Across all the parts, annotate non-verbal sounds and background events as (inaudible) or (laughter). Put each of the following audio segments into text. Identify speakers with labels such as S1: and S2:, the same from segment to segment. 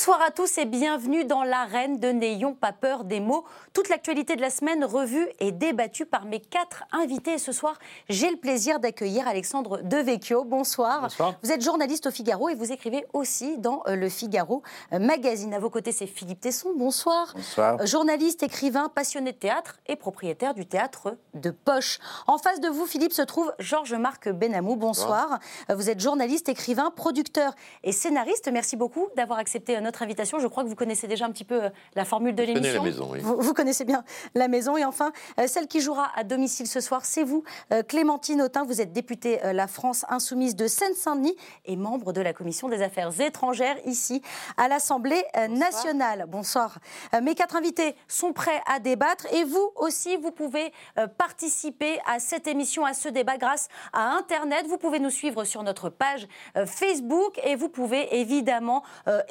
S1: Bonsoir à tous et bienvenue dans l'arène de N'ayons pas peur des mots. Toute l'actualité de la semaine revue et débattue par mes quatre invités. Et ce soir, j'ai le plaisir d'accueillir Alexandre Devecchio. Bonsoir.
S2: Bonsoir.
S1: Vous êtes journaliste au Figaro et vous écrivez aussi dans euh, le Figaro euh, Magazine. À vos côtés, c'est Philippe Tesson. Bonsoir.
S2: Bonsoir.
S1: Euh, Journaliste, écrivain, passionné de théâtre et propriétaire du théâtre de Poche. En face de vous, Philippe, se trouve Georges-Marc Benamou. Bonsoir. Euh, Vous êtes journaliste, écrivain, producteur et scénariste. Merci beaucoup d'avoir accepté euh, notre invitation. Je crois que vous connaissez déjà un petit peu euh, la formule de
S3: Je connais
S1: l'émission.
S3: la maison, oui.
S1: Vous, vous connaissez bien la maison. Et enfin, euh, celle qui jouera à domicile ce soir, c'est vous, euh, Clémentine Autain. Vous êtes députée La France Insoumise de Seine-Saint-Denis et membre de la Commission des Affaires étrangères ici à l'Assemblée nationale. Bonsoir. Mes quatre invités sont prêts à débattre et vous aussi, vous pouvez participer à cette émission, à ce débat grâce à Internet. Vous pouvez nous suivre sur notre page Facebook et vous pouvez évidemment euh,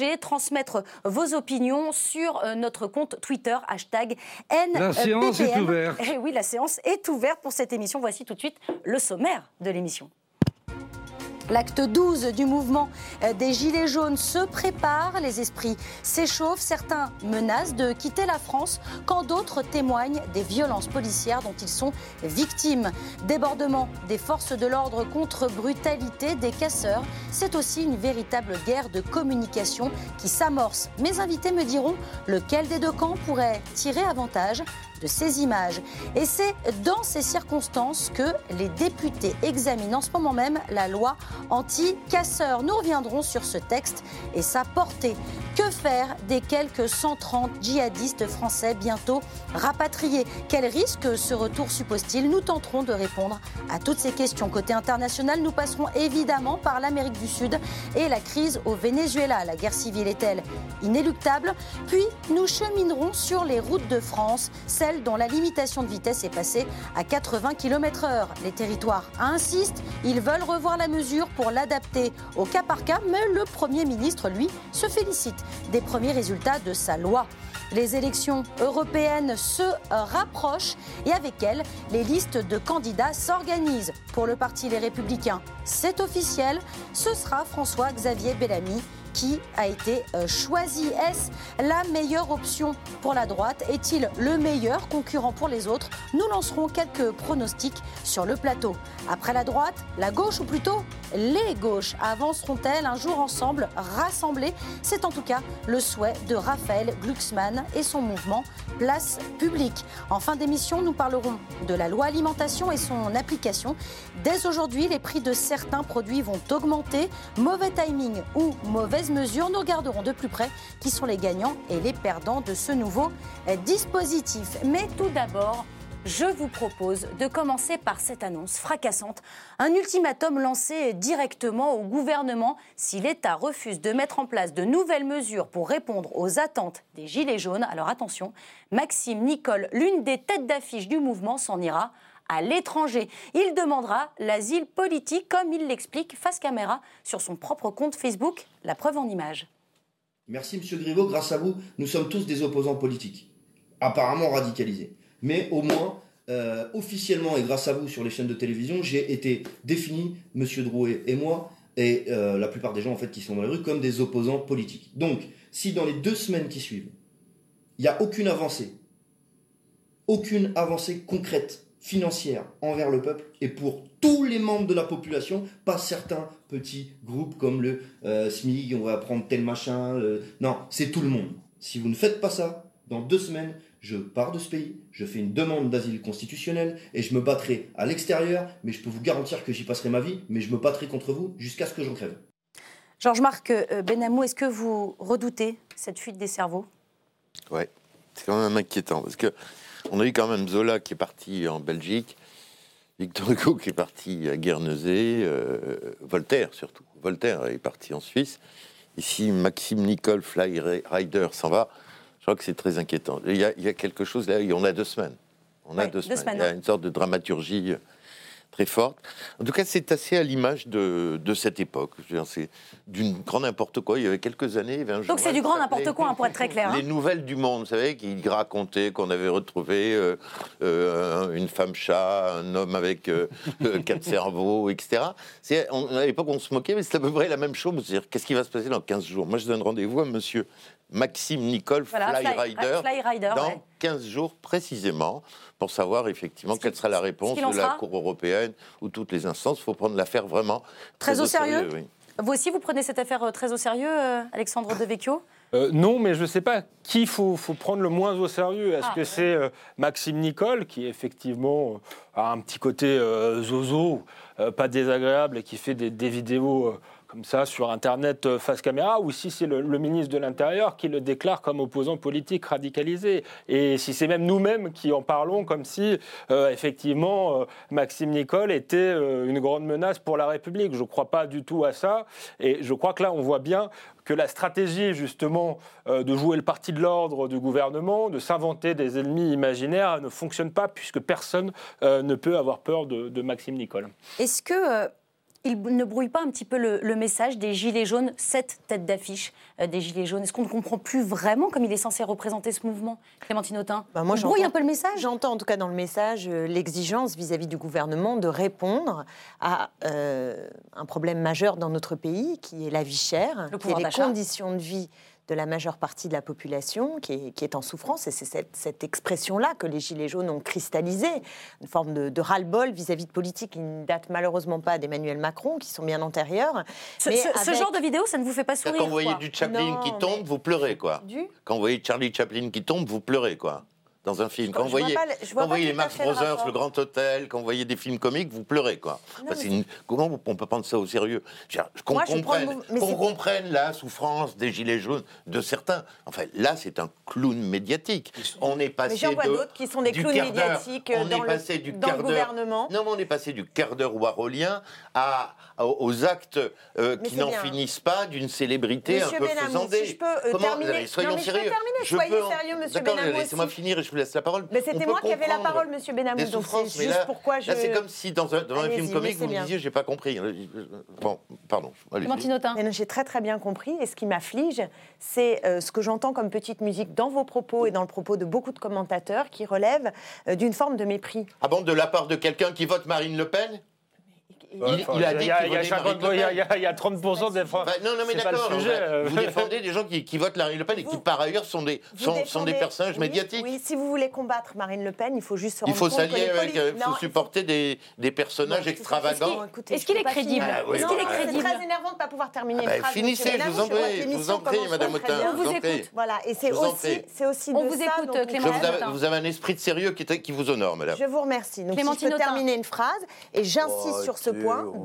S1: échanger, transmettre vos opinions sur euh, notre compte Twitter, hashtag NPPM.
S4: La séance est ouverte.
S1: Eh oui, la séance est ouverte pour cette émission. Voici tout de suite le sommaire de l'émission. L'acte 12 du mouvement euh, des Gilets jaunes se prépare, les esprits s'échauffent, certains menacent de quitter la France quand d'autres témoignent des violences policières dont ils sont victimes. Débordement des forces de l'ordre contre brutalité des casseurs, c'est aussi une véritable guerre de communication qui s'amorce. Mes invités me diront lequel des deux camps pourrait tirer avantage de ces images. Et c'est dans ces circonstances que les députés examinent en ce moment même la loi anti-casseurs. Nous reviendrons sur ce texte et sa portée. Que faire des quelques 130 djihadistes français bientôt rapatriés? Quel risque ce retour suppose-t-il? Nous tenterons de répondre à toutes ces questions. Côté international, nous passerons évidemment par l'Amérique du Sud et la crise au Venezuela. La guerre civile est-elle inéluctable? Puis nous cheminerons sur les routes de France, celles dont la limitation de vitesse est passée à 80 km/h. Les territoires insistent, ils veulent revoir la mesure pour l'adapter au cas par cas, mais le Premier ministre, lui, se félicite des premiers résultats de sa loi. Les élections européennes se rapprochent et avec elles, les listes de candidats s'organisent. Pour le parti Les Républicains, c'est officiel, ce sera François-Xavier Bellamy qui a été euh, choisi? Est-ce la meilleure option pour la droite? Est-il le meilleur concurrent pour les autres? Nous lancerons quelques pronostics sur le plateau. Après la droite, la gauche ou plutôt les gauches avanceront-elles un jour ensemble, rassemblées? C'est en tout cas le souhait de Raphaël Glucksmann et son mouvement Place Publique. En fin d'émission, nous parlerons de la loi alimentation et son application. Dès aujourd'hui, les prix de certains produits vont augmenter. Mauvais timing ou mauvaise mesure, nous regarderons de plus près qui sont les gagnants et les perdants de ce nouveau euh, dispositif. Mais tout d'abord, je vous propose de commencer par cette annonce fracassante. Un ultimatum lancé directement au gouvernement si l'État refuse de mettre en place de nouvelles mesures pour répondre aux attentes des Gilets jaunes. Alors attention, Maxime Nicole, l'une des têtes d'affiche du mouvement, s'en ira à l'étranger. Il demandera l'asile politique, comme il l'explique face caméra sur son propre compte Facebook. La preuve en image.
S5: Merci Monsieur Griveaux, grâce à vous, nous sommes tous des opposants politiques, apparemment radicalisés. Mais au moins, euh, officiellement et grâce à vous sur les chaînes de télévision, j'ai été défini, Monsieur Drouet et moi, et euh, la plupart des gens en fait qui sont dans les rues, comme des opposants politiques. Donc, si dans les deux semaines qui suivent, il n'y a aucune avancée, aucune avancée concrète, financière envers le peuple et pour tous les membres de la population, pas certains petits groupes comme le euh, SMIC, on va prendre tel machin. euh, non, c'est tout le monde. Si vous ne faites pas ça, dans deux semaines, je pars de ce pays, je fais une demande d'asile constitutionnel et je me battrai à l'extérieur, mais je peux vous garantir que j'y passerai ma vie, mais je me battrai contre vous jusqu'à ce que j'en crève.
S1: Georges-Marc euh, Benamou, est-ce que vous redoutez cette fuite des cerveaux?
S3: Ouais, c'est quand même inquiétant parce que on a eu quand même Zola qui est parti en Belgique, Victor Hugo qui est parti à Guernesey, euh, Voltaire surtout. Voltaire est parti en Suisse. Ici, Maxime Nicole Fly Rider s'en va. Je crois que c'est très inquiétant. Il y, a, il y a quelque chose là, on a deux semaines. On a
S1: Ouais,
S3: deux,
S1: deux
S3: semaines.
S1: semaines,
S3: Il y a une sorte de dramaturgie très forte. En tout cas, c'est assez à l'image de, de cette époque. C'est d'une grand n'importe quoi. Il y avait quelques années, il y avait un
S1: Donc c'est du grand n'importe quoi, hein, pour être très clair. hein.
S3: Les nouvelles du monde, vous savez, qui racontait qu'on avait retrouvé euh, euh, une femme chat, un homme avec euh, (laughs) quatre cerveaux, etc. C'est, on- à l'époque, on se moquait, mais c'est à peu près la même chose. C'est-à-dire, qu'est-ce qui va se passer dans 15 jours? Moi, je donne rendez-vous à monsieur Maxime Nicole,
S1: Voilà,
S3: Fly, Rider,
S1: Fly Rider,
S3: dans
S1: ouais.
S3: 15 jours précisément, pour savoir effectivement quelle sera la réponse de la Cour européenne ou toutes les instances. Il faut prendre l'affaire vraiment
S1: Très au sérieux
S3: oui.
S1: Vous aussi, vous prenez cette affaire euh, très au sérieux, euh, Alexandre (laughs) Devecchio?
S2: Euh, non, mais je ne sais pas qui il faut, faut prendre le moins au sérieux. Est-ce
S1: Ah.
S2: que c'est euh, Maxime Nicole, qui effectivement a un petit côté euh, zozo, euh, pas désagréable, et qui fait des, des vidéos euh, comme ça sur Internet euh, face caméra, ou si c'est le, ministre de l'Intérieur qui le déclare comme opposant politique radicalisé Et si c'est même nous-mêmes qui en parlons comme si, euh, effectivement, euh, Maxime Nicole était une grande menace pour la République. Je ne crois pas du tout à ça. Et je crois que là, on voit bien que la stratégie, justement, de jouer le parti de l'ordre du gouvernement, de s'inventer des ennemis imaginaires, ne fonctionne pas puisque personne ne peut avoir peur de, de Maxime Nicole.
S1: Est-ce que il ne brouille pas un petit peu le, le message des Gilets jaunes, cette tête d'affiche euh, des Gilets jaunes. Est-ce qu'on ne comprend plus vraiment comme il est censé représenter ce mouvement Clémentine Autain?
S4: Bah, moi,
S1: Il brouille un peu le message?
S4: J'entends en tout cas dans le message euh, l'exigence vis-à-vis du gouvernement de répondre à euh, un problème majeur dans notre pays, qui est la vie chère,
S1: Le
S4: qui
S1: pouvoir
S4: est les
S1: d'achat.
S4: conditions de vie de la majeure partie de la population qui est, qui est en souffrance. Et c'est cette, cette expression-là que les Gilets jaunes ont cristallisé, une forme de, de ras-le-bol vis-à-vis de politiques qui ne datent malheureusement pas d'Emmanuel Macron, qui sont bien antérieures.
S1: Ce,
S4: mais
S1: ce- genre de vidéo, ça ne vous fait pas sourire
S3: Quand vous voyez
S1: quoi.
S3: du Chaplin
S4: Non,
S3: qui tombe,
S4: mais-
S3: vous pleurez, quoi.
S4: Du
S3: Quand vous voyez Charlie Chaplin qui tombe, vous pleurez, quoi. Dans un film.
S4: Je
S3: Quand vous
S4: vois
S3: voyez, les
S4: le
S3: Brothers, le Grand Hôtel, quand vous voyez des films comiques, vous pleurez, quoi.
S4: Mais
S3: une- Comment on peut prendre ça au sérieux? Qu'on
S4: le
S3: comprenne,
S4: mais
S3: comprenne la souffrance des Gilets jaunes de certains. Enfin, là, c'est un clown médiatique. On est passé
S4: j'en vois
S3: de-
S4: d'autres qui sont des
S3: du
S4: clowns médiatiques,
S3: On
S4: dans
S3: est
S4: le-
S3: du
S4: dans gouvernement.
S3: Non, mais on est passé du quart d'heure warolien à, aux- aux actes euh,
S4: Mais
S3: qui n'en finissent pas d'une célébrité
S4: Monsieur
S3: un peu faisandée.
S4: si je peux, euh,
S3: Comment
S4: terminer-
S3: Allez, Soyons
S4: Non, mais je peux terminer, soyez sérieux, monsieur
S3: D'accord,
S4: Benamou
S3: laissez-moi
S4: aussi.
S3: finir et je vous laisse la parole.
S4: Mais c'était moi qui avais la parole, monsieur Benamou, donc c'est juste
S3: là-
S4: pourquoi je-
S3: Là, c'est comme si dans un, dans un film comique, vous me disiez, j'ai pas compris. Bon, pardon. allez-y.
S1: Clémentine Autain.
S4: Mais non, J'ai très très bien compris. Et ce qui m'afflige, c'est euh, ce que j'entends comme petite musique dans vos propos et dans le propos de beaucoup de commentateurs qui relèvent euh, d'une forme de mépris.
S3: Ah bon, de la part de quelqu'un qui vote Marine Le Pen? Il- il a dit
S2: y a-
S3: qu'il
S2: il y a
S3: votait
S2: 50
S3: Marine Le
S2: il y a-
S3: Pen.
S2: il y a- il y a 30% des Français.
S3: Bah, non, non, mais d'accord. Vous (laughs) défendez des gens qui, qui votent Marine Le Pen et qui,
S4: Vous-
S3: par ailleurs, sont des, sont, sont des personnages
S4: oui,
S3: médiatiques.
S4: Oui, si vous voulez combattre Marine Le Pen, il faut juste se
S3: Il
S4: rendre
S3: faut
S4: compte que
S3: s'allier avec, euh, il faut
S4: il
S3: supporter des, des personnages
S4: Non,
S3: extravagants.
S4: Écoutez,
S1: Est-ce
S4: je
S1: qu'il est crédible.
S3: Ah
S1: Est-ce qu'il est crédible
S4: C'est très énervant de ne pas pouvoir terminer
S3: Ah
S4: une
S3: bah,
S4: phrase.
S3: finissez, je vous en prie, je vous en prie, Madame Autain,
S1: je vous écoute.
S4: Voilà, et c'est aussi,
S3: prie.
S4: c'est aussi
S1: On vous écoute,
S4: dont on
S1: Clément.
S3: Je vous avez- un esprit de sérieux qui, vous honore, madame.
S4: Je vous remercie. Donc, si je
S1: Clémentine
S4: peux terminer une phrase, et j'insiste sur ce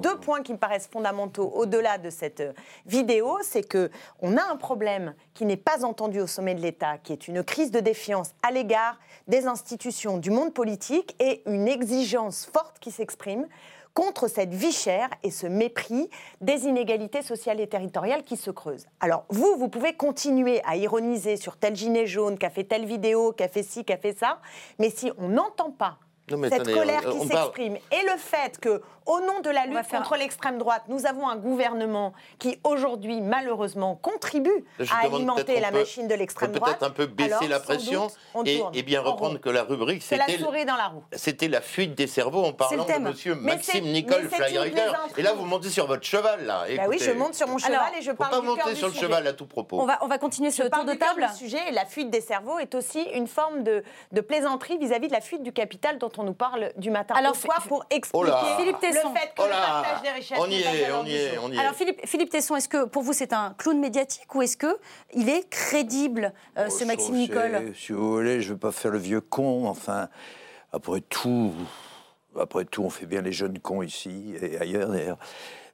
S4: Deux points qui me paraissent fondamentaux au-delà de cette euh, vidéo, c'est que on a un problème qui n'est pas entendu au sommet de l'État, qui est une crise de défiance à l'égard des institutions du monde politique et une exigence forte qui s'exprime contre cette vie chère et ce mépris des inégalités sociales et territoriales qui se creusent. Alors vous, vous pouvez continuer à ironiser sur tel gilet jaune qui a fait telle vidéo, qui a fait ci, qui a fait ça, mais si on n'entend pas
S3: Non, mais
S4: cette
S3: attendez,
S4: colère
S3: on-
S4: qui
S3: parle-
S4: s'exprime et le fait que, au nom de la lutte
S1: faire-
S4: contre l'extrême droite, nous avons un gouvernement qui aujourd'hui malheureusement contribue
S3: Je
S4: à alimenter la
S3: peut-
S4: machine de
S3: on
S4: l'extrême
S3: peut
S4: droite.
S3: peut-être un peu baisser
S4: alors,
S3: la pression
S4: doute,
S3: et, bien
S4: en
S3: reprendre que la rubrique,
S4: C'est la
S3: c'était
S4: souris dans la roue.
S3: c'était la fuite des cerveaux en parlant de monsieur
S4: Mais
S3: Maxime Nicole Flyrider. Et là, vous montez sur votre cheval, là.
S4: Bah oui, je monte sur mon cheval
S1: Alors,
S4: et je
S3: Faut
S4: parle
S3: pas
S4: du cœur
S3: monter
S4: du
S3: sur le
S4: sujet.
S3: cheval à tout propos.
S1: On va, on va continuer ce tour de table.
S4: du sujet et la fuite des cerveaux est aussi une forme de, de plaisanterie vis-à-vis de la fuite du capital dont on nous parle du matin
S1: Alors,
S4: au soir pour expliquer
S3: Oh là.
S1: Philippe
S4: le
S1: Tesson.
S4: fait que
S3: Oh
S4: le partage des richesses
S3: On y est, on y est, on y est.
S1: Alors Philippe, Philippe Tesson, est-ce que pour vous c'est un clown médiatique ou est-ce que il est crédible, euh, ce
S6: Oh,
S1: Maxime
S6: c'est-
S1: Nicole
S6: Si vous voulez, je ne veux pas faire le vieux con. Enfin, après tout, après tout, on fait bien les jeunes cons ici et ailleurs d'ailleurs.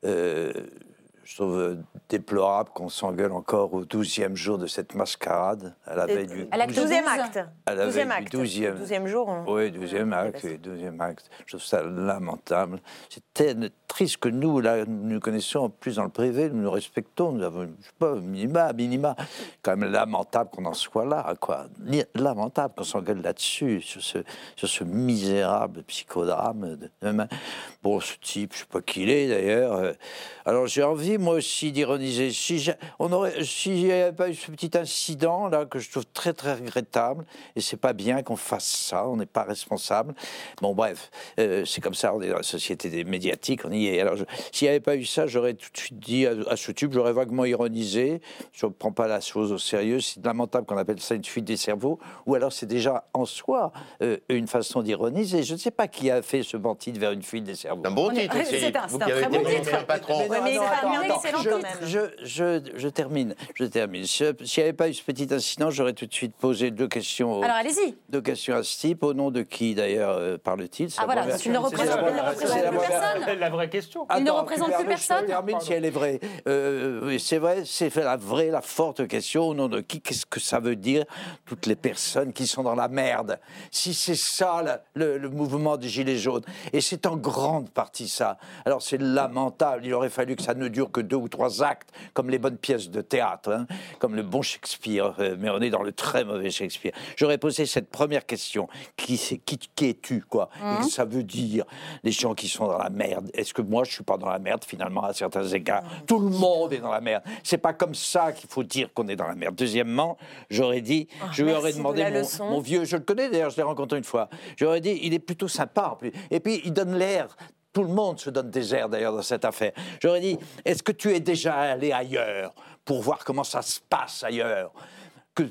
S6: Euh, Je trouve euh, déplorable qu'on s'engueule encore au 12e jour de cette mascarade, à la veille du
S1: À l'acte
S4: 12e
S1: 12.
S4: acte.
S6: À la
S4: 12e
S6: veille du
S4: acte.
S6: 12e.
S4: 12e jour. on-
S6: Oui, deuxième acte, oui, acte. Je trouve ça lamentable. C'est tellement triste que nous, là, nous connaissons plus dans le privé, nous nous respectons, nous avons, je sais pas, minima, minima. Quand même lamentable qu'on en soit là, quoi. Lamentable qu'on s'engueule là-dessus, sur ce, sur ce misérable psychodrame. De, de- bon, ce type, je sais pas qui il est d'ailleurs. euh, Alors j'ai envie, moi aussi, d'ironiser. Si n'y avait pas eu ce petit incident là que je trouve très très regrettable, et c'est pas bien qu'on fasse ça, on n'est pas responsable. Bon bref, euh, c'est comme ça, on est dans la société des médiatiques, on y est. Alors s'il n'y avait pas eu ça, j'aurais tout de suite dit à, à ce type, j'aurais vaguement ironisé. Je ne prends pas la chose au sérieux. C'est lamentable qu'on appelle ça une fuite des cerveaux, ou alors c'est déjà en soi euh, une façon d'ironiser. Je ne sais pas qui a fait ce bon titre vers une fuite des cerveaux.
S3: C'est un bon titre, (laughs)
S1: c'est un- un très bon titre.
S3: patron.
S4: Mais
S6: non,
S4: pas
S6: attends,
S4: excellent
S6: je,
S4: quand même.
S6: je, je, je termine, je termine. S'il n'y avait pas eu ce petit incident, j'aurais tout de suite posé deux questions, au-
S1: Alors allez-y.
S6: deux questions à ce type. Au nom de qui d'ailleurs euh, parle-t-il? C'est
S1: Ah
S6: la
S1: voilà, parce qu'il ne représente
S6: la
S1: il ne
S6: première-
S1: représente
S6: c'est la
S1: plus personne.
S2: Vraie question.
S1: Il ne représente plus
S6: permets, je
S1: personne
S6: termine si elle est vraie. Euh, c'est vrai, c'est la vraie, la forte question. Au nom de qui Qu'est-ce que ça veut dire Toutes les personnes qui sont dans la merde? Si c'est ça le, le mouvement des Gilets jaunes, et c'est en grande partie ça. Alors c'est lamentable. Il aurait fallu que ça ne dure que deux ou trois actes, comme les bonnes pièces de théâtre, hein, comme le bon Shakespeare. Euh, Mais on est dans le très mauvais Shakespeare. J'aurais posé cette première question qui, c'est- qui, qui es-tu, quoi? Que ça veut dire les gens qui sont dans la merde. Est-ce que moi je suis pas dans la merde finalement à certains égards? Tout le monde est dans la merde. C'est pas comme ça qu'il faut dire qu'on est dans la merde. Deuxièmement, j'aurais dit, je lui aurais
S4: de
S6: demandé mon, vieux, je le connais d'ailleurs, je l'ai rencontré une fois. J'aurais dit, il est plutôt sympa en plus. Et puis il donne l'air. Tout le monde se donne des airs d'ailleurs dans cette affaire. J'aurais dit, est-ce que tu es déjà allé ailleurs pour voir comment ça se passe ailleurs?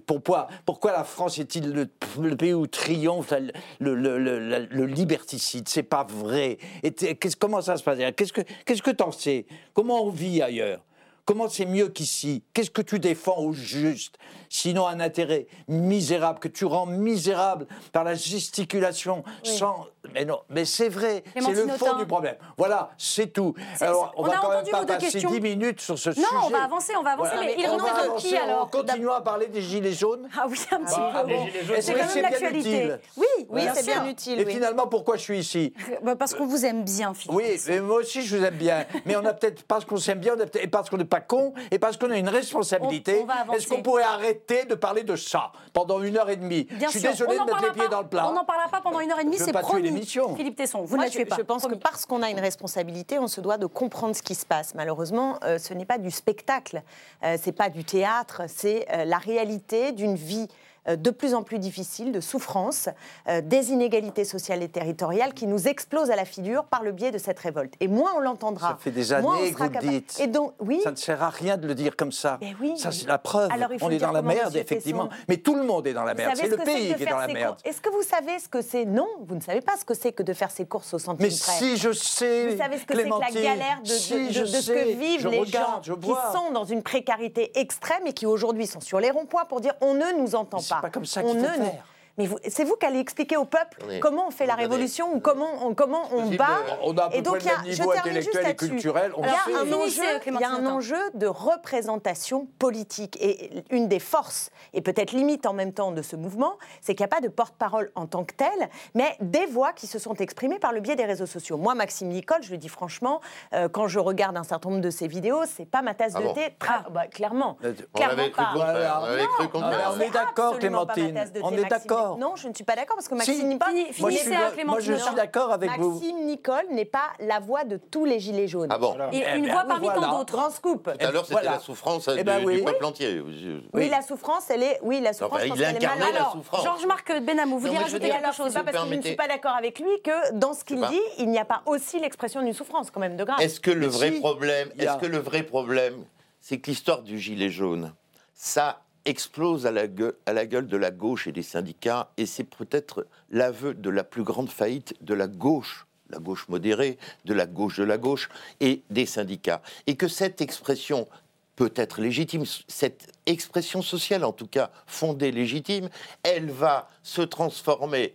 S6: Pourquoi, pourquoi la France est-il le, pays où triomphe le, le, le, liberticide? C'est pas vrai. Et comment ça se passe? Qu'est-ce que qu'est-ce que sais? Comment on vit ailleurs? Comment c'est mieux qu'ici? Qu'est-ce que tu défends au juste? Sinon un intérêt misérable que tu rends misérable par la gesticulation sans. Mais non, mais c'est vrai, c'est le fond du problème. Voilà, c'est tout. Alors
S1: on
S6: on va
S1: a
S6: quand même pas passer
S1: questions.
S6: 10 minutes sur ce sujet.
S1: Non, on va avancer, on va avancer,
S6: Voilà.
S1: mais il
S6: On va
S1: qui alors
S6: continuant à parler des gilets jaunes.
S1: Ah oui, un petit
S2: Ah,
S1: peu. C'est quand même l'actualité. Oui,
S4: Oui, c'est bien utile.
S6: Et finalement, pourquoi je suis ici?
S1: Bah, Parce qu'on vous aime bien, Philippe.
S6: Oui, mais moi aussi je vous aime bien. Mais on a peut-être, parce qu'on s'aime bien, on et parce qu'on pas con, et parce qu'on a une responsabilité, est-ce qu'on pourrait arrêter de parler de ça pendant une heure et demie?
S1: Bien
S6: Je suis
S1: sûr,
S6: désolé
S1: on
S6: de mettre les pieds
S1: pas-
S6: dans le plat.
S1: On n'en parlera pas pendant une heure et demie, c'est promis.
S6: l'émission.
S1: Philippe Tesson, vous
S4: Moi,
S1: ne la tuez
S4: je,
S1: pas.
S4: je pense que parce qu'on a une responsabilité, on se doit de comprendre ce qui se passe. Malheureusement, euh, ce n'est pas du spectacle, euh, c'est pas du théâtre, c'est euh, la réalité d'une vie de plus en plus difficile, de souffrance, euh, des inégalités sociales et territoriales qui nous explosent à la figure par le biais de cette révolte. Et moins on l'entendra,
S6: Ça fait des années que vous le
S4: capa-
S6: dites.
S4: Et donc, oui,
S6: Ça ne sert à rien de le dire comme ça.
S4: Mais oui,
S6: ça, c'est la preuve.
S4: Alors,
S6: on est dans la merde, effectivement.
S4: Tesson
S6: Mais tout le monde est dans la merde. C'est
S4: ce
S6: le pays qui est dans la merde.
S4: Est-ce que vous savez ce que c'est? Non, vous ne savez pas ce que c'est que de faire ses courses au centime
S6: Mais
S4: près.
S6: si je sais,
S4: Vous savez ce que c'est que la galère de, de-
S6: si
S4: de-
S6: je
S4: de ce que vivent les
S6: regarde,
S4: gens qui sont dans une précarité extrême et qui aujourd'hui sont sur les ronds-points pour dire on ne nous entend
S6: c'est
S4: pas.
S6: pas comme ça
S4: On
S6: qu'il faut
S4: ne
S6: faire.
S4: Mais c'est vous qui allez expliquer au peuple comment on fait la révolution ou comment on, comment on bat.
S6: On a à peu
S4: Et donc, il y a-
S6: niveau
S4: termine juste
S6: intellectuel et
S4: là-dessus.
S6: culturel. On
S4: Il y a un enjeu, il y a un enjeu de représentation politique. Et une des forces, et peut-être limite en même temps de ce mouvement, c'est qu'il n'y a pas de porte-parole en tant que tel, mais des voix qui se sont exprimées par le biais des réseaux sociaux. Moi, Maxime Nicole, je le dis franchement, euh, quand je regarde un certain nombre de ses vidéos, c'est pas ma tasse
S3: Ah
S4: de
S3: bon
S4: thé. Bah, clairement.
S6: On
S4: Clairement
S3: l'avait cru
S4: pas.
S3: On cru
S6: on est d'accord, Clémentine. On est
S4: Maxime.
S6: D'accord.
S4: Non, je ne suis pas d'accord parce que
S6: Si.
S4: Maxime Nicole,
S1: Fini-
S6: Moi, moi,
S1: Clémentine
S6: je suis
S1: Autain.
S6: d'accord avec vous.
S4: Maxime Nicole n'est pas la voix de tous les gilets jaunes.
S3: Ah bon
S1: Et
S6: Eh
S1: une voix parmi
S6: voilà.
S1: tant d'autres.
S4: Grand scoop.
S3: Tout à l'heure, c'était
S6: Voilà.
S3: la souffrance
S6: Eh
S3: du,
S6: ben oui.
S3: du peuple
S6: Oui.
S3: entier.
S4: Oui,
S6: Oui.
S4: la souffrance, elle est. Oui, la souffrance,
S3: Enfin,
S4: je
S3: il incarnait la
S4: Alors,
S3: souffrance.
S1: Georges-Marc Benamou, vous
S3: Non,
S1: voulez rajouter
S3: dire,
S1: quelque chose
S4: pas parce que je ne suis pas d'accord avec lui que dans ce qu'il dit, il n'y a pas aussi l'expression d'une souffrance, quand même, de.
S3: Est-ce que le vrai problème,
S6: a-
S3: est-ce que le vrai problème, c'est que l'histoire du gilet jaune, ça explose à la, gueule, de la gauche et des syndicats, et c'est peut-être l'aveu de la plus grande faillite de la gauche, la gauche modérée, de la gauche de la gauche et des syndicats, et que cette expression peut être légitime, cette expression sociale en tout cas fondée légitime, elle va se transformer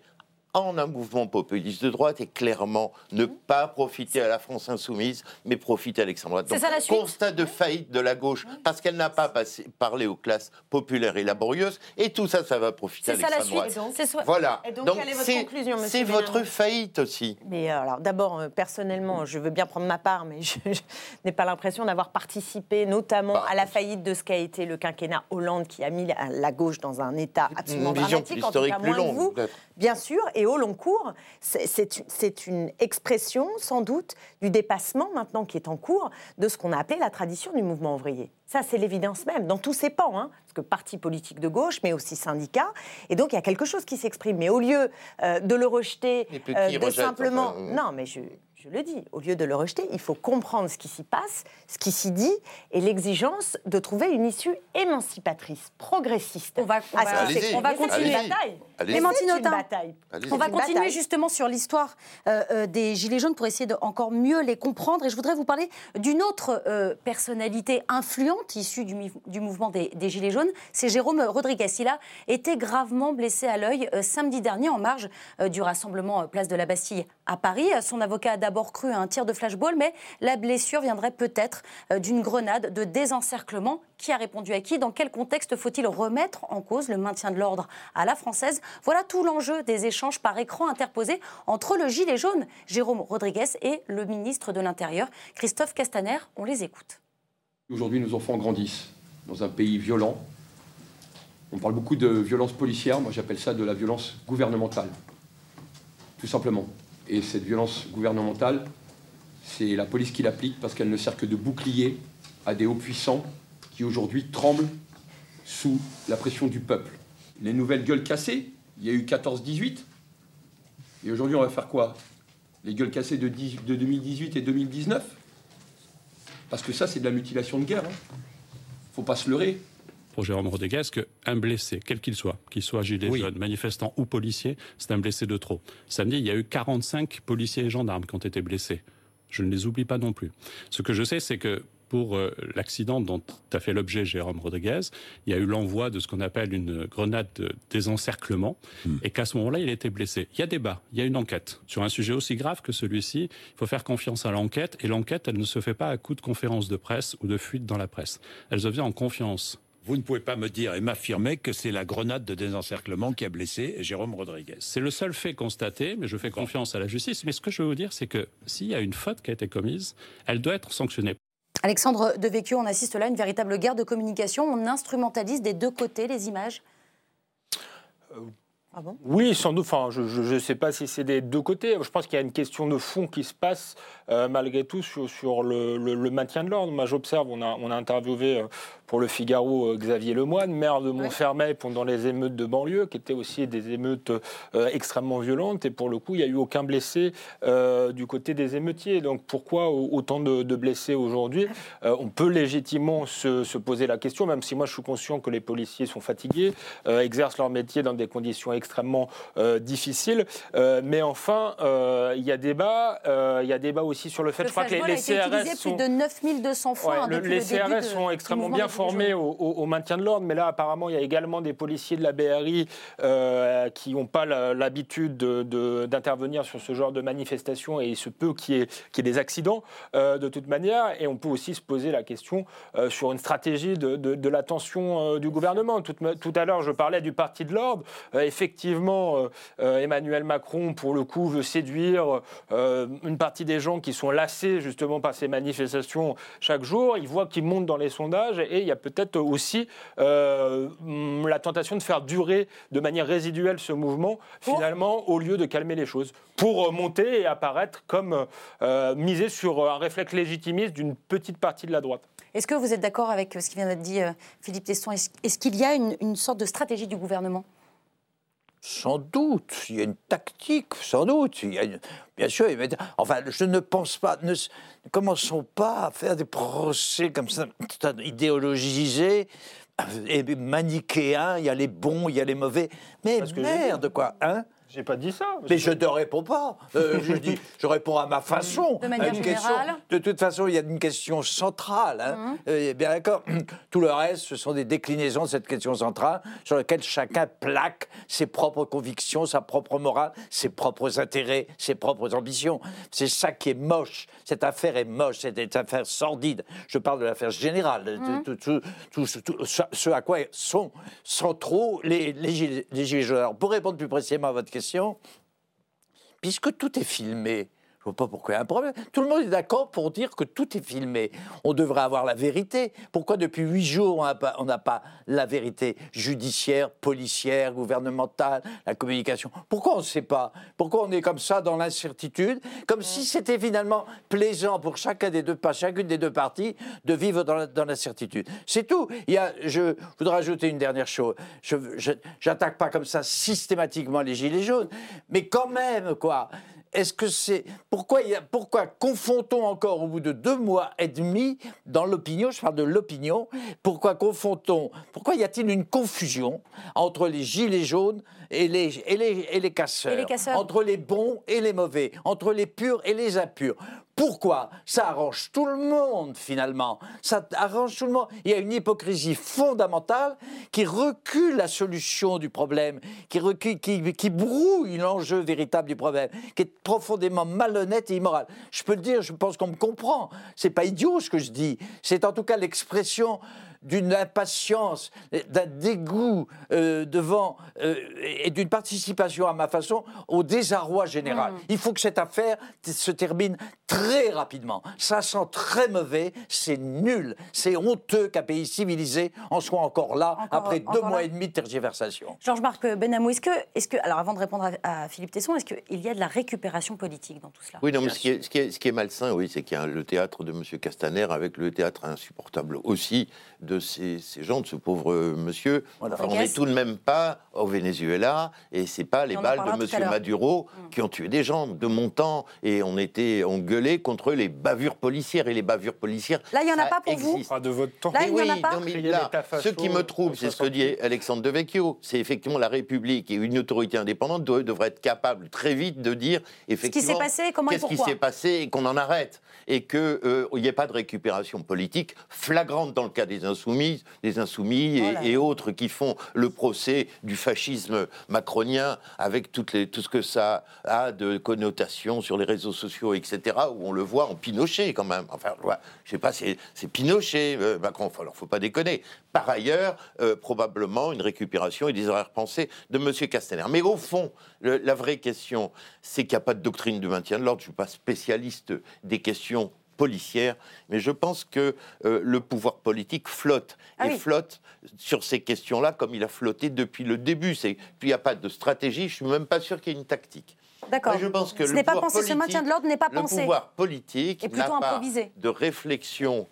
S3: en un mouvement populiste de droite et clairement ne pas profiter à la France insoumise, mais profiter à l'extrême droite.
S1: C'est
S3: Donc,
S1: ça la suite
S3: constat de faillite de la gauche, parce qu'elle n'a pas passé- parlé aux classes populaires et laborieuses, et tout ça, ça va profiter à
S1: C'est ça la
S3: l'extrême
S1: suite.
S3: droite.
S1: C'est so-
S3: Voilà.
S4: Et donc,
S3: Donc,
S4: quelle est votre conclusion,
S3: c'est votre faillite aussi.
S4: Mais euh, alors, d'abord, euh, personnellement, je veux bien prendre ma part, mais je, je n'ai pas l'impression d'avoir participé, notamment
S3: Bah,
S4: à la faillite de ce qu'a été le quinquennat Hollande, qui a mis la, la gauche dans un état absolument
S3: Une vision
S4: dramatique, en tout
S3: historique
S4: cas
S3: plus
S4: moins
S3: longue,
S4: vous, bien sûr. Et au long cours, c'est- une- expression, sans doute, du dépassement maintenant qui est en cours de ce qu'on a appelé la tradition du mouvement ouvrier. Ça, c'est l'évidence même, dans tous ses pans, hein, parce que parti politique de gauche, mais aussi syndicats. Et donc, il y a quelque chose qui s'exprime. Mais au lieu euh, de le rejeter,
S3: Et
S4: euh, de
S3: rejette,
S4: simplement...
S3: enfin, euh.
S4: Non, mais je, je le dis, au lieu de le rejeter, il faut comprendre ce qui s'y passe, ce qui s'y dit, et l'exigence de trouver une issue émancipatrice, progressiste.
S1: On va- on
S4: Ah,
S1: va- on va continuer.
S4: une bataille. Une bataille.
S1: On va continuer
S4: bataille.
S1: justement sur l'histoire euh, euh, des Gilets jaunes pour essayer de encore mieux les comprendre. Et je voudrais vous parler d'une autre euh, personnalité influente issue du, mouvement des, des Gilets jaunes. C'est Jérôme Rodriguez. Il a été gravement blessé à l'œil euh, samedi dernier en marge euh, du rassemblement euh, Place de la Bastille à Paris. Son avocat a d'abord cru à un tir de flashball, mais la blessure viendrait peut-être euh, d'une grenade de désencerclement. Qui a répondu à qui? Dans quel contexte faut-il remettre en cause le maintien de l'ordre à la française? Voilà tout l'enjeu des échanges par écran interposés entre le gilet jaune, Jérôme Rodriguez, et le ministre de l'Intérieur, Christophe Castaner. On les écoute.
S7: Aujourd'hui, nos enfants grandissent dans un pays violent. On parle beaucoup de violence policière, moi j'appelle ça de la violence gouvernementale. Tout simplement. Et cette violence gouvernementale, c'est la police qui l'applique parce qu'elle ne sert que de bouclier à des hauts puissants qui aujourd'hui tremblent sous la pression du peuple. Les nouvelles gueules cassées, il y a eu 14-18. Et aujourd'hui, on va faire quoi? Les gueules cassées de, 10 de 2018 et 2019 parce que ça, c'est de la mutilation de guerre. Hein. Faut pas se leurrer.
S8: Pour Jérôme Rodriguez qu'un blessé, quel qu'il soit, qu'il soit gilet
S6: Oui.
S8: jaune, manifestant ou policier, c'est un blessé de trop. Samedi, il y a eu 45 policiers et gendarmes qui ont été blessés. Je ne les oublie pas non plus. Ce que je sais, c'est que pour euh, l'accident dont a fait l'objet Jérôme Rodriguez, il y a eu l'envoi de ce qu'on appelle une grenade de désencerclement, et qu'à ce moment-là, il était blessé. Il y a débat, il y a une enquête. Sur un sujet aussi grave que celui-ci, il faut faire confiance à l'enquête, et l'enquête, elle ne se fait pas à coup de conférences de presse ou de fuites dans la presse. Elle se fait en confiance
S9: Vous ne pouvez pas me dire et m'affirmer que c'est la grenade de désencerclement qui a blessé Jérôme Rodriguez.
S8: C'est le seul fait constaté, mais je fais confiance à la justice. Mais ce que je veux vous dire, c'est que s'il y a une faute qui a été commise, elle doit être sanctionnée.
S1: Alexandre Devecchio, on assiste là à une véritable guerre de communication. On instrumentalise des deux côtés les images.
S4: Ah bon?
S2: Oui, sans doute. Enfin, je ne sais pas si c'est des deux côtés. Je pense qu'il y a une question de fond qui se passe euh, malgré tout sur, sur le, le- le maintien de l'ordre. Moi, j'observe, on a, on a interviewé euh, pour le Figaro euh, Xavier Lemoine, maire de Montfermeil pendant les émeutes de banlieue, qui étaient aussi des émeutes euh, extrêmement violentes. Et pour le coup, il n'y a eu aucun blessé du côté des émeutiers. Donc pourquoi au- autant de, de blessés aujourd'hui? On peut légitimement se, se poser la question, même si moi je suis conscient que les policiers sont fatigués, exercent leur métier dans des conditions extrêmement euh, difficiles. Euh, mais enfin, euh, il y a débat. Il y a débat aussi sur le fait,
S1: Le
S2: je crois que les, les CRS sont...
S1: plus de 9200 fois
S2: Ouais,
S1: hein,
S2: le- les
S1: le
S2: CRS sont extrêmement bien formés au, au- au maintien de l'ordre, mais là apparemment il y a également des policiers de la BRI qui n'ont pas l'habitude de- de- d'intervenir sur ce genre de manifestation et il se peut qu'il y, ait- qu'il y ait des accidents euh, de toute manière. Et on peut aussi se poser la question euh, sur une stratégie de, de- euh, du gouvernement. Tout, tout à l'heure je parlais du parti de l'ordre. Euh, effectivement, euh, euh, Emmanuel Macron pour le coup veut séduire euh, une partie des gens qui sont lassés justement par ces manifestations chaque jour. Il voit qu'ils montent dans les sondages et il y a peut-être aussi euh, la tentation de faire durer de manière résiduelle ce mouvement, finalement, au lieu de calmer les choses, pour monter et apparaître comme miser sur un réflexe légitimiste d'une petite partie de la droite.
S1: Est-ce que vous êtes d'accord avec ce qui vient d'être dit, Philippe Est-ce est-ce qu'il y a une, une sorte de stratégie du gouvernement?
S6: Sans doute, il y a une tactique, sans doute. Il y a une- Bien sûr, il enfin, je ne pense pas, ne, commençons pas à faire des procès comme ça, idéologisés et manichéens, il y a les bons, il y a les mauvais. Mais merde, quoi, hein?
S2: J'ai pas dit ça.
S6: Mais je ne réponds pas. Euh, (laughs) je, dis, je réponds à ma façon.
S1: De manière
S6: question.
S1: générale.
S6: De toute façon, il y a une question centrale. hein. Euh, bien d'accord. (clears throat) Tout le reste, ce sont des déclinaisons de cette question centrale sur laquelle chacun plaque ses propres convictions, sa propre morale, ses propres intérêts, ses propres ambitions. C'est ça qui est moche. Cette affaire est moche. C'est une affaire sordide. Je parle de l'affaire générale. de Tout, tout- tout- tout- tout- ce- à quoi sont centraux les, les, gilets- les gilets jaunes. Alors, pour répondre plus précisément à votre question, puisque tout est filmé, je vois pas pourquoi il y a un problème. Tout le monde est d'accord pour dire que tout est filmé. On devrait avoir la vérité. Pourquoi depuis huit jours on n'a pas, pas la vérité judiciaire, policière, gouvernementale, la communication? Pourquoi on ne sait pas? Pourquoi on est comme ça dans l'incertitude? Comme si c'était finalement plaisant pour chacun des deux, chacune des deux parties de vivre dans l'incertitude. C'est tout. Il y a, je voudrais ajouter une dernière chose. Je n'attaque pas comme ça systématiquement les gilets jaunes, mais quand même, quoi. Est-ce que c'est pourquoi y a pourquoi confond-on encore au bout de deux mois et demi dans l'opinion Je parle de l'opinion. Pourquoi confond-on Pourquoi y a-t-il une confusion entre les gilets jaunes et les et les et les casseurs,
S1: Et les casseurs.
S6: entre les bons et les mauvais, entre les purs et les impurs pourquoi Ça arrange tout le monde finalement? Ça arrange tout le monde. Il y a une hypocrisie fondamentale qui recule la solution du problème, qui, recule, qui, brouille l'enjeu véritable du problème, qui est profondément malhonnête et immoral. Je peux le dire, je pense qu'on me comprend. C'est pas idiot ce que je dis. C'est en tout cas l'expression d'une impatience, d'un dégoût euh, devant euh, et d'une participation à ma façon au désarroi général. Il faut que cette affaire se termine très rapidement. Ça sent très mauvais, c'est nul, c'est honteux qu'un pays civilisé en soit encore là
S1: Encore-
S6: après deux mois et demi de tergiversation.
S1: Georges-Marc Benamou, est-ce que, est que, alors avant de répondre à, à Philippe Tesson, est-ce qu'il y a de la récupération politique dans tout cela?
S3: Oui, non, mais ce qui est, ce qui est- ce qui est malsain, oui, c'est qu'il y a le théâtre de M. Castaner avec le théâtre insupportable aussi de ces, ces gens, de ce pauvre euh, monsieur.
S6: Voilà.
S3: Enfin, on n'est tout de même pas au Venezuela et c'est pas les balles de
S1: tout à
S3: M.
S1: l'heure.
S3: Maduro
S1: Mm.
S3: qui ont tué des gens de mon temps et on était, on gueulait contre les bavures policières et les bavures policières.
S1: Là, il y en a pas pour vous.
S2: Pas de votre temps.
S1: Là, il n'y en a pas
S3: non, mais là, ce qui me trouble, c'est ce que dit Alexandre Devecchio. C'est effectivement la République et une autorité indépendante doit- devrait être capable très vite de dire effectivement
S1: passé, comment
S3: qu'est-ce qui s'est passé et qu'on en arrête et qu'il n'y ait pas de récupération politique flagrante dans le cas des insoumis, des insoumis et, autres qui font le procès du fascisme macronien avec toutes les, tout ce que ça a de connotations sur les réseaux sociaux, etc. Où on le voit en Pinochet quand même. Enfin, je je sais pas, c'est Pinochet, euh, Macron. Alors, faut pas déconner. Par ailleurs, euh, probablement une récupération et des arrière-pensées de M. Castaner. Mais au fond, le- la vraie question, c'est qu'il n'y a pas de doctrine de maintien de l'ordre. Je ne suis pas spécialiste des questions policières, mais je pense que euh, le pouvoir politique flotte
S1: Ah
S3: et
S1: oui.
S3: flotte sur ces questions-là comme il a flotté depuis le début. C'est puis il n'y a pas de stratégie. Je suis même pas sûr qu'il y ait une tactique.
S1: D'accord.
S3: Je pense que
S1: Ce
S3: le
S1: n'est pas pensé, ce maintien de l'ordre n'est pas
S3: le
S1: pensé.
S3: pouvoir politique
S1: Et plutôt
S3: n'a pas
S1: improvisé.
S3: de réflexion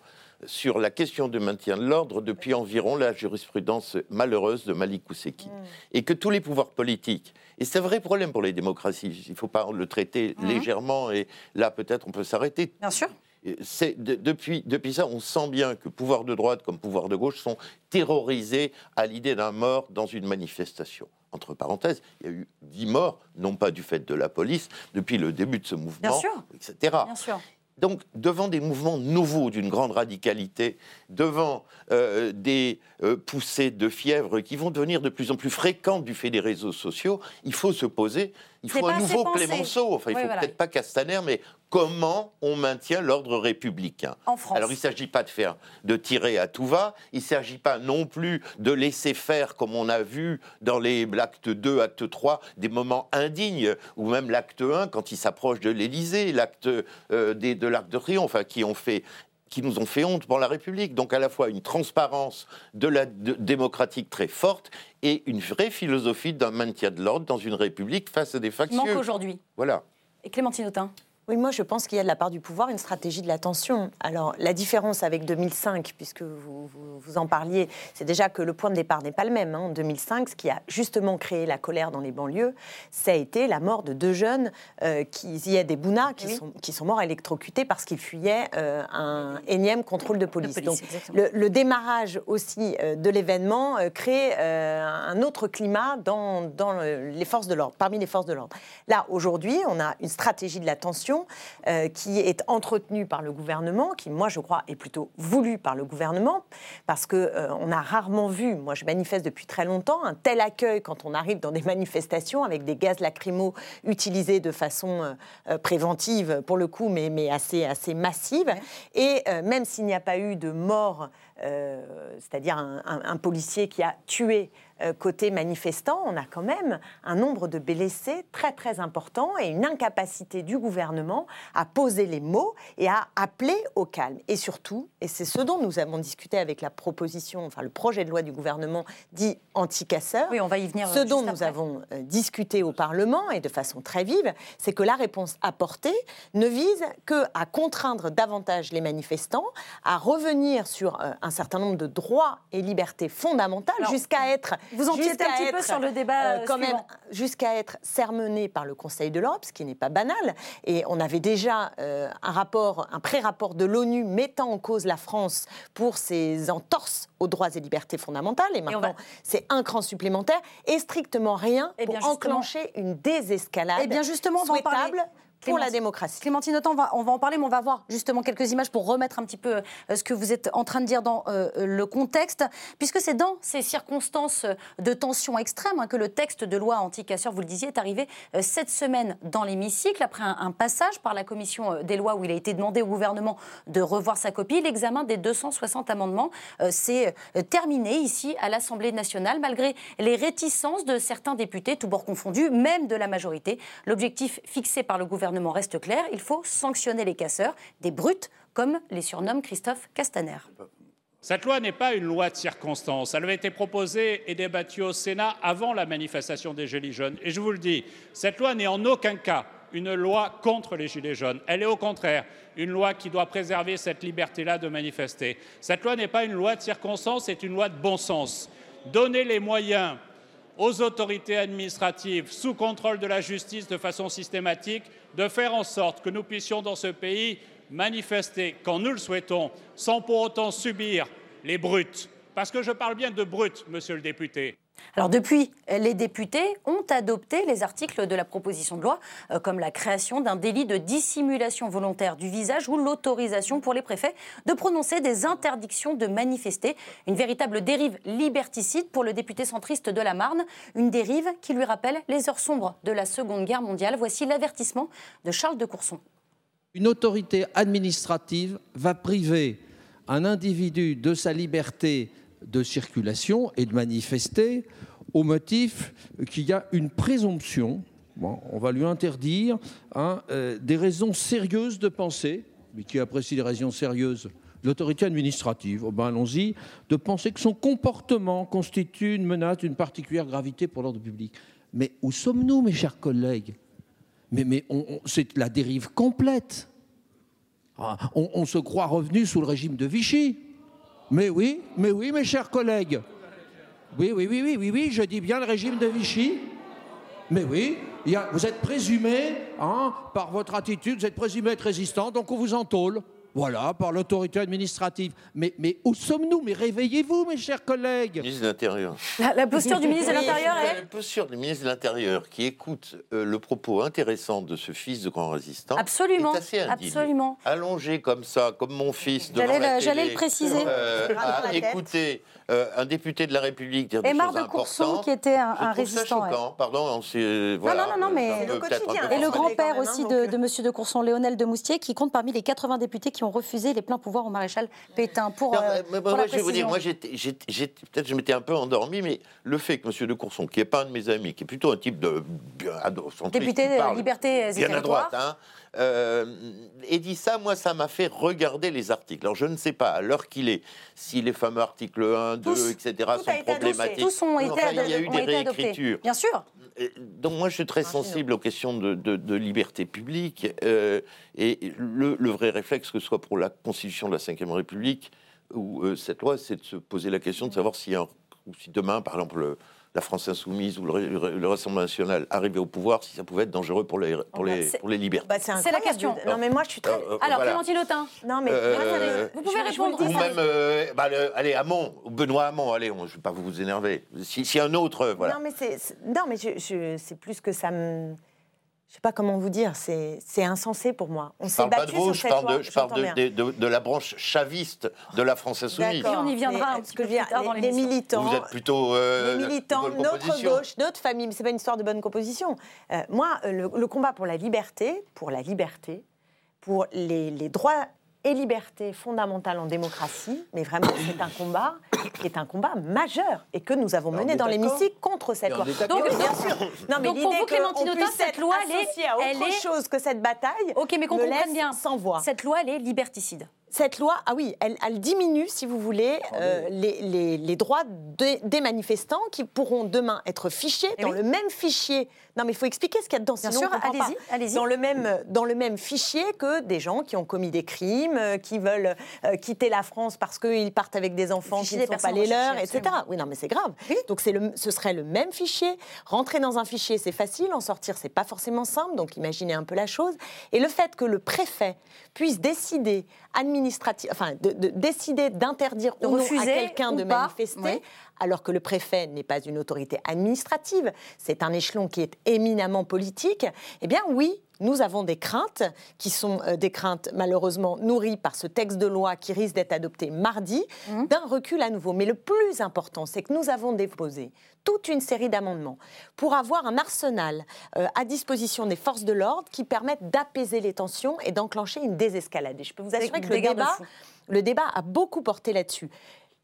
S3: sur la question de maintien de l'ordre depuis environ la jurisprudence malheureuse de Malik Ousseki. Et que tous les pouvoirs politiques, et c'est un vrai problème pour les démocraties, il ne faut pas le traiter légèrement, et là peut-être on peut s'arrêter.
S1: Bien sûr.
S3: De- depuis, depuis ça, on sent bien que pouvoir de droite comme pouvoir de gauche sont terrorisés à l'idée d'un mort dans une manifestation. Entre parenthèses, il y a eu dix morts, non pas du fait de la police, depuis le début de ce mouvement,
S1: Bien sûr.
S3: etc.
S1: Bien sûr.
S3: Donc, devant des mouvements nouveaux d'une grande radicalité, devant euh, des euh, poussées de fièvre qui vont devenir de plus en plus fréquentes du fait des réseaux sociaux, il faut se poser, il faut un nouveau. Clémenceau, enfin, il
S1: Oui,
S3: faut
S1: voilà.
S3: peut-être pas Castaner, mais comment on maintient l'ordre républicain
S1: En France.
S3: Alors, il ne s'agit pas de faire, de tirer à tout va, il ne s'agit pas non plus de laisser faire, comme on a vu dans les l'acte 2, acte 3, des moments indignes, ou même l'acte 1, quand il s'approche de l'Élysée, l'acte euh, des- de l'Arc de Triomphe, enfin, qui ont fait qui nous ont fait honte pour la République. Donc à la fois une transparence de la de- démocratique très forte et une vraie philosophie d'un maintien de l'ordre dans une République face à des
S1: Qui manque aujourd'hui.
S3: Voilà.
S1: Et Clémentine Autain
S4: Oui, moi je pense qu'il y a de la part du pouvoir une stratégie de l'attention. Alors la différence avec 2005, puisque vous, vous, vous en parliez, c'est déjà que le point de départ n'est pas le même. hein. En 2005, ce qui a justement créé la colère dans les banlieues, ça a été la mort de deux jeunes, euh, qui, Zied et Bouna, qui,
S1: Oui.
S4: sont, qui sont morts électrocutés parce qu'ils fuyaient euh, un énième contrôle de police.
S1: police,
S4: Donc le, le démarrage aussi euh, de l'événement crée un autre climat dans, dans le- les forces de l'ordre, parmi les forces de l'ordre. Là, aujourd'hui, on a une stratégie de l'attention euh, qui est entretenue par le gouvernement, qui, moi, je crois, est plutôt voulue par le gouvernement, parce que euh, on a rarement vu, moi, je manifeste depuis très longtemps, un tel accueil quand on arrive dans des manifestations avec des gaz lacrymaux utilisés de façon euh, euh, préventive, pour le coup, mais, mais assez, assez massive. Et même s'il n'y a pas eu de mort, c'est-à-dire un, un- un policier qui a tué côté manifestant, on a quand même un nombre de blessés très très important et une incapacité du gouvernement à poser les mots et à appeler au calme. Et surtout, et c'est ce dont nous avons discuté avec la proposition, enfin le projet de loi du gouvernement dit anti-casseurs,
S1: Oui, on va y venir.
S4: ce
S1: euh,
S4: dont nous avons euh, discuté au Parlement et de façon très vive, c'est que la réponse apportée ne vise que à contraindre davantage les manifestants à revenir sur euh, un certain nombre de droits et libertés fondamentales jusqu'à être
S1: Vous empiétez un petit peu sur le débat
S4: euh, quand même jusqu'à être sermonné par le Conseil de l'Europe, ce qui n'est pas banal. Et on avait déjà euh, un rapport, un pré-rapport de l'ONU mettant en cause la France pour ses entorses aux droits et libertés fondamentales. Et
S1: va-
S4: maintenant, c'est un cran supplémentaire et strictement rien
S1: Eh
S4: pour enclencher une désescalade
S1: Eh bien, justement, on va en parler.
S4: Pour la démocratie.
S1: Clémentine Autant, on va, on va en parler, mais on va voir justement quelques images pour remettre un petit peu euh, ce que vous êtes en train de dire dans euh, le contexte, puisque c'est dans ces circonstances de tension extrême hein, que le texte de loi anti-casseurs, vous le disiez, est arrivé euh, cette semaine dans l'hémicycle, après un, un passage par la commission euh, des lois où il a été demandé au gouvernement de revoir sa copie. L'examen des 260 amendements euh, s'est euh, terminé ici à l'Assemblée nationale, malgré les réticences de certains députés, tous bords confondus, même de la majorité. L'objectif fixé par le gouvernement reste clair, il faut sanctionner les casseurs, des brutes, comme les surnomme Christophe Castaner.
S10: Cette loi n'est pas une loi de circonstance. Elle avait été proposée et débattue au Sénat avant la manifestation des Gilets jaunes. Et je vous le dis, cette loi n'est en aucun cas une loi contre les Gilets jaunes. Elle est au contraire une loi qui doit préserver cette liberté-là de manifester. Cette loi n'est pas une loi de circonstance, c'est une loi de bon sens. Donner les moyens aux autorités administratives sous contrôle de la justice de façon systématique de faire en sorte que nous puissions dans ce pays manifester quand nous le souhaitons sans pour autant subir les brutes. Parce que je parle bien de brutes, monsieur le député.
S1: Alors depuis, les députés ont adopté les articles de la proposition de loi, euh, comme la création d'un délit de dissimulation volontaire du visage ou l'autorisation pour les préfets de prononcer des interdictions de manifester. Une véritable dérive liberticide pour le député centriste de la Marne, une dérive qui lui rappelle les heures sombres de la Seconde Guerre mondiale. Voici l'avertissement de Charles de Courson.
S11: Une autorité administrative va priver un individu de sa liberté de circulation et de manifester au motif qu'il y a une présomption, on va lui interdire hein, euh, des raisons sérieuses de penser, mais qui apprécie les raisons sérieuses L'autorité administrative, oh ben allons-y, de penser que son comportement constitue une menace d'une particulière gravité pour l'ordre public. Mais où sommes-nous, mes chers collègues? Mais, mais c'est la dérive complète. Ah, on se croit revenu sous le régime de Vichy. Mais oui, mais oui, mes chers collègues. Oui, oui, oui, oui, oui, oui, je dis bien le régime de Vichy. Mais oui, vous êtes présumé, hein, par votre attitude, vous êtes présumé être résistant, donc on vous entôle. Voilà, par l'autorité administrative. Mais, mais où sommes-nous? Mais réveillez-vous, mes chers collègues.
S3: Ministre de l'Intérieur.
S1: La, la posture du ministre de l'Intérieur est...
S3: La posture du ministre de l'Intérieur qui écoute euh, le propos intéressant de ce fils de grand résistant
S1: Absolument,
S3: est assez indigne.
S1: absolument.
S3: Allongé comme ça, comme mon fils
S1: J'allais
S3: la
S1: le- j'allais
S3: télé,
S1: le préciser.
S3: euh, à écouter euh, un député de la République dire des
S1: Aymar
S3: choses
S1: de Courson, qui était un, un
S3: ça
S1: résistant. ouais.
S3: choquant. Pardon, on s'est- voilà,
S1: non, non, non, mais-
S3: C'est peu-
S4: le quotidien.
S1: Et le grand-père
S4: même,
S1: aussi
S4: hein,
S1: de,
S4: donc,
S1: de Monsieur de Courson, Léonel de Moustier, qui compte parmi les 80 députés qui ont refusé les pleins pouvoirs au maréchal Pétain. Pour,
S3: Non,
S1: euh, pour la
S3: je vais vous dire, moi, peut-être je m'étais un peu endormi, mais le fait que M. de Courson, qui n'est pas un de mes amis, qui est plutôt un type de bien à- centriste,
S1: Député
S3: qui
S1: de
S3: parle
S1: Liberté et
S3: bien à droite, hein, euh, et dit ça, moi, ça m'a fait regarder les articles. Alors, je ne sais pas, à l'heure qu'il est, si les fameux articles 1, 2,
S1: Tous-
S3: etc. sont problématiques.
S1: Tous ont été,
S3: Enfin, il y a eu des réécritures.
S1: Bien sûr.
S3: Euh, Donc moi, je suis très sensible aux questions de, de- de liberté publique. euh, et le, le vrai réflexe, que ce soit pour la Constitution de la Ve République ou euh, cette loi, c'est de se poser la question de savoir si, un- ou si demain, par exemple, le- la France insoumise ou le, le- le Rassemblement national arrivait au pouvoir, si ça pouvait être dangereux pour les, pour
S4: Oh, bah,
S3: les, pour les libertés.
S4: Bah, c'est
S1: la question.
S4: Non, mais moi, je suis très.
S3: Euh, euh,
S1: Alors,
S3: voilà.
S1: Clémentine Autain,
S4: Non, mais.
S3: Euh,
S1: vous pouvez répondre.
S3: Ou même, euh, bah, le- allez, Hamon, Benoît Hamon, allez, on- je ne vais pas vous énerver. Si, si un autre, voilà.
S4: Non, mais c'est c'est- non, mais je, je- c'est plus que ça me. Je sais pas comment vous dire. C'est c'est insensé pour moi. On
S3: Je
S4: s'est
S3: parle pas
S4: battu
S3: de vous,
S4: sur
S3: je
S4: cette
S3: parle,
S4: loi.
S3: de, je parle
S4: j'entends
S3: de,
S4: bien.
S3: de- de- de la branche chaviste de la France insoumise.
S4: D'accord.
S1: on y viendra un
S4: euh,
S1: petit peu plus tard dans
S4: les, militants.
S3: Vous êtes plutôt euh,
S4: les
S3: de
S4: militants, notre gauche, notre famille, mais c'est pas une histoire de bonne composition. Euh, moi, euh, le, le combat pour la liberté, pour la liberté, pour les, les droits et libertés fondamentales en démocratie, mais vraiment c'est un combat qui est un combat majeur et que nous avons
S6: On
S4: mené dans l'hémicycle contre cette loi. Donc, bien sûr. Non, mais l'idée
S1: vous, Clémentine
S4: qu'on
S1: Autain,
S4: puisse
S1: cette loi, elle est-
S4: à autre
S1: elle est-
S4: chose que cette bataille.
S1: Ok, mais qu'on comprenne bien.
S4: Sans voix.
S1: Cette loi, elle est liberticide.
S4: Cette loi, ah oui, elle, elle diminue, si vous voulez, euh, les, les- les droits de- des manifestants qui pourront demain être fichés
S1: Eh
S4: dans
S1: oui.
S4: le même fichier. Non, mais il faut expliquer ce qu'il y a dedans,
S1: Bien
S4: sinon
S1: sûr, allez-y, allez-y.
S4: Dans le même dans le même fichier que des gens qui ont commis des crimes, euh, qui veulent euh, quitter la France parce qu'ils partent avec des enfants qui ne sont pas les leurs, etc. Oui, non, mais c'est grave. Donc le, ce serait le même fichier. Rentrer dans un fichier, c'est facile. En sortir, c'est pas forcément simple. Donc imaginez un peu la chose. Et le fait que le préfet puisse décider administratif, enfin, de, de décider d'interdire ou non à
S1: refuser
S4: quelqu'un de
S1: pas,
S4: manifester,
S1: oui.
S4: Alors que le préfet n'est pas une autorité administrative, c'est un échelon qui est éminemment politique, eh bien oui, nous avons des craintes qui sont euh, des craintes malheureusement nourries par ce texte de loi qui risque d'être adopté mardi,
S1: Mhm.
S4: d'un recul à nouveau. Mais le plus important, c'est que nous avons déposé toute une série d'amendements pour avoir un arsenal euh, à disposition des forces de l'ordre qui permettent d'apaiser les tensions et d'enclencher une désescalade. Et je peux vous assurer que débat, le débat a beaucoup porté là-dessus.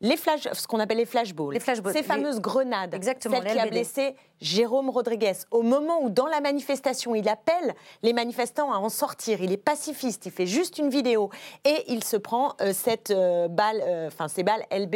S4: Les flash, ce qu'on appelle les flashballs,
S1: Les flashballs,
S4: ces
S1: les-
S4: fameuses grenades,
S1: Exactement,
S4: celle qui a blessé Jérôme Rodriguez, au moment où dans la manifestation, il appelle les manifestants à en sortir, il est pacifiste, il fait juste une vidéo et il se prend euh, cette euh, balle, euh, enfin ces balles LB,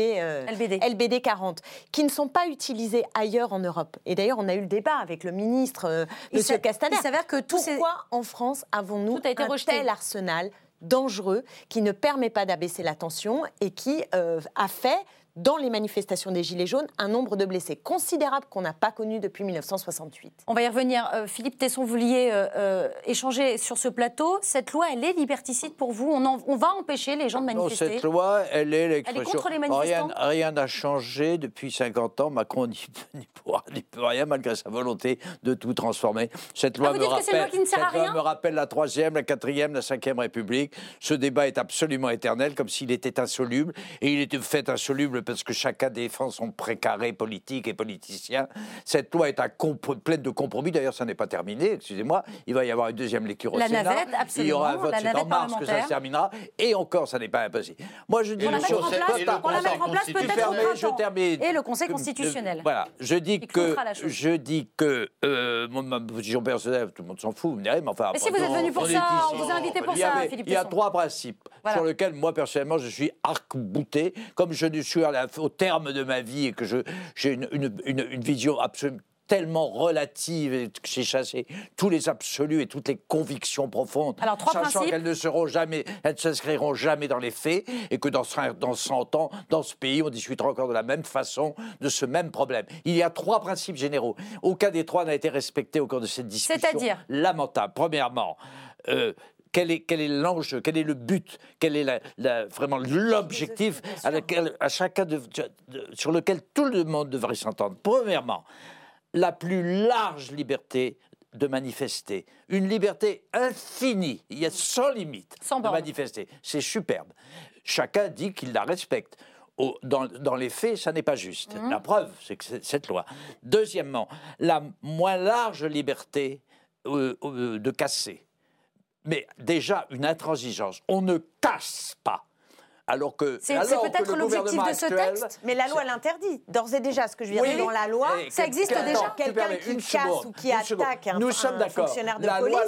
S1: LBD.
S4: LBD 40, qui ne sont pas utilisées ailleurs en Europe. Et d'ailleurs, on a eu le débat avec le ministre, Monsieur Castaner.
S1: il s'avère que ces-
S4: Pourquoi en France avons-nous
S1: Tout
S4: un
S1: rejeté.
S4: tel arsenal dangereux qui ne permet pas d'abaisser la tension et qui euh, a fait dans les manifestations des Gilets jaunes un nombre de blessés considérable qu'on n'a pas connu depuis 1968.
S1: On va y revenir. Euh, Philippe Tesson, vous vouliez euh, euh, échanger sur ce plateau. Cette loi, elle est liberticide pour vous on, en- on va empêcher les gens de
S6: Non,
S1: manifester
S6: cette loi, elle est l'expression.
S1: contre les manifestants
S6: Rien rien n'a changé depuis 50 ans. Macron (laughs) n'y peut rien malgré sa volonté de tout transformer. Cette loi,
S1: Ah, vous
S6: me,
S1: dites que c'est une loi
S6: rappelle,
S1: qui ne sert à
S6: cette loi
S1: rien
S6: me rappelle la troisième, la quatrième, la cinquième République. Ce débat est absolument éternel, comme s'il était insoluble. Et il était fait insoluble parce que chacun défend son précaré politique et politicien. Cette loi est pleine de compromis. D'ailleurs, ça n'est pas terminé. Excusez-moi. Il va y avoir une deuxième lecture au
S1: La
S6: Sénat.
S1: navette,
S6: Il y aura un
S1: absolument,
S6: vote. C'est en mars que ça se terminera. Et encore, ça n'est pas impossible. Moi, je dis une chose.
S1: pour la mettre en place
S3: constitutionnel.
S1: peut-être au printemps. Et le Conseil
S6: Que-
S1: constitutionnel.
S6: de- voilà, je dis que je dis que euh, ma position personnelle, tout le monde s'en fout, vous me direz, mais enfin.
S1: Mais si vous êtes venu pour ça, on vous a invité pour ça, Philippe
S6: Il y a trois principes sur lesquels moi personnellement je suis arc-bouté, comme je suis à la- au terme de ma vie et que j'ai une, une- une- une vision absolument tellement relative et que j'ai chassé tous les absolus et toutes les convictions profondes,
S1: Alors, trois
S6: sachant qu'elles ne seront jamais, elles ne s'inscriront jamais dans les faits et que dans 100 ans, dans ce pays, on discutera encore de la même façon de ce même problème. Il y a trois principes généraux. Aucun des trois n'a été respecté au cours de cette discussion.
S1: C'est-à-dire?
S6: Lamentable. Premièrement, euh, quel est, quel est l'enjeu, quel est le but, quel est la- la- vraiment l'objectif à, laquelle- à chacun de- de- sur lequel tout le monde devrait s'entendre. Premièrement, la plus large liberté de manifester, une liberté infinie, il y a sans limite
S1: Sans
S6: de manifester. C'est superbe. Chacun dit qu'il la respecte. Au- dans, dans les faits, ça n'est pas juste.
S1: Mmh.
S6: La preuve, c'est que c'est cette loi. Deuxièmement, la moins large liberté euh, euh, de casser. Mais déjà, une intransigeance. On ne casse pas Alors que,
S1: C'est- peut-être l'objectif de ce
S6: actuel-
S1: texte
S4: Mais la loi l'interdit. D'ores et déjà, ce que je veux dire,
S6: Oui.
S4: dans la loi,
S1: ça existe
S6: attends,
S1: déjà.
S4: Quelqu'un qui casse
S6: seconde,
S4: ou qui attaque un-
S6: Nous
S4: un
S6: sommes d'accord.
S4: fonctionnaire de
S6: la
S4: police,
S6: loi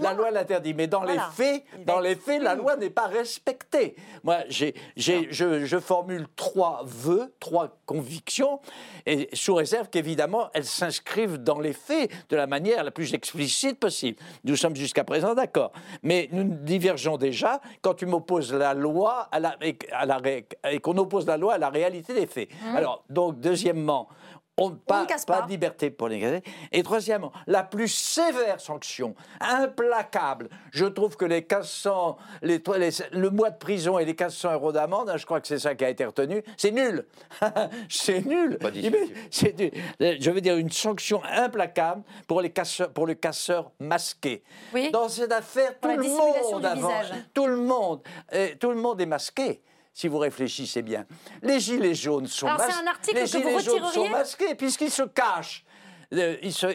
S6: La loi l'interdit, mais dans
S4: voilà.
S6: les faits,
S4: Il
S6: dans les faits, la loi n'est pas respectée. Moi, j'ai- je, je formule trois vœux, trois convictions, et sous réserve qu'évidemment elles s'inscrivent dans les faits de la manière la plus explicite possible. Nous sommes jusqu'à présent d'accord, mais nous divergeons déjà quand tu m'opposes la loi à la, et, qu'on oppose la loi à la réalité des faits. Alors, donc, deuxièmement. On, pas,
S1: ne casse
S6: pas
S1: pas.
S6: de liberté pour les Gazés. Et troisièmement, la plus sévère sanction, implacable. Je trouve que les 1500, les, les- le mois de prison et les 1500 euros d'amende, hein, je crois que c'est ça qui a été retenu, c'est nul. (laughs) c'est nul. C'est. Je veux dire une sanction implacable pour les casseurs, pour le casseur masqué.
S1: Oui.
S6: Dans cette affaire, tout le monde avant, tout le monde, tout le monde est masqué. Si vous réfléchissez bien, les gilets jaunes sont
S1: Alors, c'est
S6: masqués.
S1: un article
S6: les
S1: que vous
S6: gilets jaunes sont masqués puisqu'ils se cachent. Euh, ils se,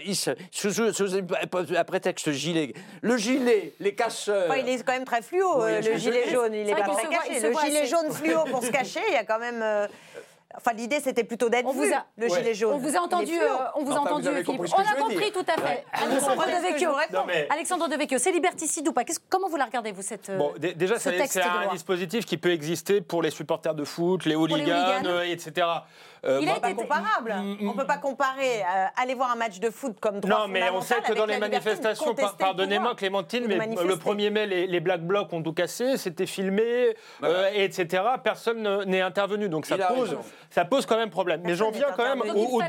S6: sous, sous- sous un prétexte gilet. Le gilet, les casseurs.
S4: Enfin, il est quand même très fluo,
S6: Oui,
S4: euh, le gilet jaune. Il est pas très caché. Le gilet
S1: assez.
S4: jaune fluo pour se (laughs) cacher, il y a quand même. euh, Enfin, l'idée, c'était plutôt d'être
S1: On
S4: vu,
S1: vous a-
S4: le
S6: Ouais.
S4: gilet jaune.
S1: On vous a entendu,
S4: fluo.
S1: euh, on vous a
S6: Enfin,
S1: entendu, Philippe. On a compris tout à fait.
S6: Ouais.
S1: Alexandre Devecchio.
S2: mais-
S1: Alexandre Devecchio, c'est liberticide ou pas Qu'est-ce- Comment vous la regardez, vous, cette. euh,
S2: Bon, dé- déjà,
S1: ce
S2: c'est
S1: texte
S2: c'est
S1: de
S2: un dispositif qui peut exister pour les supporters de foot, les
S1: les
S2: hooligans,
S1: hooligans.
S2: euh, etc. Euh,
S1: Il a
S2: moi-
S1: été-
S4: pas comparable.
S2: Mm,
S4: On peut pas comparer euh, aller voir un match de foot comme droit
S2: Non, mais on sait que dans les manifestations, par- pardonnez-moi Clémentine, mais
S4: manifester.
S2: le 1er mai, les, les Black Blocs ont tout cassé, c'était filmé, euh, et etc. Personne ne- n'est intervenu, donc ça pose, ça pose quand même problème. mais j'en viens quand même au,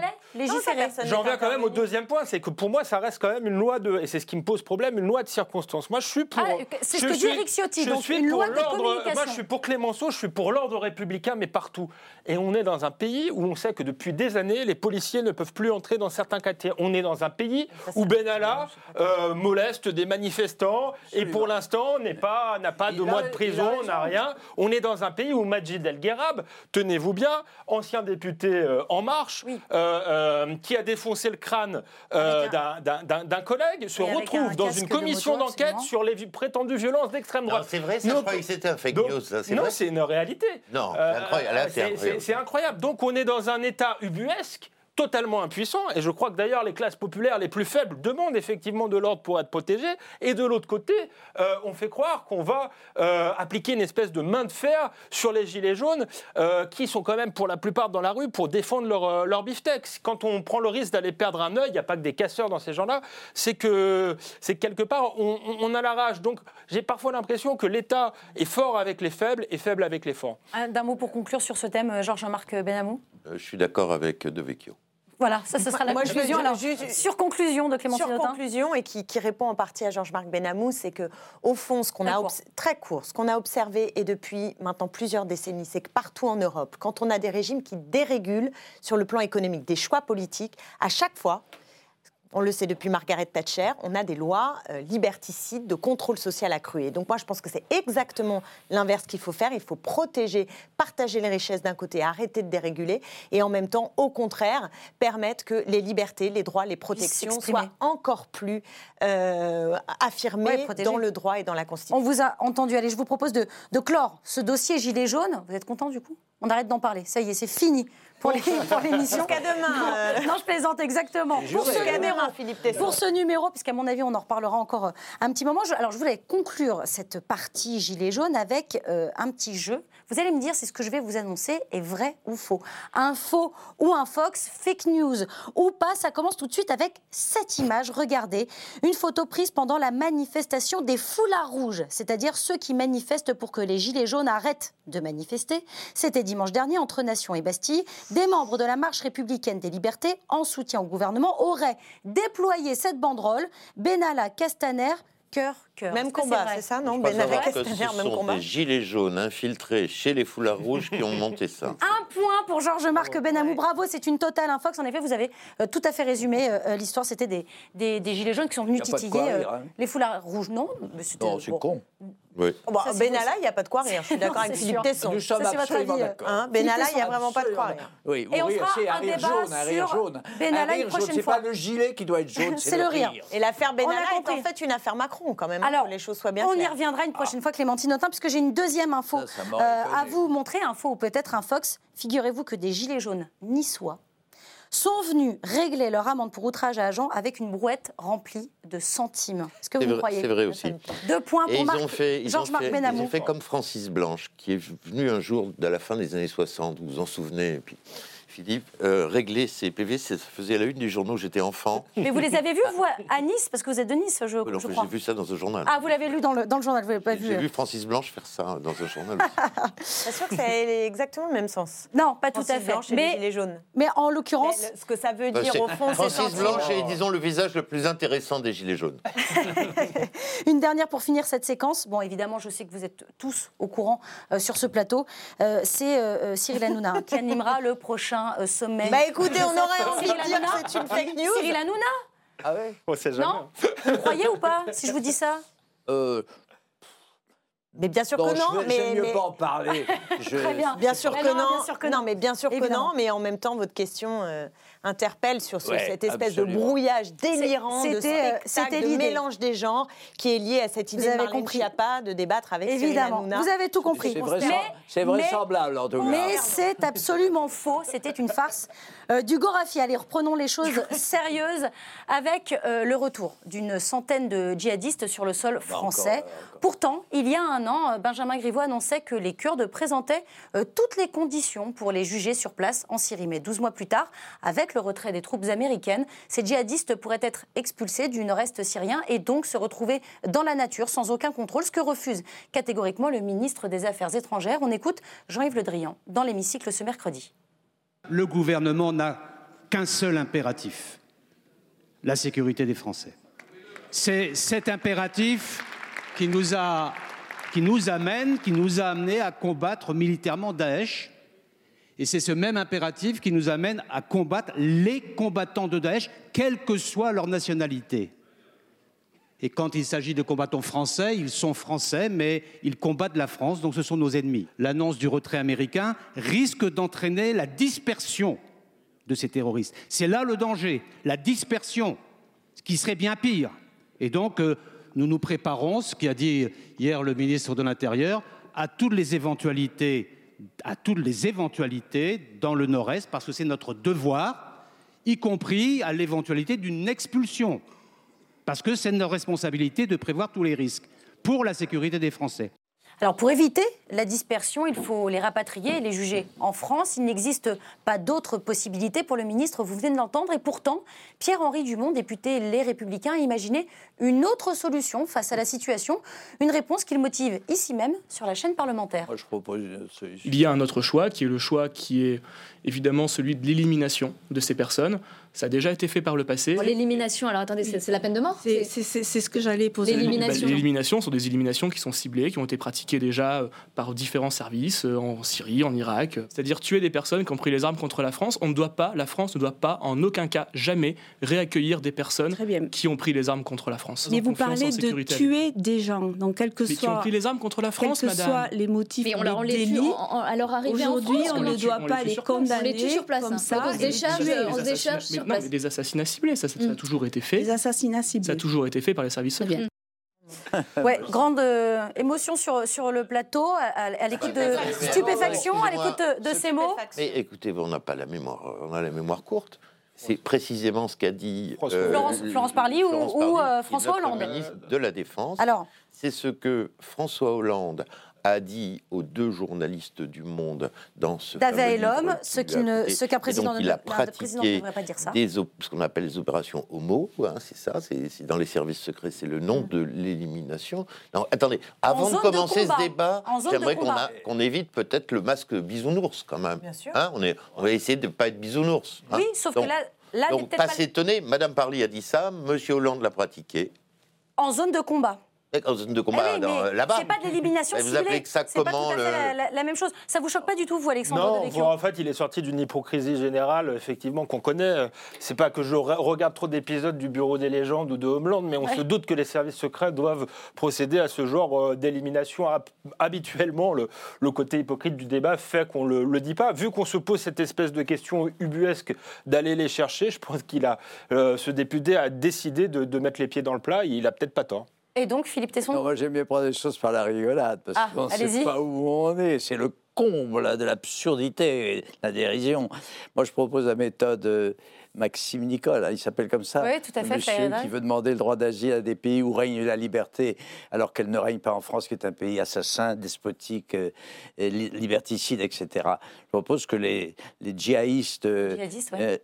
S2: J'en viens quand même au deuxième point, c'est que pour moi, ça reste quand même une loi de, et c'est ce qui me pose problème, une loi de circonstance. Moi, je suis pour.
S1: Ah, c'est ce que dit Eric Ciotti,
S2: je
S1: donc
S2: suis
S1: une
S2: pour
S1: loi de
S2: l'ordre-
S1: communication.
S2: Moi, je suis pour Clémenceau, je suis pour l'ordre républicain, mais partout. Et on est dans un pays où on sait que depuis des années, les policiers ne peuvent plus entrer dans certains quartiers. On est dans un pays où Benalla euh, moleste des manifestants, et pour l'instant, n'est pas n'a pas de
S6: a-
S2: mois de prison, n'a rien. On est dans un pays où Majid El Gherab, tenez-vous bien, ancien député euh, En Marche,
S1: Oui.
S2: euh, euh, qui a défoncé le crâne euh, d'un- d'un d'un- d'un collègue, se
S1: Et avec un
S2: retrouve dans une commission d'enquête sur les prétendues violences d'extrême droite.
S3: c'est vrai, ça,
S2: Donc-
S3: je croyais que c'était un fake
S2: donc-
S3: news. Ça, c'est
S2: non,
S3: vrai
S2: c'est une réalité.
S3: Non, c'est incroyable. Là, c'est
S2: c'est-
S3: incroyable.
S2: c'est incroyable. Donc on est dans un état ubuesque totalement impuissant, et je crois que d'ailleurs les classes populaires les plus faibles demandent effectivement de l'ordre pour être protégées, et de l'autre côté, euh, on fait croire qu'on va euh, appliquer une espèce de main de fer sur les gilets jaunes, euh, qui sont quand même pour la plupart dans la rue pour défendre leur, leur beefsteak. Quand on prend le risque d'aller perdre un œil, il n'y a pas que des casseurs dans ces gens-là, c'est que, c'est que quelque part, on, on- on a la rage. Donc j'ai parfois l'impression que l'État est fort avec les faibles et faible avec les forts.
S1: Un- D'un mot pour conclure sur ce thème, Georges-Marc Benamou
S3: Euh, Je suis d'accord avec De Vecchio.
S1: Voilà, ça, ce sera la
S4: Moi,
S1: conclusion. Alors,
S4: juste-
S1: sur conclusion de Clémentine
S4: Sur conclusion, et qui, qui répond en partie à Georges-Marc Benamou, c'est que au fond, ce qu'on a
S1: court.
S4: très court, ce qu'on a observé et depuis maintenant plusieurs décennies, c'est que partout en Europe, quand on a des régimes qui dérégulent sur le plan économique, des choix politiques, à chaque fois. On le sait depuis Margaret Thatcher, on a des lois euh, liberticides de contrôle social accru. Et donc moi, je pense que c'est exactement l'inverse qu'il faut faire. Il faut protéger, partager les richesses d'un côté, arrêter de déréguler, et en même temps, au contraire, permettre que les libertés, les droits, les protections soient encore plus euh, affirmées
S1: Ouais,
S4: dans le droit et dans la Constitution.
S1: On vous a entendu. Allez, je vous propose de, de clore ce dossier gilet jaune. Vous êtes content du coup? On arrête d'en parler. Ça y est, c'est fini pour l'émission.
S4: Jusqu'à demain. euh,
S1: Non, je plaisante exactement. Pour ce numéro,
S4: demain, Philippe
S1: pour ce numéro, puisqu'à mon avis, on en reparlera encore euh, un petit moment. Je- alors, je voulais conclure cette partie gilet jaune avec euh, un petit jeu. Vous allez me dire si ce que je vais vous annoncer est vrai ou faux. Un faux ou un fox, fake news ou pas. Ça commence tout de suite avec cette image. Regardez, une photo prise pendant la manifestation des foulards rouges, c'est-à-dire ceux qui manifestent pour que les gilets jaunes arrêtent de manifester. C'était dimanche dernier entre Nation et Bastille. Des membres de la marche républicaine des libertés, en soutien au gouvernement, auraient déployé cette banderole. Benalla, Castaner, cœur, cœur.
S4: Même combat, c'est ça, non Ben avec
S3: que
S4: Castaner,
S3: ce
S4: même
S3: sont
S4: combat.
S3: des gilets jaunes infiltrés chez les foulards rouges qui ont (laughs) monté ça.
S1: Un point pour Georges-Marc Benamou.
S4: ouais.
S1: Bravo, c'est une totale infox. En effet, vous avez euh, tout à fait résumé euh, euh, l'histoire. C'était des, des, des gilets jaunes qui sont venus titiller
S6: quoi
S1: euh,
S6: hein.
S1: les foulards rouges. Non, mais c'était
S6: Non, c'est
S1: bon.
S6: con.
S3: Oui.
S4: Bon,
S1: Ça, c'est
S4: Benalla, il n'y a pas de quoi rire. Je suis (laughs) d'accord avec
S1: c'est
S4: Philippe
S1: sûr.
S4: Tesson.
S6: Nous sommes
S1: Ça, c'est votre
S6: absolument
S1: avis,
S6: d'accord.
S4: Hein, Benalla, il n'y a vraiment pas de quoi rire.
S6: Oui,
S1: Et on
S6: rire,
S1: fera
S6: c'est un
S1: un
S6: rire
S1: débat
S6: jaune, un rire
S1: sur
S6: jaune.
S1: Benalla
S6: un rire
S1: une
S6: jaune,
S1: prochaine
S6: c'est
S1: fois.
S6: pas le gilet qui doit être jaune, (laughs)
S1: C'est
S6: c'est
S1: le
S6: le
S1: rire.
S6: rire.
S4: Et l'affaire Benalla est
S1: compris.
S4: en fait une affaire Macron quand même.
S1: Alors,
S4: que les choses soient bien
S1: On y reviendra une prochaine fois, Clémentine Autain, puisque j'ai une deuxième info
S6: Ça, ça m'aurait
S1: euh, à vous montrer, info ou peut-être un Fox. Figurez-vous que des gilets jaunes niçois sont venus régler leur amende pour outrage à agent avec une brouette remplie de centimes. Est-ce que vous
S3: C'est
S1: me
S3: vrai,
S1: croyez
S3: c'est vrai aussi.
S1: Deux points pour
S3: ils
S1: Marc-
S3: ont fait, ils ont
S1: Marc
S3: fait, ils
S1: Benamou.
S3: ont fait comme Francis Blanche, qui est venu un jour de la fin des années 60, vous vous en souvenez, et puis Philippe, euh, régler ses PV, ça faisait la une des journaux, j'étais enfant. (laughs)
S1: Mais vous les avez vus, vous, à Nice? Parce que vous êtes de Nice, je, je
S3: que
S1: crois.
S3: J'ai vu ça dans un journal.
S1: Ah, vous l'avez lu dans le, dans le journal, vous l'avez pas vu
S3: J'ai
S1: euh.
S3: vu Francis Blanche faire ça dans un journal.
S4: Bien (laughs) sûr que ça a exactement le même sens.
S1: Non, pas tout à
S4: Francis
S1: fait.
S4: Blanche et les
S1: Mais,
S4: gilets jaunes.
S1: mais en l'occurrence,
S4: Mais le- ce que ça veut
S3: Bah,
S4: dire au fond, c'est
S3: Francis Blanche est, disons, le visage le plus intéressant des Gilets jaunes. (laughs)
S1: Une dernière pour finir cette séquence. Bon, évidemment, je sais que vous êtes tous au courant euh, sur ce plateau. Euh, c'est euh, euh, Cyril Hanouna hein, qui animera le prochain euh, sommet.
S4: Bah écoutez, on aurait (laughs) envie de dire que c'est une fake news.
S1: Cyril Hanouna
S6: Ah ouais
S2: On sait jamais.
S1: Non Vous croyez ou pas Si je vous dis ça
S6: euh,
S4: Mais bien sûr que non,
S6: je vais-
S4: mais,
S6: mieux
S4: mais-
S6: pas en parler. (laughs) Je-
S1: Très bien.
S4: Bien sûr
S1: Mais
S4: que
S1: non,
S4: non.
S1: bien sûr que
S4: non,
S1: non.
S4: mais bien sûr que non. Mais en même temps, votre question euh, interpelle sur ce-
S6: Ouais,
S4: cette espèce de brouillage délirant, de
S1: c'était, euh,
S4: spectacle, de mélange des genres qui est lié à cette idée
S1: avez
S4: de Marlène
S1: compris.
S4: Schiappa de débattre avec
S1: Évidemment. Vous avez tout compris.
S6: C'est vraisemblable, en tout cas.
S1: Mais c'est absolument faux. C'était une farce euh, du Gorafi. Allez, reprenons les choses (laughs) sérieuses avec euh, le retour d'une centaine de djihadistes sur le sol français.
S6: encore, encore.
S1: Pourtant, il y a un an, euh, Benjamin Griveaux annonçait que les Kurdes présentaient euh, toutes les conditions pour les juger sur place en Syrie. Mais 12 mois plus tard, avec le retrait des troupes américaines, ces djihadistes pourraient être expulsés du nord-est syrien et donc se retrouver dans la nature sans aucun contrôle, ce que refuse catégoriquement le ministre des Affaires étrangères. On écoute Jean-Yves Le Drian dans l'hémicycle ce mercredi.
S12: Le gouvernement n'a qu'un seul impératif, la sécurité des Français. C'est cet impératif qui nous, a, qui amène, qui nous a amené à combattre militairement Daesh. Et c'est ce même impératif qui nous amène à combattre les combattants de Daesh, quelle que soit leur nationalité. Et quand il s'agit de combattants français, ils sont français, mais ils combattent la France, donc ce sont nos ennemis. L'annonce du retrait américain risque d'entraîner la dispersion de ces terroristes. C'est là le danger, la dispersion, ce qui serait bien pire. Et donc, euh, nous nous préparons, ce qu'a dit hier le ministre de l'Intérieur, à toutes les éventualités, à toutes les éventualités dans le Nord-Est, parce que c'est notre devoir, y compris à l'éventualité d'une expulsion parce que c'est notre responsabilité de prévoir tous les risques pour la sécurité des Français.
S1: Alors pour éviter la dispersion, il faut les rapatrier et les juger. En France, il n'existe pas d'autre possibilité pour le ministre, vous venez de l'entendre, et pourtant, Pierre-Henri Dumont, député Les Républicains, a imaginé une autre solution face à la situation, une réponse qu'il motive ici même sur la chaîne parlementaire.
S6: Moi, je propose une solution.
S13: Il y a un autre choix qui est le choix qui est évidemment celui de l'élimination de ces personnes. Ça a déjà été fait par le passé.
S14: Bon, L'élimination, alors attendez, c'est la peine de mort
S15: C'est ce que j'allais poser.
S14: L'élimination.
S13: Bah, les éliminations sont des éliminations qui sont ciblées, qui ont été pratiquées déjà euh, par différents services euh, en Syrie, en Irak. C'est-à-dire tuer des personnes qui ont pris les armes contre la France. On ne doit pas, la France ne doit pas, en aucun cas, jamais réaccueillir des personnes qui ont pris les armes contre la France.
S15: Mais vous parlez de tuer des gens, donc quel que
S13: Mais qui ont
S15: soit,
S13: pris les armes contre la France,
S15: quels que
S13: madame.
S15: soient les motifs
S14: Mais on, on les tue
S15: délits, aujourd'hui,
S14: France.
S15: on
S13: on
S15: ne doit
S13: on
S15: pas les condamner
S14: On les tue sur place,
S15: comme
S14: hein.
S15: ça.
S14: Donc on se décharge, on se sur
S13: non, mais des assassinats ciblés, ça, ça a
S14: Mm.
S13: toujours été fait.
S15: Les assassinats
S13: Ça
S15: ciblés.
S13: a toujours été fait par les services secrets. (laughs)
S1: Ouais, grande euh, émotion sur, sur le plateau, à, l'écoute de stupéfaction, à l'écoute de, de ces mots.
S3: Mais écoutez, on n'a pas la mémoire, on a la mémoire courte. C'est précisément ce qu'a dit
S2: François-
S1: Florence- Florence Parly ou-
S3: Florence
S1: ou,
S3: Parly,
S1: euh, François Hollande
S3: ministre de la Défense.
S1: Alors,
S3: C'est ce que François Hollande a dit aux deux journalistes du Monde dans ce fameux
S1: et l'homme, ce ne- qu'un président
S3: donc,
S1: ne-
S3: il a
S1: ne
S3: pratiqué
S1: devrait pas dire ça.
S3: des ce qu'on appelle les opérations homo, hein, c'est ça, c'est dans les services secrets, c'est le nom de l'élimination. Non, attendez, avant de commencer ce débat, j'aimerais qu'on évite peut-être le masque bisounours quand même.
S4: Bien sûr.
S3: Hein, on, est, on va essayer de ne pas être bisounours. hein.
S1: oui, sauf
S3: Donc-
S1: que là, là
S3: Donc, pas s'étonner, Madame Parly a dit ça, Monsieur Hollande l'a pratiqué.
S1: en zone de combat.
S3: En zone de
S1: Eh
S3: combat,
S1: oui,
S3: dans-
S1: mais
S3: là-bas.
S1: C'est pas de l'élimination
S3: vous appelez que ça comment, le-
S1: la, la- la même chose. Ça vous choque pas du tout, vous, Alexandre
S2: Non, en fait, il est sorti d'une hypocrisie générale, effectivement, qu'on connaît. C'est pas que je re- regarde trop d'épisodes du Bureau des légendes ou de Homeland, mais on
S1: Ouais.
S2: se doute que les services secrets doivent procéder à ce genre euh, d'élimination. Hab- Habituellement, le, le côté hypocrite du débat fait qu'on le, le dit pas. Vu qu'on se pose cette espèce de question ubuesque d'aller les chercher, je pense qu'il a, euh, ce député a décidé de, de mettre les pieds dans le plat. Et il a peut-être pas tort.
S1: Et donc, Philippe Tesson
S6: Non, moi j'aime bien prendre les choses par la rigolade, parce
S1: Ah,
S6: qu'on ne sait pas où on est. C'est le comble de l'absurdité, la dérision. Moi je propose la méthode euh, Maxime Nicole, hein, il s'appelle comme ça.
S1: Oui, tout à fait,
S6: Monsieur qui veut demander le droit d'asile à des pays où règne la liberté, alors qu'elle ne règne pas en France, qui est un pays assassin, despotique, euh, et li- liberticide, etc. Je propose que les, les djihadistes, euh,
S1: Djihadistes, ouais.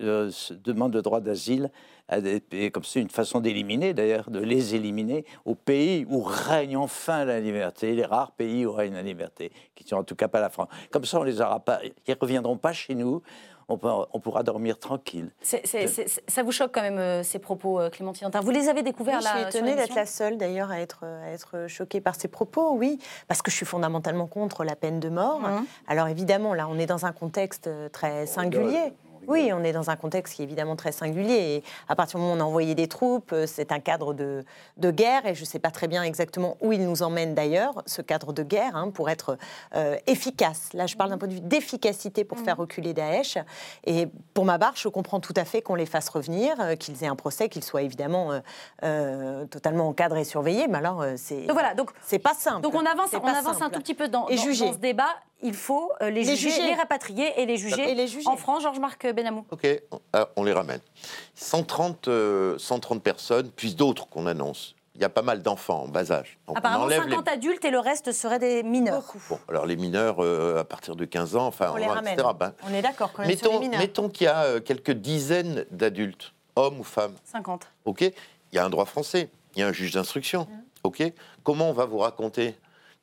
S6: euh, demandent le droit d'asile à des pays, comme c'est une façon d'éliminer d'ailleurs, de les éliminer aux pays où règne enfin la liberté, les rares pays où règne la liberté, qui sont en tout cas pas la France. Comme ça, on les aura pas, ils reviendront pas chez nous. On, peut- on pourra dormir tranquille.
S1: C'est- ça vous choque quand même euh, ces propos, euh, Clémentine Vous les avez découverts
S4: Oui,
S1: là
S4: je suis étonnée d'être la seule d'ailleurs à être, à être choquée par ces propos, oui, parce que je suis fondamentalement contre la peine de mort.
S1: Mhm.
S4: Alors évidemment, là, on est dans un contexte euh, très singulier. Oui, on est dans un contexte qui est évidemment très singulier. Et à partir du moment où on a envoyé des troupes, euh, c'est un cadre de, de guerre. Et je ne sais pas très bien exactement où il nous emmène d'ailleurs, ce cadre de guerre, hein, pour être euh, efficace. Là, je parle d'un point de vue d'efficacité pour faire reculer Daesh. Et pour ma part, je comprends tout à fait qu'on les fasse revenir, euh, qu'ils aient un procès, qu'ils soient évidemment euh, euh, totalement encadrés et surveillés. Mais alors, c'est
S1: voilà, donc
S4: c'est pas simple.
S1: Donc on avance, on avance un tout petit peu dans ce débat. Il faut euh, les,
S4: Les
S1: juger,
S4: juger.
S1: les rapatrier et les juger,
S4: Et les juger.
S1: en France. Georges-Marc Benamou.
S3: Ok, ah, on les ramène. 130, euh, 130 personnes, puis d'autres qu'on annonce. Il y a pas mal d'enfants en bas âge. Donc on
S1: Apparemment
S3: enlève les-
S1: 50 adultes et le reste seraient des mineurs.
S3: Bon, alors les mineurs, euh, à partir de 15 ans, enfin,
S4: On les ramène.
S3: etc. ben,
S4: On est d'accord quand même sur les
S3: mettons
S4: mineurs.
S3: mettons qu'il y a euh, quelques dizaines d'adultes, hommes ou femmes.
S1: 50.
S3: Ok, il y a un droit français, il y a un juge d'instruction. Ok, comment on va vous raconter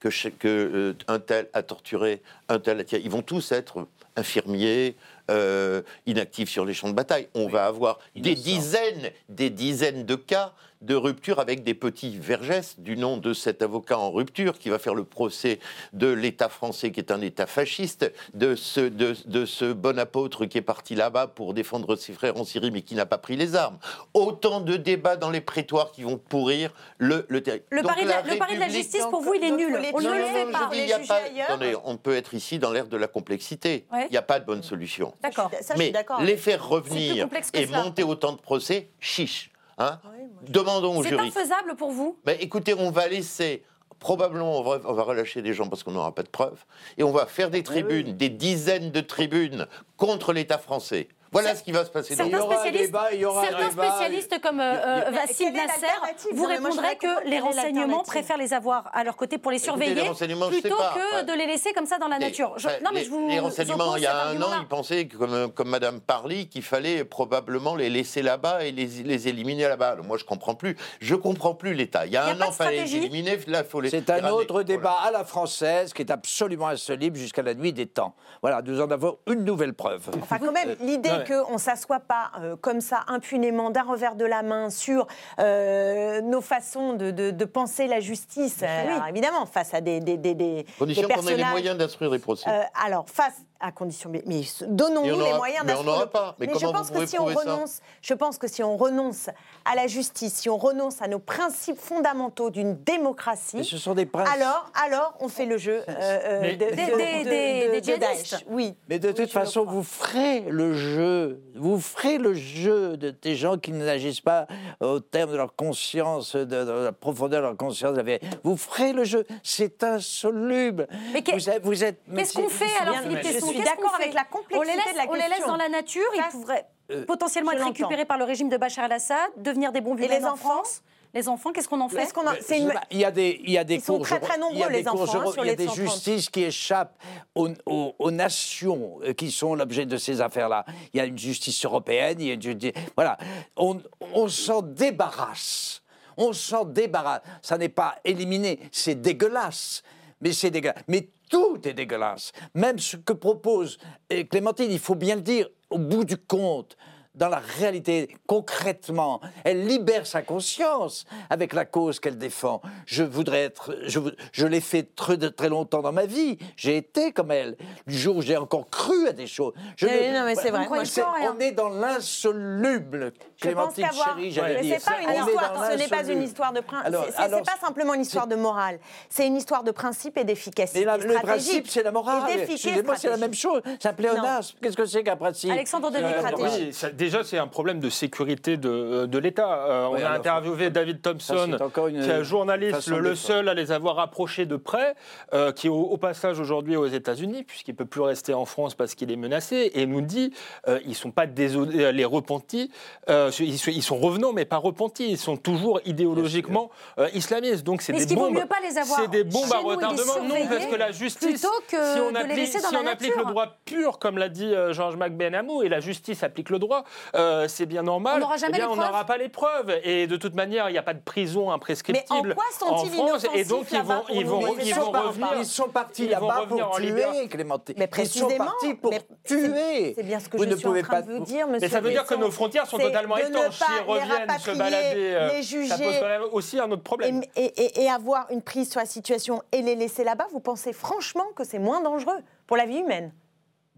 S3: que, euh, un tel a torturé, un tel a tiré. Ils vont tous être infirmiers, euh, inactifs sur les champs de bataille. On va avoir des dizaines, des dizaines de cas de rupture avec des petits vergesses du nom de cet avocat en rupture qui va faire le procès de l'État français qui est un État fasciste, de ce, de, de ce bon apôtre qui est parti là-bas pour défendre ses frères en Syrie mais qui n'a pas pris les armes. Autant de débats dans les prétoires qui vont pourrir le, le territoire.
S1: Le pari de la,
S3: la
S1: le pari de la justice, pour vous, il est nul. On ne le fait pas.
S3: dis, a pas- attendez, on peut être ici dans l'ère de la complexité. Il
S1: Ouais.
S3: n'y a pas de bonne solution.
S1: D'accord.
S3: Mais les faire revenir et monter autant de procès, chiche. Hein Demandons aux
S1: C'est
S3: juristes.
S1: infaisable pour vous
S3: Mais écoutez, on va laisser. Probablement, on va, on va relâcher des gens parce qu'on n'aura pas de preuves. Et on va faire des tribunes, des dizaines de tribunes contre l'État français. Voilà ce qui va se passer.
S1: Certains spécialistes, certains spécialistes comme euh, euh,
S4: est
S1: Nasser vous répondraient que les renseignements préfèrent les avoir à leur côté pour les
S3: Écoutez,
S1: surveiller
S3: les renseignements, je sais
S1: plutôt
S3: pas.
S1: que
S3: Ouais.
S1: de les laisser comme ça dans la nature. Je- non, mais
S3: les,
S1: je vous
S3: les renseignements, il y a un an, ils pensaient, comme, comme Madame Parly, qu'il fallait probablement les laisser là-bas et les, les éliminer là-bas. Moi, je comprends plus. Je comprends plus l'État. Il y a
S6: Il y a
S3: un an, il fallait les éliminer. Là, il faut les.
S6: C'est un autre débat à la française qui est absolument insoluble jusqu'à la nuit des temps. Voilà, nous en avons une nouvelle preuve.
S4: Enfin, quand même, l'idée
S6: mais-
S4: qu'on ne s'assoit pas euh, comme ça impunément d'un revers de la main sur euh, nos façons de, de- de penser la justice, alors, évidemment, face à des, des, des, des-
S3: qu'on ait les moyens d'instruire des procès.
S4: euh, alors, face à condition. Mais, mais donnons-nous les moyens
S3: mais on n'aura pas. Mais
S4: je
S3: comment
S4: pense
S3: vous
S4: que si on renonce, je pense que si on renonce à la justice, si on renonce à nos principes fondamentaux d'une démocratie,
S6: Mais ce sont des principes.
S4: alors, alors on fait le jeu euh,
S6: Mais-
S4: de,
S6: Des-
S4: de-
S6: des-
S4: de-. Daesh. Oui.
S6: Mais de toute façon, vous ferez le jeu. Vous ferez le jeu de des gens qui n'agissent pas au terme de leur conscience, de, de la profondeur de leur conscience. Vous ferez le jeu. C'est insoluble.
S1: Mais qu'est-
S6: vous êtes, vous êtes- mais
S1: Qu'est-ce qu'on fait alors, Philippe
S6: mais-
S1: Tesson
S4: suis
S1: Qu'est-ce
S4: d'accord
S1: qu'on fait
S4: avec la complexité
S1: on les laisse,
S4: de la
S1: on les laisse
S4: question.
S1: dans la nature, ils pourraient
S6: Euh,
S1: potentiellement
S4: je
S1: être récupérés par le régime de Bachar el-Assad, devenir des bons
S4: Et les
S1: vilains en
S4: enfants
S1: France. Les enfants, qu'est-ce qu'on en fait
S4: a-
S6: je
S4: une-
S6: Il y a des, il y a des
S4: Ils sont
S6: cours
S4: très, très
S6: euro- il y a
S4: nombreux,
S6: des
S4: les
S6: cours
S4: enfants, sur
S6: il y a des
S4: 130.
S6: justices qui échappent aux, aux- aux nations euh, qui sont l'objet de ces affaires-là. Il y a une justice européenne, il y a une justice... Voilà, on, on s'en débarrasse. On s'en débarrasse. Ça n'est pas éliminé, c'est dégueulasse. Mais c'est dégueulasse. Mais tout est dégueulasse. Même ce que propose euh, Clémentine, il faut bien le dire, au bout du compte, dans la réalité, concrètement, elle libère sa conscience avec la cause qu'elle défend. Je voudrais être, je, l'ai fait très, de très longtemps dans ma vie. J'ai été comme elle. Du jour où j'ai encore cru à des choses. Je ne-
S4: non, mais c'est vrai.
S6: Moi,
S4: je
S6: on est dans l'insoluble.
S4: Je pense
S6: Clémentine chérie, j'allais
S4: Mais
S6: dire.
S4: pas une histoire. Ce n'est pas une histoire de principe.
S6: Alors-
S4: C'est
S6: alors,
S4: c'est pas simplement une histoire de morale. C'est une histoire de principe et d'efficacité.
S6: Mais la- le principe, c'est la morale. Excusez-moi, c'est la même chose. C'est un pléonasme. Qu'est-ce que c'est qu'un principe
S1: Alexandre Denis
S6: Euh,
S2: ça- déjà, c'est un problème de sécurité de, de l'État. Euh, on a interviewé David
S6: ça,
S2: Thompson,
S6: c'est encore une
S2: qui est un journaliste, le, seul à les avoir approchés de près, euh, qui est au, au passage aujourd'hui aux États-Unis, puisqu'il ne peut plus rester en France parce qu'il est menacé, et nous dit euh, ils ne sont pas désolés, les repentis, euh, ils, sont, ils sont revenants, mais pas repentis, ils sont toujours idéologiquement euh, islamistes. Donc c'est des
S1: est-ce qu'il vaut
S2: bombes.
S1: mieux pas les avoir
S2: C'est des bombes
S1: chez
S2: à retardement. Non, parce que la justice,
S1: plutôt que
S2: si on
S1: de les
S2: applique,
S1: laisser dans
S2: si
S1: la
S2: on applique le droit pur, comme l'a dit euh, Georges-Mac Benamou, et la justice applique le droit, euh, c'est bien normal.
S1: On n'aura jamais
S2: eh bien,
S1: les
S2: on
S1: preuves.
S2: n'aura pas les preuves. Et de toute manière, il n'y a pas de prison imprescriptible
S4: Mais en quoi sont-ils
S2: France. Et donc, ils vont,
S4: pour
S2: ils
S4: nous
S2: vont,
S4: Mais
S2: ils
S4: ils
S2: vont
S4: sont pas-
S2: revenir.
S6: Ils sont partis là-bas pour tuer, Clémentine.
S4: Mais
S6: Ils sont
S4: précisément,
S6: partis pour
S4: mais
S6: tuer.
S4: C'est bien ce que
S6: Vous
S4: je
S6: ne
S4: suis en
S6: pouvez
S4: train
S6: pas
S4: de vous dire, monsieur.
S2: Mais ça veut dire que nos frontières sont totalement étanches.
S4: pas
S2: S'ils
S4: les
S2: reviennent se balader, euh,
S4: les
S2: ça pose
S4: juger.
S2: quand même aussi un autre problème.
S4: Et avoir une prise sur la situation et les laisser là-bas, vous pensez franchement que c'est moins dangereux pour la vie humaine?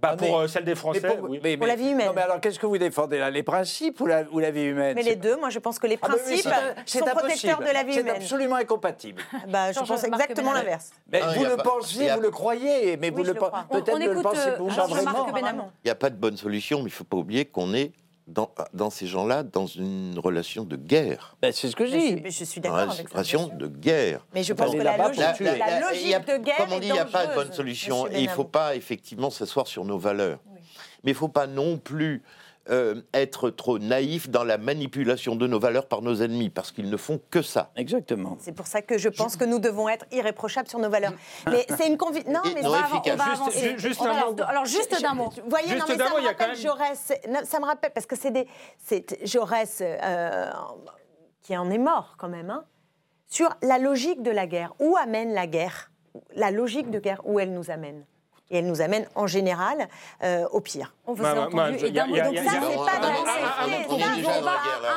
S2: Bah,
S6: Ah,
S2: pour
S6: mais-
S2: euh, celle des Français,
S6: Mais pour,
S2: oui.
S6: mais-
S4: Pour la vie humaine.
S6: Non, mais alors, qu'est-ce que vous défendez là Les principes ou la, ou la vie humaine?
S4: Mais les deux, moi je pense que les
S6: Ah,
S4: principes
S6: c'est- c'est
S4: sont protecteurs de la vie
S6: C'est
S4: humaine.
S6: absolument incompatible. (laughs)
S4: Bah, je pense exactement l'inverse.
S6: Mais
S3: Ah,
S6: vous le
S3: pas- a-
S6: vous le croyez, mais
S4: Oui,
S6: vous le
S4: le
S6: peut-être le pensez
S1: euh, Marc
S6: vraiment.
S1: Benamou.
S3: Il n'y a pas de bonne solution, mais il ne faut pas oublier qu'on est dans, dans ces gens-là dans une relation de guerre.
S6: Ben, c'est ce que je
S4: Mais
S6: dis.
S4: je, je suis
S3: Dans
S4: d'accord
S3: une
S4: avec ça.
S3: relation de guerre.
S4: Mais je pense que la logique, la
S3: il y
S4: logique
S3: a-
S4: de guerre
S3: Comme on dit, il n'y a pas de bonne solution. Et il ne faut pas effectivement s'asseoir sur nos valeurs. Mais il ne faut pas non plus euh, être trop naïf dans la manipulation de nos valeurs par nos ennemis, parce qu'ils ne font que ça.
S6: Exactement.
S4: C'est pour ça que je pense que nous devons être irréprochables sur nos valeurs. (laughs) Mais c'est une conviction. Non, mais
S3: non
S4: va, on va
S2: Juste-
S4: avancer.
S2: ju- juste
S4: On
S2: un
S4: va-
S2: mot.
S1: Alors, juste d'un mot.
S4: Vous voyez,
S2: Juste
S4: non, mais ça
S2: mot,
S4: me
S2: il y a quand
S4: rappelle
S2: même-
S4: Jaurès. non, ça me rappelle, parce que c'est des. c'est Jaurès euh, qui en est mort quand même, hein, sur la logique de la guerre. Où amène la guerre? La logique de guerre, où elle nous amène? Et elle nous amène en général euh, au pire.
S1: On vous
S2: Bah,
S1: a
S2: bah,
S1: entendu.
S2: bah,
S1: et
S2: y a-
S1: d'un mot,
S2: y a-
S1: donc
S2: a-
S1: ça,
S2: a-
S1: c'est
S3: un-
S1: pas
S3: un-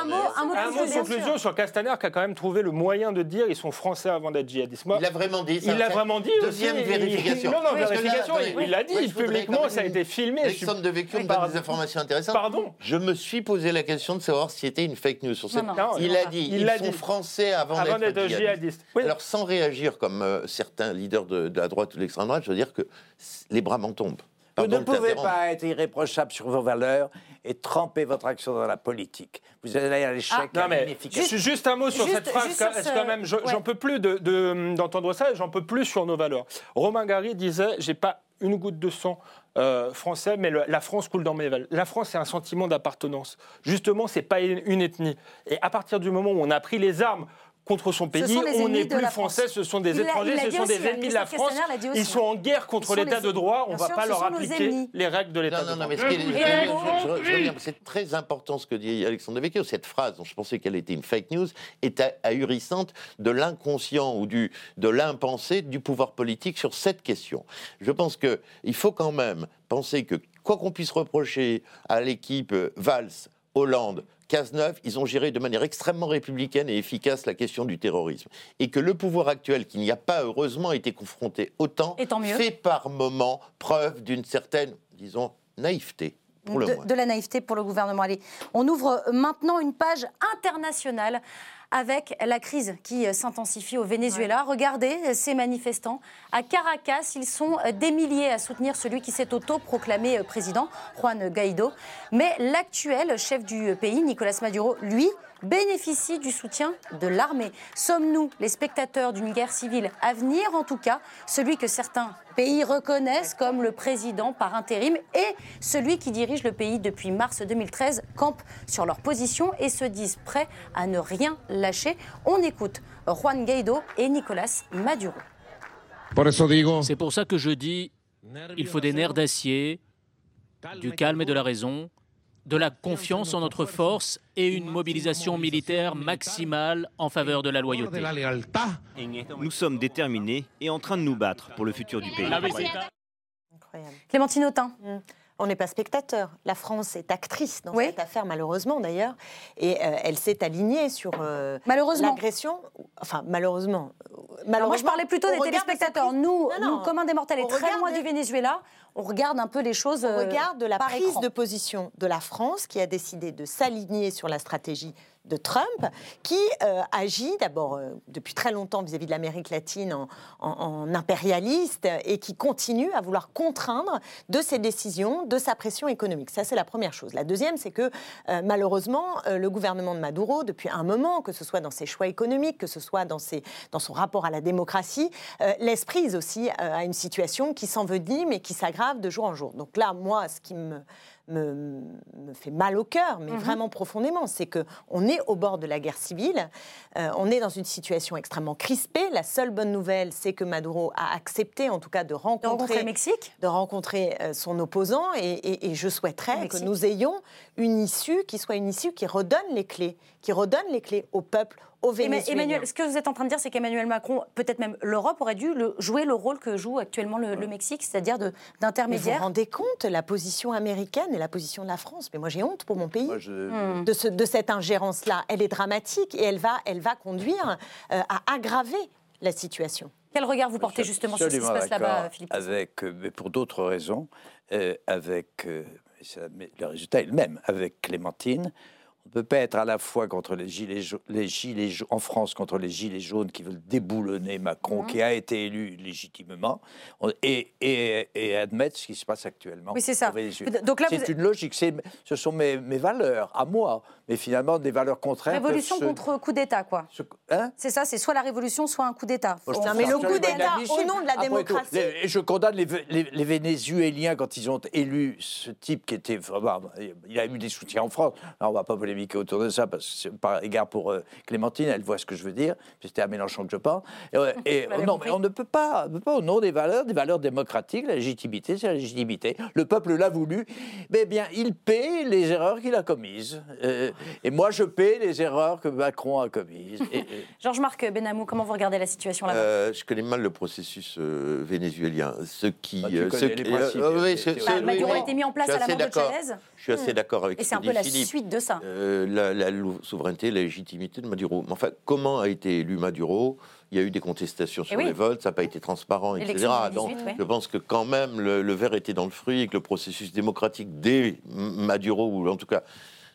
S1: mot, un mot de conclusion,
S2: sur Castaner qui a quand même trouvé le moyen de dire ils sont français avant d'être djihadistes. Moi,
S3: Il l'a vraiment dit. ça,
S2: il l'a vraiment dit
S3: Deuxième
S2: aussi.
S3: vérification.
S2: Non, non, vérification, il l'a dit publiquement, ça a été filmé.
S3: Alexandre de
S2: Pardon.
S3: donne des informations intéressantes.
S2: Pardon
S3: Je me suis posé la question de savoir si c'était une fake news sur cette.
S1: non,
S2: Non,
S3: il a dit
S2: Il
S3: ils sont
S2: dit.
S3: français avant,
S2: Avant
S3: d'être djihadistes. Alors sans réagir comme euh, certains leaders de, la droite ou de l'extrême droite, je veux dire que les bras m'en tombent.
S6: Vous ne
S3: de
S6: pouvez pas être irréprochable sur vos valeurs et tremper votre action dans la politique. Vous allez à l'échec
S2: Non
S6: à
S2: mais
S6: l'inefficacité.
S2: juste, juste un mot sur
S1: juste-
S2: cette phrase, quand-
S1: sur ce-
S2: quand même, je-
S1: ouais.
S2: j'en peux plus de- de- d'entendre ça, et j'en peux plus sur nos valeurs. Romain Gary disait, j'ai pas une goutte de sang euh, français, mais le- la France coule dans mes veines. La France, c'est un sentiment d'appartenance. Justement, c'est pas une, une ethnie. Et à partir du moment où on a pris les armes contre son pays, on n'est plus français, ce sont des étrangers, ce sont
S1: aussi,
S2: des
S1: hein,
S2: ennemis de la France. Ils sont en guerre contre l'état de droit, on
S1: bien
S2: va pas leur appliquer les règles de l'état de
S3: non,
S2: droit.
S3: c'est très important ce que dit Alexandre Vecchio. Cette phrase, dont je pensais qu'elle était une fake news, est ahurissante de l'inconscient ou du, de l'impensé du pouvoir politique sur cette question. Je pense qu'il faut quand même penser que, quoi qu'on puisse reprocher à l'équipe euh, Valls, Hollande, Cazeneuve, ils ont géré de manière extrêmement républicaine et efficace la question du terrorisme. Et que le pouvoir actuel, qui n'y a pas heureusement été confronté autant, fait par moments preuve d'une certaine, disons, naïveté. Pour le
S1: de, la naïveté pour le gouvernement. Allez, on ouvre maintenant une page internationale avec la crise qui euh, s'intensifie au Venezuela. Regardez euh, ces manifestants. À Caracas, ils sont euh, des milliers à soutenir celui qui s'est auto-proclamé président, Juan Guaido. Mais l'actuel chef du pays, Nicolas Maduro, lui, bénéficie du soutien de l'armée. Sommes-nous les spectateurs d'une guerre civile à venir, en tout cas, celui que certains pays reconnaissent comme le président par intérim et celui qui dirige le pays depuis mars 2013 campent sur leur position et se disent prêts à ne rien lâcher? On écoute Juan Guaido et Nicolas Maduro.
S16: C'est pour ça que je dis, il faut des nerfs d'acier, du calme et de la raison, de la confiance en notre force et une mobilisation militaire maximale en faveur de la loyauté.
S17: Nous sommes déterminés et en train de nous battre pour le futur du pays.
S4: Incroyable.
S1: Clémentine Autain.
S4: On n'est pas spectateur. La France est actrice dans cette affaire, malheureusement d'ailleurs. Et euh, elle s'est alignée sur euh,
S1: Malheureusement.
S4: l'agression. Enfin, malheureusement.
S1: Alors moi, je parlais plutôt des téléspectateurs. Nous,
S4: Non, non.
S1: nous, des mortels, et très loin
S4: de-
S1: du Venezuela, on regarde un peu les choses
S4: Au
S1: euh,
S4: regard de la
S1: par
S4: prise
S1: écran.
S4: de position de la France qui a décidé de s'aligner sur la stratégie de Trump, qui euh, agit d'abord euh, depuis très longtemps vis-à-vis de l'Amérique latine en, impérialiste et qui continue à vouloir contraindre de ses décisions, de sa pression économique. Ça, c'est la première chose. La deuxième, c'est que euh, malheureusement, le gouvernement de Maduro, depuis un moment, que ce soit dans ses choix économiques, que ce soit dans, dans son rapport à la démocratie, laisse prise aussi à une situation qui s'envenime et qui s'aggrave de jour en jour. Donc là, moi, ce qui me, me, me fait mal au cœur, mais
S1: Mhm.
S4: vraiment profondément, c'est que on est au bord de la guerre civile, euh, on est dans une situation extrêmement crispée. La seule bonne nouvelle, c'est que Maduro a accepté, en tout cas, de rencontrer,
S1: rencontrer Mexique
S4: de rencontrer euh, son opposant, et, et- et je souhaiterais que nous ayons une issue qui soit une issue qui redonne les clés, qui redonne les clés au peuple, Vénézuéliens.
S1: Emmanuel, ce que vous êtes en train de dire, c'est qu'Emmanuel Macron, peut-être même l'Europe, aurait dû le- jouer le rôle que joue actuellement le, le Mexique, c'est-à-dire
S4: Mais vous vous
S1: d'intermédiaire.
S4: rendez compte la position américaine et la position de la France Mais moi j'ai honte pour mon pays
S6: Moi, je-
S1: Hmm.
S4: de, ce- de cette ingérence-là. Elle est dramatique et elle va, elle va conduire euh, à aggraver la situation.
S1: Quel regard vous portez justement sur ce qui se passe là-bas, Philippe
S6: Avec, euh, mais pour d'autres raisons, euh, avec euh, ça- mais le résultat est le même. Avec Clémentine, ne peut pas être à la fois contre les gilets, jaunes, les gilets jaunes, en France contre les gilets jaunes qui veulent déboulonner Macron, qui a été élu légitimement, et, et- et admettre ce qui se passe actuellement.
S1: Oui, c'est ça. Donc là,
S6: c'est
S1: vous-
S6: une logique. Ce sont mes, mes valeurs à moi, mais finalement des valeurs contraires.
S1: Révolution contre coup d'État, quoi.
S6: Hein?
S1: C'est ça, c'est soit la révolution, soit un coup d'État.
S6: Moi, je
S1: On-
S6: trouve
S4: mais le coup d'État au nom de la
S6: tout,
S4: démocratie.
S6: je condamne les, les- les Vénézuéliens quand ils ont élu ce type qui était. Il a eu des soutiens en France. Alors, on va pas polémiquer autour de ça, parce que c'est par égard pour euh, Clémentine, elle voit ce que je veux dire. C'était à Mélenchon que je parle. Et, (laughs) non,
S1: compris.
S6: mais on ne peut pas, on ne peut pas, au nom des valeurs, des valeurs démocratiques, la légitimité, c'est la légitimité. Le peuple l'a voulu. Mais bien, il paie les erreurs qu'il a commises. Euh, et moi, je paie les erreurs que Macron a commises. Et- (laughs) et-
S1: Georges-Marc Benamou, comment vous regardez la situation là-bas?
S3: Euh, je connais mal le processus euh, vénézuélien. Ce qui,
S6: Bah, tu
S3: ce oui,
S1: Bah, Maduro a été mis en place
S3: Je suis
S1: à la
S3: assez
S1: mort de
S3: d'accord.
S1: Chavez.
S3: Je suis assez
S1: Hmm.
S3: d'accord avec
S1: Et
S3: ce
S1: c'est un peu la suite de ça.
S3: Euh, la, souveraineté, la légitimité de Maduro. Mais enfin, comment a été élu Maduro? Il y a eu des contestations sur
S1: Eh oui.
S3: les votes, ça n'a pas été transparent, etc. Donc,
S1: 2018, ouais.
S3: je pense que quand même, le, le verre était dans le fruit et que le processus démocratique dès Maduro, ou en tout cas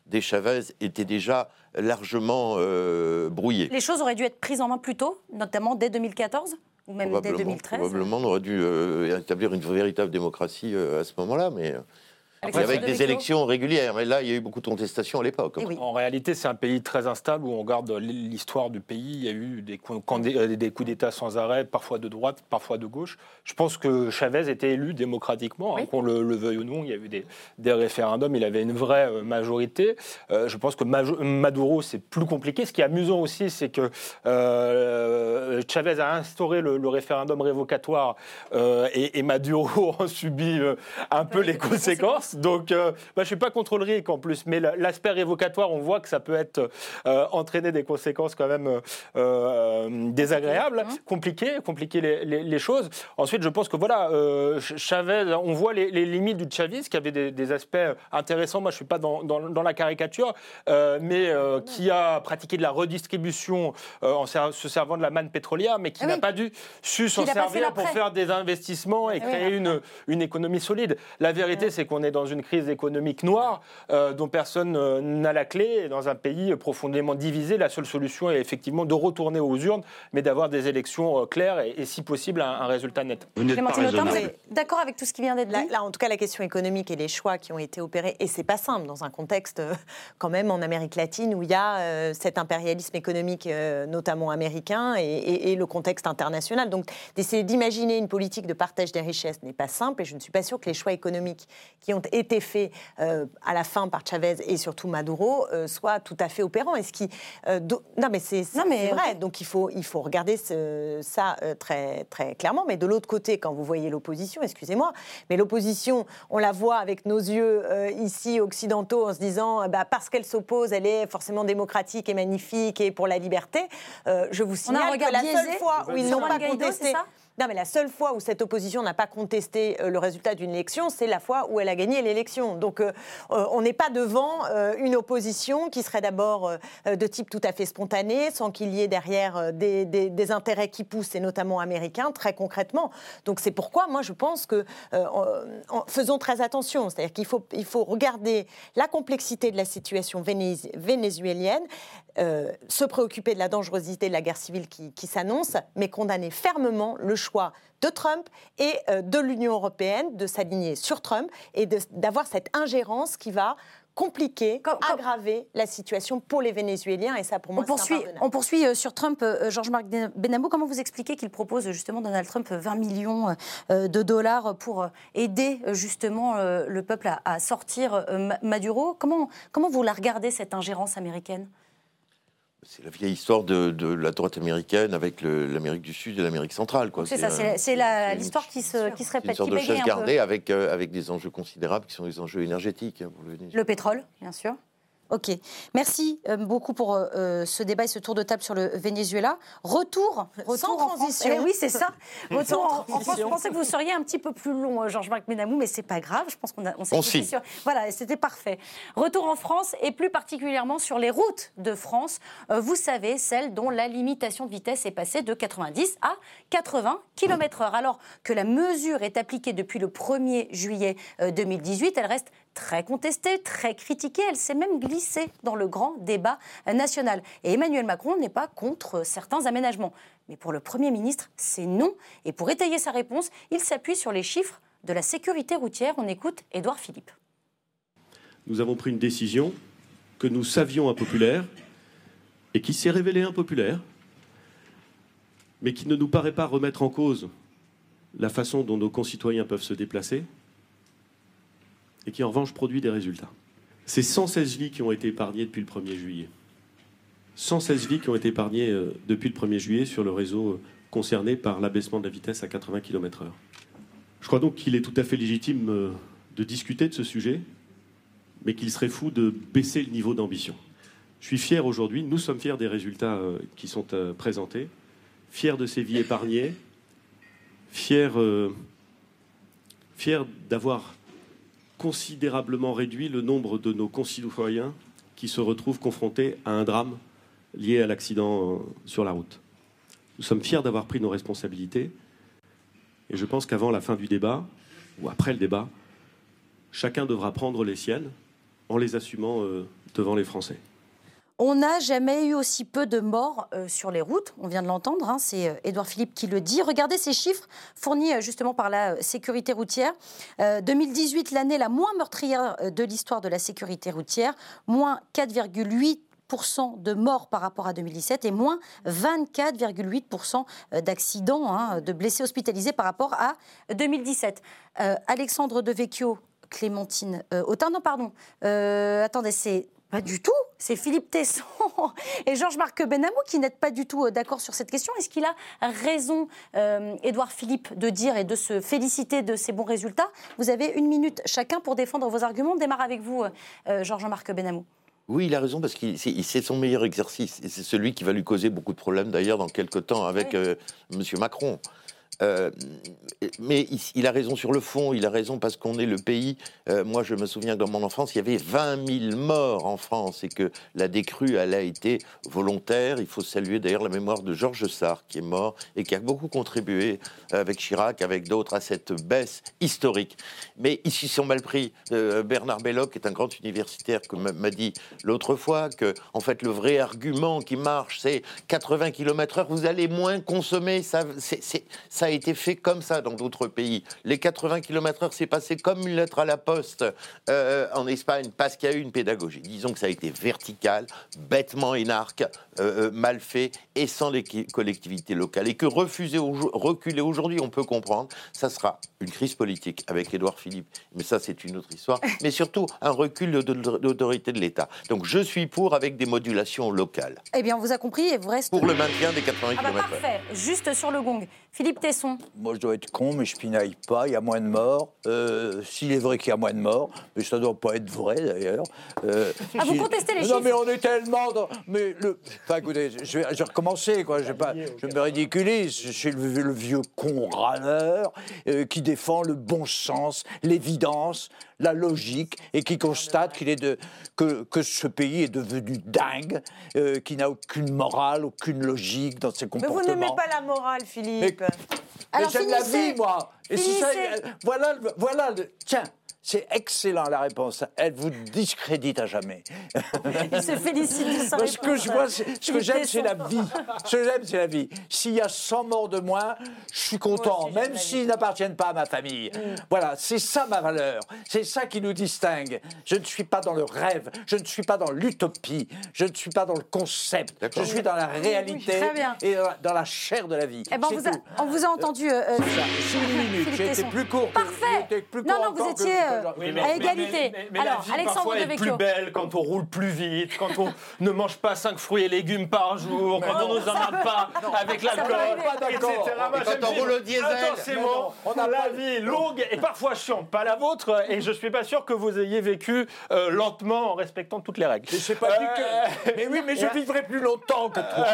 S3: des Chavez, était déjà largement euh, brouillé.
S1: Les choses auraient dû être prises en main plus tôt, notamment dès 2014 ou même dès
S3: Probablement,
S1: 2013.
S3: probablement, on aurait dû euh, établir une véritable démocratie euh, à ce moment-là, mais
S1: Avec
S3: et avec
S1: de
S3: des
S1: Vecchio.
S3: élections régulières. Mais là, il y a eu beaucoup de contestations à l'époque.
S1: Eh oui.
S2: En réalité, c'est un pays très instable où on regarde l'histoire du pays. Il y a eu des, euh, des coups d'État sans arrêt, parfois de droite, parfois de gauche. Je pense que Chavez était élu démocratiquement, hein,
S1: Oui.
S2: qu'on le, le veuille ou non. Il y a eu des, des référendums, il avait une vraie euh, majorité. Euh, je pense que Maduro, c'est plus compliqué. Ce qui est amusant aussi, c'est que euh, Chavez a instauré le, le référendum révocatoire euh, et, et Maduro (laughs) en subit euh, un peu les conséquences. Donc, euh, bah, je ne suis pas contre le RIC en plus, mais la- l'aspect révocatoire, on voit que ça peut être euh, entraîner des conséquences quand même euh, désagréables, compliquées, compliquer les, les- les choses. Ensuite, je pense que voilà, Ch- Chavez, on voit les, les limites du chavisme qui avait des, des aspects intéressants. Moi, je ne suis pas dans, dans- dans la caricature, mais euh, qui a pratiqué de la redistribution en se servant de la manne pétrolière, mais qui
S1: Ah
S2: n'a pas dû su s'en servir pour faire des investissements et
S1: Ah oui.
S2: créer une, une économie solide. La vérité, c'est qu'on est dans une crise économique noire euh, dont personne euh, n'a la clé. Et dans un pays profondément divisé, la seule solution est effectivement de retourner aux urnes, mais d'avoir des élections euh, claires et, et si possible, un, un résultat net.
S1: Clémentine Autain, vous êtes d'accord avec tout ce qui vient d'être dit
S4: Là, là, en tout cas, la question économique et les choix qui ont été opérés, et c'est pas simple dans un contexte euh, quand même en Amérique latine où il y a euh, cet impérialisme économique, euh, notamment américain, et, et- et le contexte international. Donc, d'essayer d'imaginer une politique de partage des richesses n'est pas simple, et je ne suis pas sûre que les choix économiques qui ont été faits euh, à la fin par Chavez et surtout Maduro euh, soient tout à fait opérants. Et ce qui, euh, do- non, mais c'est vrai. Donc, il faut, il faut regarder ce- ça euh, très, très clairement. Mais de l'autre côté, quand vous voyez l'opposition, excusez-moi, mais l'opposition, on la voit avec nos yeux euh, ici occidentaux en se disant, euh, bah, parce qu'elle s'oppose, elle est forcément démocratique et magnifique et pour la liberté. Euh, je vous signale que la seule fois où ils n'ont pas contesté. Non, mais la seule fois où cette opposition n'a pas contesté euh, le résultat d'une élection, c'est la fois où elle a gagné l'élection. Donc, euh, euh, on n'est pas devant une opposition qui serait d'abord de type tout à fait spontané, sans qu'il y ait derrière des, intérêts qui poussent, et notamment américains, très concrètement. Donc, c'est pourquoi, moi, je pense que faisons très attention. C'est-à-dire qu'il faut, il faut regarder la complexité de la situation vénéz- vénézuélienne, se préoccuper de la dangerosité de la guerre civile qui, qui s'annonce, mais condamner fermement le choix de Trump et euh, de l'Union européenne de s'aligner sur Trump et d'avoir cette ingérence qui va compliquer, aggraver la situation pour les Vénézuéliens. Et ça, pour moi,
S1: On poursuit, on poursuit euh, sur Trump, euh, Georges-Marc Benamou. Comment vous expliquez qu'il propose justement Donald Trump 20 millions euh, de dollars pour aider justement le peuple à, à sortir Ma- Maduro? Comment, comment vous la regardez cette ingérence américaine?
S3: C'est la vieille histoire de, de la droite américaine avec l'Amérique du Sud et l'Amérique centrale. quoi.
S1: C'est ça, c'est l'histoire qui se, qui se
S3: c'est
S1: répète,
S3: une sorte
S1: qui
S3: de chasse gardée avec, euh, avec des enjeux considérables qui sont les enjeux énergétiques. hein, le.
S1: Le pétrole, bien sûr. Ok. Merci euh, beaucoup pour euh, euh, ce débat et ce tour de table sur le Venezuela. Retour, retour
S4: Sans
S1: en France.
S4: transition.
S1: Eh oui, c'est ça. (laughs) Retour
S4: Sans
S1: en, en France. Je pensais que vous seriez un petit peu plus long, Georges-Marc Ménamou, mais c'est pas grave. Je pense qu'on a, on s'est
S3: On
S1: quitté
S3: signe.
S1: sur. Voilà, c'était parfait. Retour en France et plus particulièrement sur les routes de France. Euh, vous savez, celles dont la limitation de vitesse est passée de 90 à 80 km/h. Alors que la mesure est appliquée depuis le 1er juillet euh, 2018, elle reste très contestée, très critiquée. Elle s'est même glissée dans le grand débat national. Et Emmanuel Macron n'est pas contre certains aménagements. Mais pour le Premier ministre, c'est non. Et pour étayer sa réponse, il s'appuie sur les chiffres de la sécurité routière. On écoute Édouard Philippe.
S18: nous avons pris une décision que nous savions impopulaire et qui s'est révélée impopulaire, mais qui ne nous paraît pas remettre en cause la façon dont nos concitoyens peuvent se déplacer et qui en revanche produit des résultats. C'est 116 vies qui ont été épargnées depuis le 1er juillet. 116 vies qui ont été épargnées euh, depuis le 1er juillet sur le réseau euh, concerné par l'abaissement de la vitesse à 80 km/h. Je crois donc qu'il est tout à fait légitime euh, de discuter de ce sujet, mais qu'il serait fou de baisser le niveau d'ambition. Je suis fier aujourd'hui, nous sommes fiers des résultats qui sont présentés, fiers de ces vies épargnées, fiers, fiers d'avoir considérablement réduit le nombre de nos concitoyens qui se retrouvent confrontés à un drame lié à l'accident euh, sur la route. Nous sommes fiers d'avoir pris nos responsabilités et je pense qu'avant la fin du débat, ou après le débat, chacun devra prendre les siennes en les assumant euh, devant les Français.
S1: On n'a jamais eu aussi peu de morts euh, sur les routes. On vient de l'entendre. hein, c'est euh, Édouard Philippe qui le dit. Regardez ces chiffres fournis euh, justement par la sécurité routière. Euh, 2018, l'année la moins meurtrière de l'histoire de la sécurité routière. Moins 4,8% de morts par rapport à 2017 et moins 24,8% d'accidents, hein, de blessés hospitalisés par rapport à 2017. Euh, Alexandre Devecchio, Clémentine Autain, non pardon, attendez, c'est pas du tout, c'est Philippe Tesson (laughs) et Georges-Marc Benamou qui n'êtes pas du tout euh, d'accord sur cette question. Est-ce qu'il a raison, euh, Édouard Philippe, de dire et de se féliciter de ces bons résultats? Vous avez une minute chacun pour défendre vos arguments. On démarre avec vous, euh, Georges-Marc Benamou.
S3: Oui, il a raison parce que c'est son meilleur exercice. Et c'est celui qui va lui causer beaucoup de problèmes d'ailleurs dans quelques temps avec euh, M. Macron. Euh, mais il, a raison sur le fond, il a raison parce qu'on est le pays. euh, moi, je me souviens que dans mon enfance, il y avait 20 000 morts en France et que la décrue, elle a été volontaire. Il faut saluer d'ailleurs la mémoire de Georges Sarr qui est mort et qui a beaucoup contribué euh, avec Chirac, avec d'autres, à cette baisse historique. Mais ils s'y sont mal pris. Bernard Belloc est un grand universitaire que m'a- dit l'autre fois que, en fait, le vrai argument qui marche, c'est 80 km/h, vous allez moins consommer. Ça, c'est- ça a été fait comme ça dans d'autres pays. Les 80 km/h, c'est passé comme une lettre à la poste euh, en Espagne parce qu'il y a eu une pédagogie. Disons que ça a été vertical, bêtement énarque, euh, euh, mal fait et sans les collectivités locales. Et que refuser, au- reculer aujourd'hui, on peut comprendre, ça sera une crise politique avec Édouard Philippe. Mais ça, c'est une autre histoire. Mais surtout, un recul de, de- d'autorité de l'État. Donc je suis pour avec des modulations locales.
S1: Eh bien, on vous a compris et vous reste.
S3: Pour le maintien des 80
S1: Ah bah
S3: km/h.
S1: parfait, juste sur le gong. Philippe Tesson.
S6: Moi, je dois être con, mais je pinaille pas. Il y a moins de morts. Euh, S'il est vrai qu'il y a moins de morts, mais ça doit pas être vrai d'ailleurs. Euh,
S1: Ah, vous contestez les
S6: Non,
S1: chiffres
S6: mais on est tellement dans. Mais le. Enfin, écoutez, je vais, je vais recommencer, quoi. Je, vais pas, je me ridiculise. Je suis le, le vieux con râleur euh, qui défend le bon sens, l'évidence, la logique et qui constate qu'il est de, que, que ce pays est devenu dingue, euh, qui n'a aucune morale, aucune logique dans ses
S4: Mais
S6: comportements.
S4: vous n'aimez pas la morale, Philippe.
S6: Mais j'aime la
S4: finissez.
S6: vie, moi. Et si ça,
S4: Finissez.
S6: euh, voilà, le- voilà. le- tiens, c'est excellent la réponse. Elle vous discrédite à jamais.
S1: Il se félicite de sa
S6: Parce Ce que je vois, ce que j'aime, c'est la vie. Ce que j'aime, c'est la vie. S'il y a 100 morts de moins, je suis content, même s'ils n'appartiennent pas à ma famille.
S1: Mm.
S6: Voilà, c'est ça ma valeur. C'est ça qui nous distingue. Je ne suis pas dans le rêve, je ne suis pas dans l'utopie, je ne suis pas dans le concept. Je suis dans la réalité et dans la, chair de la vie.
S1: Eh ben, on, vous a,
S6: tout.
S1: on vous a entendu. euh, euh,
S6: une minute. J'ai été plus court.
S1: Parfait.
S6: plus
S1: Non,
S6: court
S1: non, vous étiez
S2: Oui, mais-
S1: à égalité.
S2: mais- mais la
S1: Alors,
S2: vie,
S1: Alexandre
S2: parfois,
S1: de
S2: est plus belle quand on roule plus vite, quand on (laughs) ne mange pas 5 fruits et légumes par jour, quand on ne s'emmerde pas (laughs) avec l'alcool, etc.
S6: d'accord.
S2: Moi,
S3: Et quand on roule au diesel.
S2: Intensément,
S6: non, on
S2: la vie est longue et parfois chiante, pas la vôtre, et je suis pas sûr que vous ayez vécu euh, lentement en respectant toutes les règles.
S6: Mais pas dit que. Mais oui, mais je (laughs) vivrai plus longtemps que toi.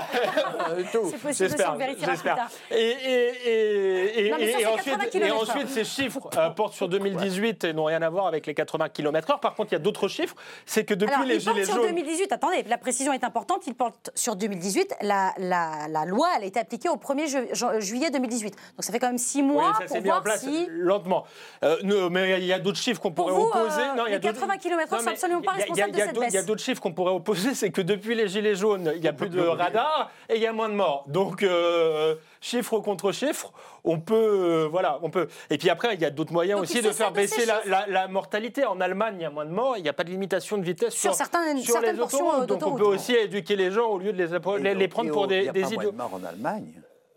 S6: Euh.
S1: C'est possible on vérifiera plus
S2: j'espère.
S1: tard.
S2: Et, et, et, et,
S1: Non, ça,
S2: ensuite,
S1: 80
S2: et
S1: kilomètres
S2: ensuite, ces chiffres euh, portent sur 2018 et n'ont rien à voir avec les 80 km/h. Par contre, il y a d'autres chiffres. C'est que depuis
S1: Alors,
S2: les
S1: il porte
S2: Gilets
S1: sur
S2: jaunes.
S1: 2018. Attendez, la précision est importante. Il porte sur 2018. La, la, la loi, elle a été appliquée au 1er ju- ju- juillet 2018. Donc ça fait quand même six mois
S2: Oui, ça
S1: pour
S2: s'est mis en
S1: voir
S2: place
S1: si.
S2: lentement. Euh, mais il y a d'autres chiffres qu'on
S1: Pour
S2: pourrait
S1: vous,
S2: opposer.
S1: euh,
S2: Non, il y a
S1: les
S2: d'autres-
S1: 80 km/h sont absolument pas responsables de cette
S2: d'autres- Il y a
S1: baisse.
S2: d'autres chiffres qu'on pourrait opposer, c'est que depuis les Gilets jaunes, il n'y a plus de radars et il y a moins de morts. Donc, euh, chiffre contre chiffre, on peut. euh, voilà, on peut. Et puis après, il y a d'autres moyens
S1: Donc,
S2: aussi de faire baisser la,
S1: chiffres.
S2: la- la mortalité. En Allemagne, il y a moins de morts, il n'y a pas de limitation de vitesse
S1: Sur
S2: sur,
S1: certaines-
S2: sur
S1: certaines
S2: les autoroutes. Donc, on peut aussi éduquer les gens au lieu de les, les, les prendre pour
S6: Il
S2: des,
S6: n'y a
S2: des
S6: pas moins
S2: idiots.
S6: de morts en Allemagne.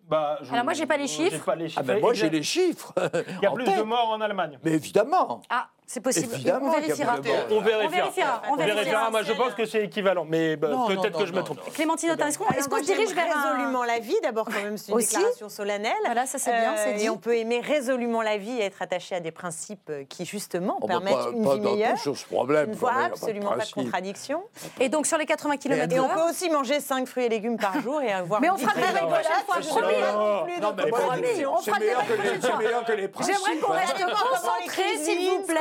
S2: Bah, je-
S1: Alors moi, j'ai pas les chiffres.
S2: pas les chiffres.
S6: Ah ben moi, j'ai les chiffres. (laughs)
S2: Il y a
S6: en
S2: plus
S6: tête.
S2: de morts en Allemagne.
S6: Mais évidemment.
S1: Ah, c'est possible.
S6: Évidemment
S1: on vérifiera.
S2: On vérifiera.
S1: On vérifiera. On vérifiera.
S2: Moi, je pense que c'est équivalent, mais bah, peut-être que je me
S6: non,
S2: trompe.
S1: Clémentine Autain, est-ce qu'on se dirige vers un-
S4: résolument la vie, d'abord quand même c'est une
S1: Aussi
S4: déclaration solennelle.
S1: Voilà, ça, c'est bien, dit.
S4: Et on peut aimer résolument la vie et être attaché à des principes euh, qui justement
S6: Oh, bah,
S4: permettent
S6: pas-
S4: une
S6: pas
S4: vie meilleure.
S6: sur ce problème,
S4: Je ne
S6: quand
S4: vois
S6: même, y a pas de
S4: absolument pas de contradiction.
S1: Et donc sur les 80 km
S4: Et on peut aussi manger 5 fruits et légumes par jour et avoir
S1: Mais
S4: une
S1: on fera
S4: très
S1: règles prochaine fois, promis. On fera
S6: que les-
S1: prochaine
S6: c'est
S1: fois.
S6: meilleur que les principes.
S1: J'aimerais qu'on reste
S4: Comment les
S1: concentré, s'il vous plaît,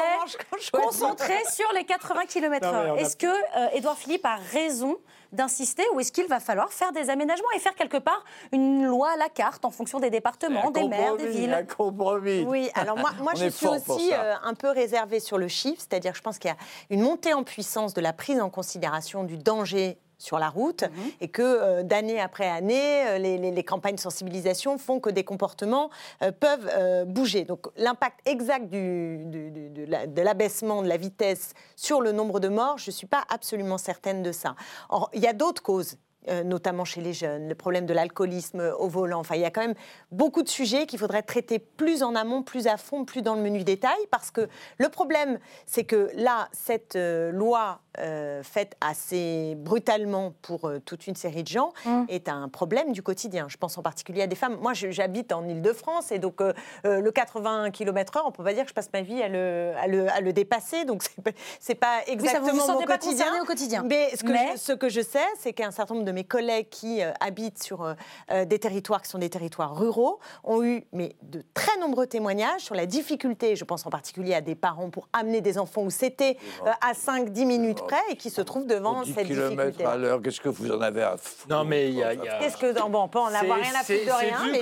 S1: concentré sur les 80 km
S2: Non, mais on
S1: h
S2: a-
S1: Est-ce que euh, Édouard Philippe a raison d'insister ou est-ce qu'il va falloir faire des aménagements et faire quelque part une loi à la carte en fonction des départements,
S6: Un
S1: des maires, des villes
S6: Un compromis.
S4: Oui, alors moi, moi (laughs) je suis aussi euh, un peu réservée sur le chiffre, c'est-à-dire je pense qu'il y a une montée en puissance de la prise en considération du danger sur la route et que euh, d'année après année, euh, les, les- les campagnes de sensibilisation font que des comportements euh, peuvent euh, bouger. Donc l'impact exact du, du- du- de la- de l'abaissement de la vitesse sur le nombre de morts, je ne suis pas absolument certaine de ça. Or, il y a d'autres causes notamment chez les jeunes, le problème de l'alcoolisme au volant. Enfin, il y a quand même beaucoup de sujets qu'il faudrait traiter plus en amont, plus à fond, plus dans le menu détail, parce que le problème, c'est que là, cette euh, loi euh, faite assez brutalement pour euh, toute une série de gens
S1: Mmh.
S4: est un problème du quotidien. Je pense en particulier à des femmes. Moi, j'habite en Ile-de-France et donc euh, euh, le 80 km/h, on peut pas dire que je passe ma vie à le, à le, à le dépasser. Donc c'est pas- pas
S1: Oui, ça,
S4: exactement
S1: vous vous
S4: mon
S1: sentez pas
S4: quotidien.
S1: concerné au quotidien.
S4: Mais ce que,
S1: Mais-
S4: je, ce que je sais, c'est qu'un certain nombre de mes collègues qui euh, habitent sur euh, euh, des territoires qui sont des territoires ruraux ont eu mais, de très nombreux témoignages sur la difficulté, je pense en particulier à des parents pour amener des enfants où c'était euh, à 5-10 minutes près et qui se trouvent devant
S6: 10
S4: cette
S6: km
S4: difficulté.
S6: à l'heure, qu'est-ce que vous en avez à foutre
S2: Non, mais il y a-
S4: Qu'est-ce que bon, on peut en avoir rien à foutre de rien, mais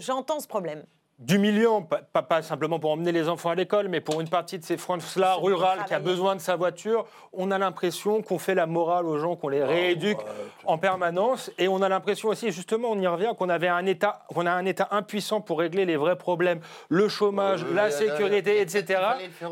S4: j'entends ce problème.
S2: D'humiliant, pas, pas- simplement pour emmener les enfants à l'école, mais pour une partie de ces France-là rurales qui a besoin de sa voiture, on a l'impression qu'on fait la morale aux gens, qu'on les rééduque en permanence, et on a l'impression aussi, justement, on y revient, qu'on avait un État, qu'on a un État impuissant pour régler les vrais problèmes, le chômage,
S3: Euh,
S2: la sécurité, etc.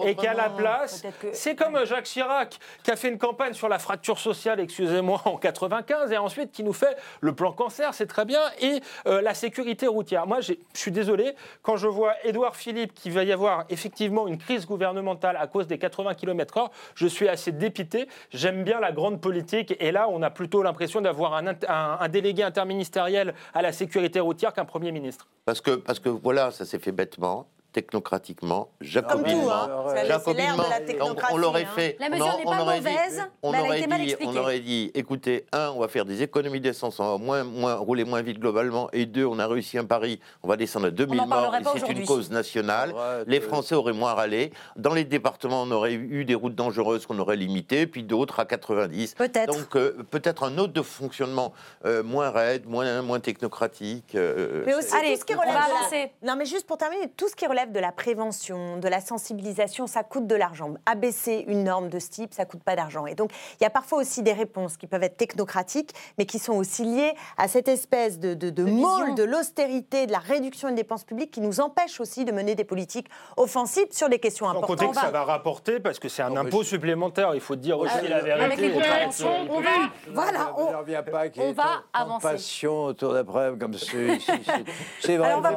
S2: Et qu'à la place,
S4: que-
S2: c'est comme Jacques Chirac qui a fait une campagne sur la fracture sociale, excusez-moi, en 95, et ensuite qui nous fait le plan cancer, c'est très bien, et euh, la sécurité routière. Moi, je suis désolé, quand je vois Édouard Philippe qu'il va y avoir effectivement une crise gouvernementale à cause des 80 km/h, je suis assez dépité. J'aime bien la grande politique et là, on a plutôt l'impression d'avoir un, délégué interministériel à la sécurité routière qu'un Premier ministre.
S3: Parce que voilà, ça s'est fait bêtement, technocratiquement, jacobinement.
S4: hein. L'ère de la
S3: Donc,
S4: technocratie,
S3: on l'aurait
S4: hein.
S3: fait.
S1: La mesure
S3: non,
S1: n'est
S3: on
S1: pas
S3: aurait
S1: mauvaise,
S3: dit, on
S1: mais elle a
S3: aurait
S1: été mal
S3: dit,
S1: expliquée.
S3: on aurait dit, écoutez, un, on va faire des économies d'essence, on va moins, moins, rouler moins vite globalement, et deux, on a réussi un pari, on va descendre à 2000
S1: n'en
S3: morts, et c'est une cause nationale. Les Français auraient moins râlé. Dans les départements, on aurait eu des routes dangereuses qu'on aurait limitées, puis d'autres à 90.
S1: Peut-être.
S3: Donc euh, peut-être un autre de fonctionnement euh, moins raide, moins, moins technocratique. euh,
S4: Mais aussi
S1: Allez,
S4: tout ce qui
S1: on
S4: relève. Non, mais juste pour terminer, tout ce qui relève de la prévention, de la sensibilisation, ça coûte de l'argent. Abaisser une norme de ce type, ça coûte pas d'argent. Et donc, il y a parfois aussi des réponses qui peuvent être technocratiques, mais qui sont aussi liées à cette espèce de, de, de môle de l'austérité, de la réduction des dépenses publiques, qui nous empêche aussi de mener des politiques offensives sur des questions
S2: Sans
S4: importantes.
S2: compter que ça va rapporter parce que c'est un impôt supplémentaire. Il faut dire aussi la vérité.
S1: Avec les préventions, on va. Voilà, on,
S6: Je
S1: on va avancer.
S6: passion autour d'un problème comme celui-ci. (laughs) C'est- vrai.
S1: Alors, on va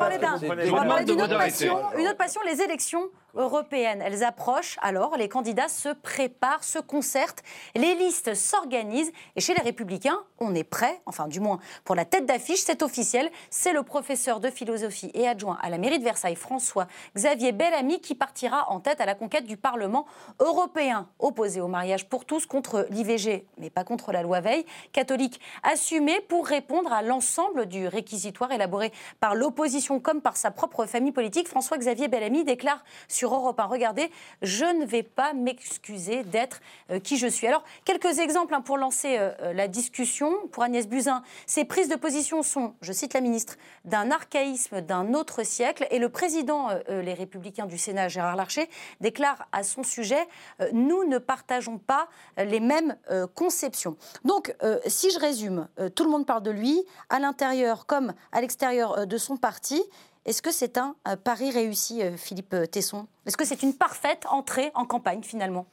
S1: parler d'une autre passion, une autre passion, les élections européennes. Elles approchent, alors les candidats se préparent, se concertent, les listes s'organisent, et chez les Républicains, on est prêt, enfin du moins pour la tête d'affiche, c'est officiel, c'est le professeur de philosophie et adjoint à la mairie de Versailles, François Xavier Bellamy, qui partira en tête à la conquête du Parlement européen, opposé au mariage pour tous contre l'IVG, mais pas contre la loi Veil, catholique assumé pour répondre à l'ensemble du réquisitoire élaboré par l'opposition comme par sa propre famille politique. François-Xavier Bellamy déclare sur Europe 1, regardez, je ne vais pas m'excuser d'être euh, qui je suis. Alors, quelques exemples hein, pour lancer euh, euh, la discussion. Pour Agnès Buzyn, ces prises de position sont, je cite la ministre, d'un archaïsme d'un autre siècle. Et le président, les Républicains du Sénat, Gérard Larcher, déclare à son sujet, nous ne partageons pas les mêmes conceptions. Donc, si je résume, tout le monde parle de lui, à l'intérieur comme à l'extérieur de son parti. Est-ce que c'est un euh, pari réussi, euh, Philippe euh, Tesson? Est-ce que c'est une parfaite entrée en campagne, finalement?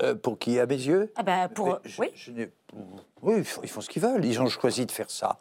S6: Euh, pour qui, à mes yeux?
S1: Ah bah, pour,
S6: je-
S1: Oui
S6: je Oui, ils font, ils font ce qu'ils veulent. Ils ont choisi de faire ça.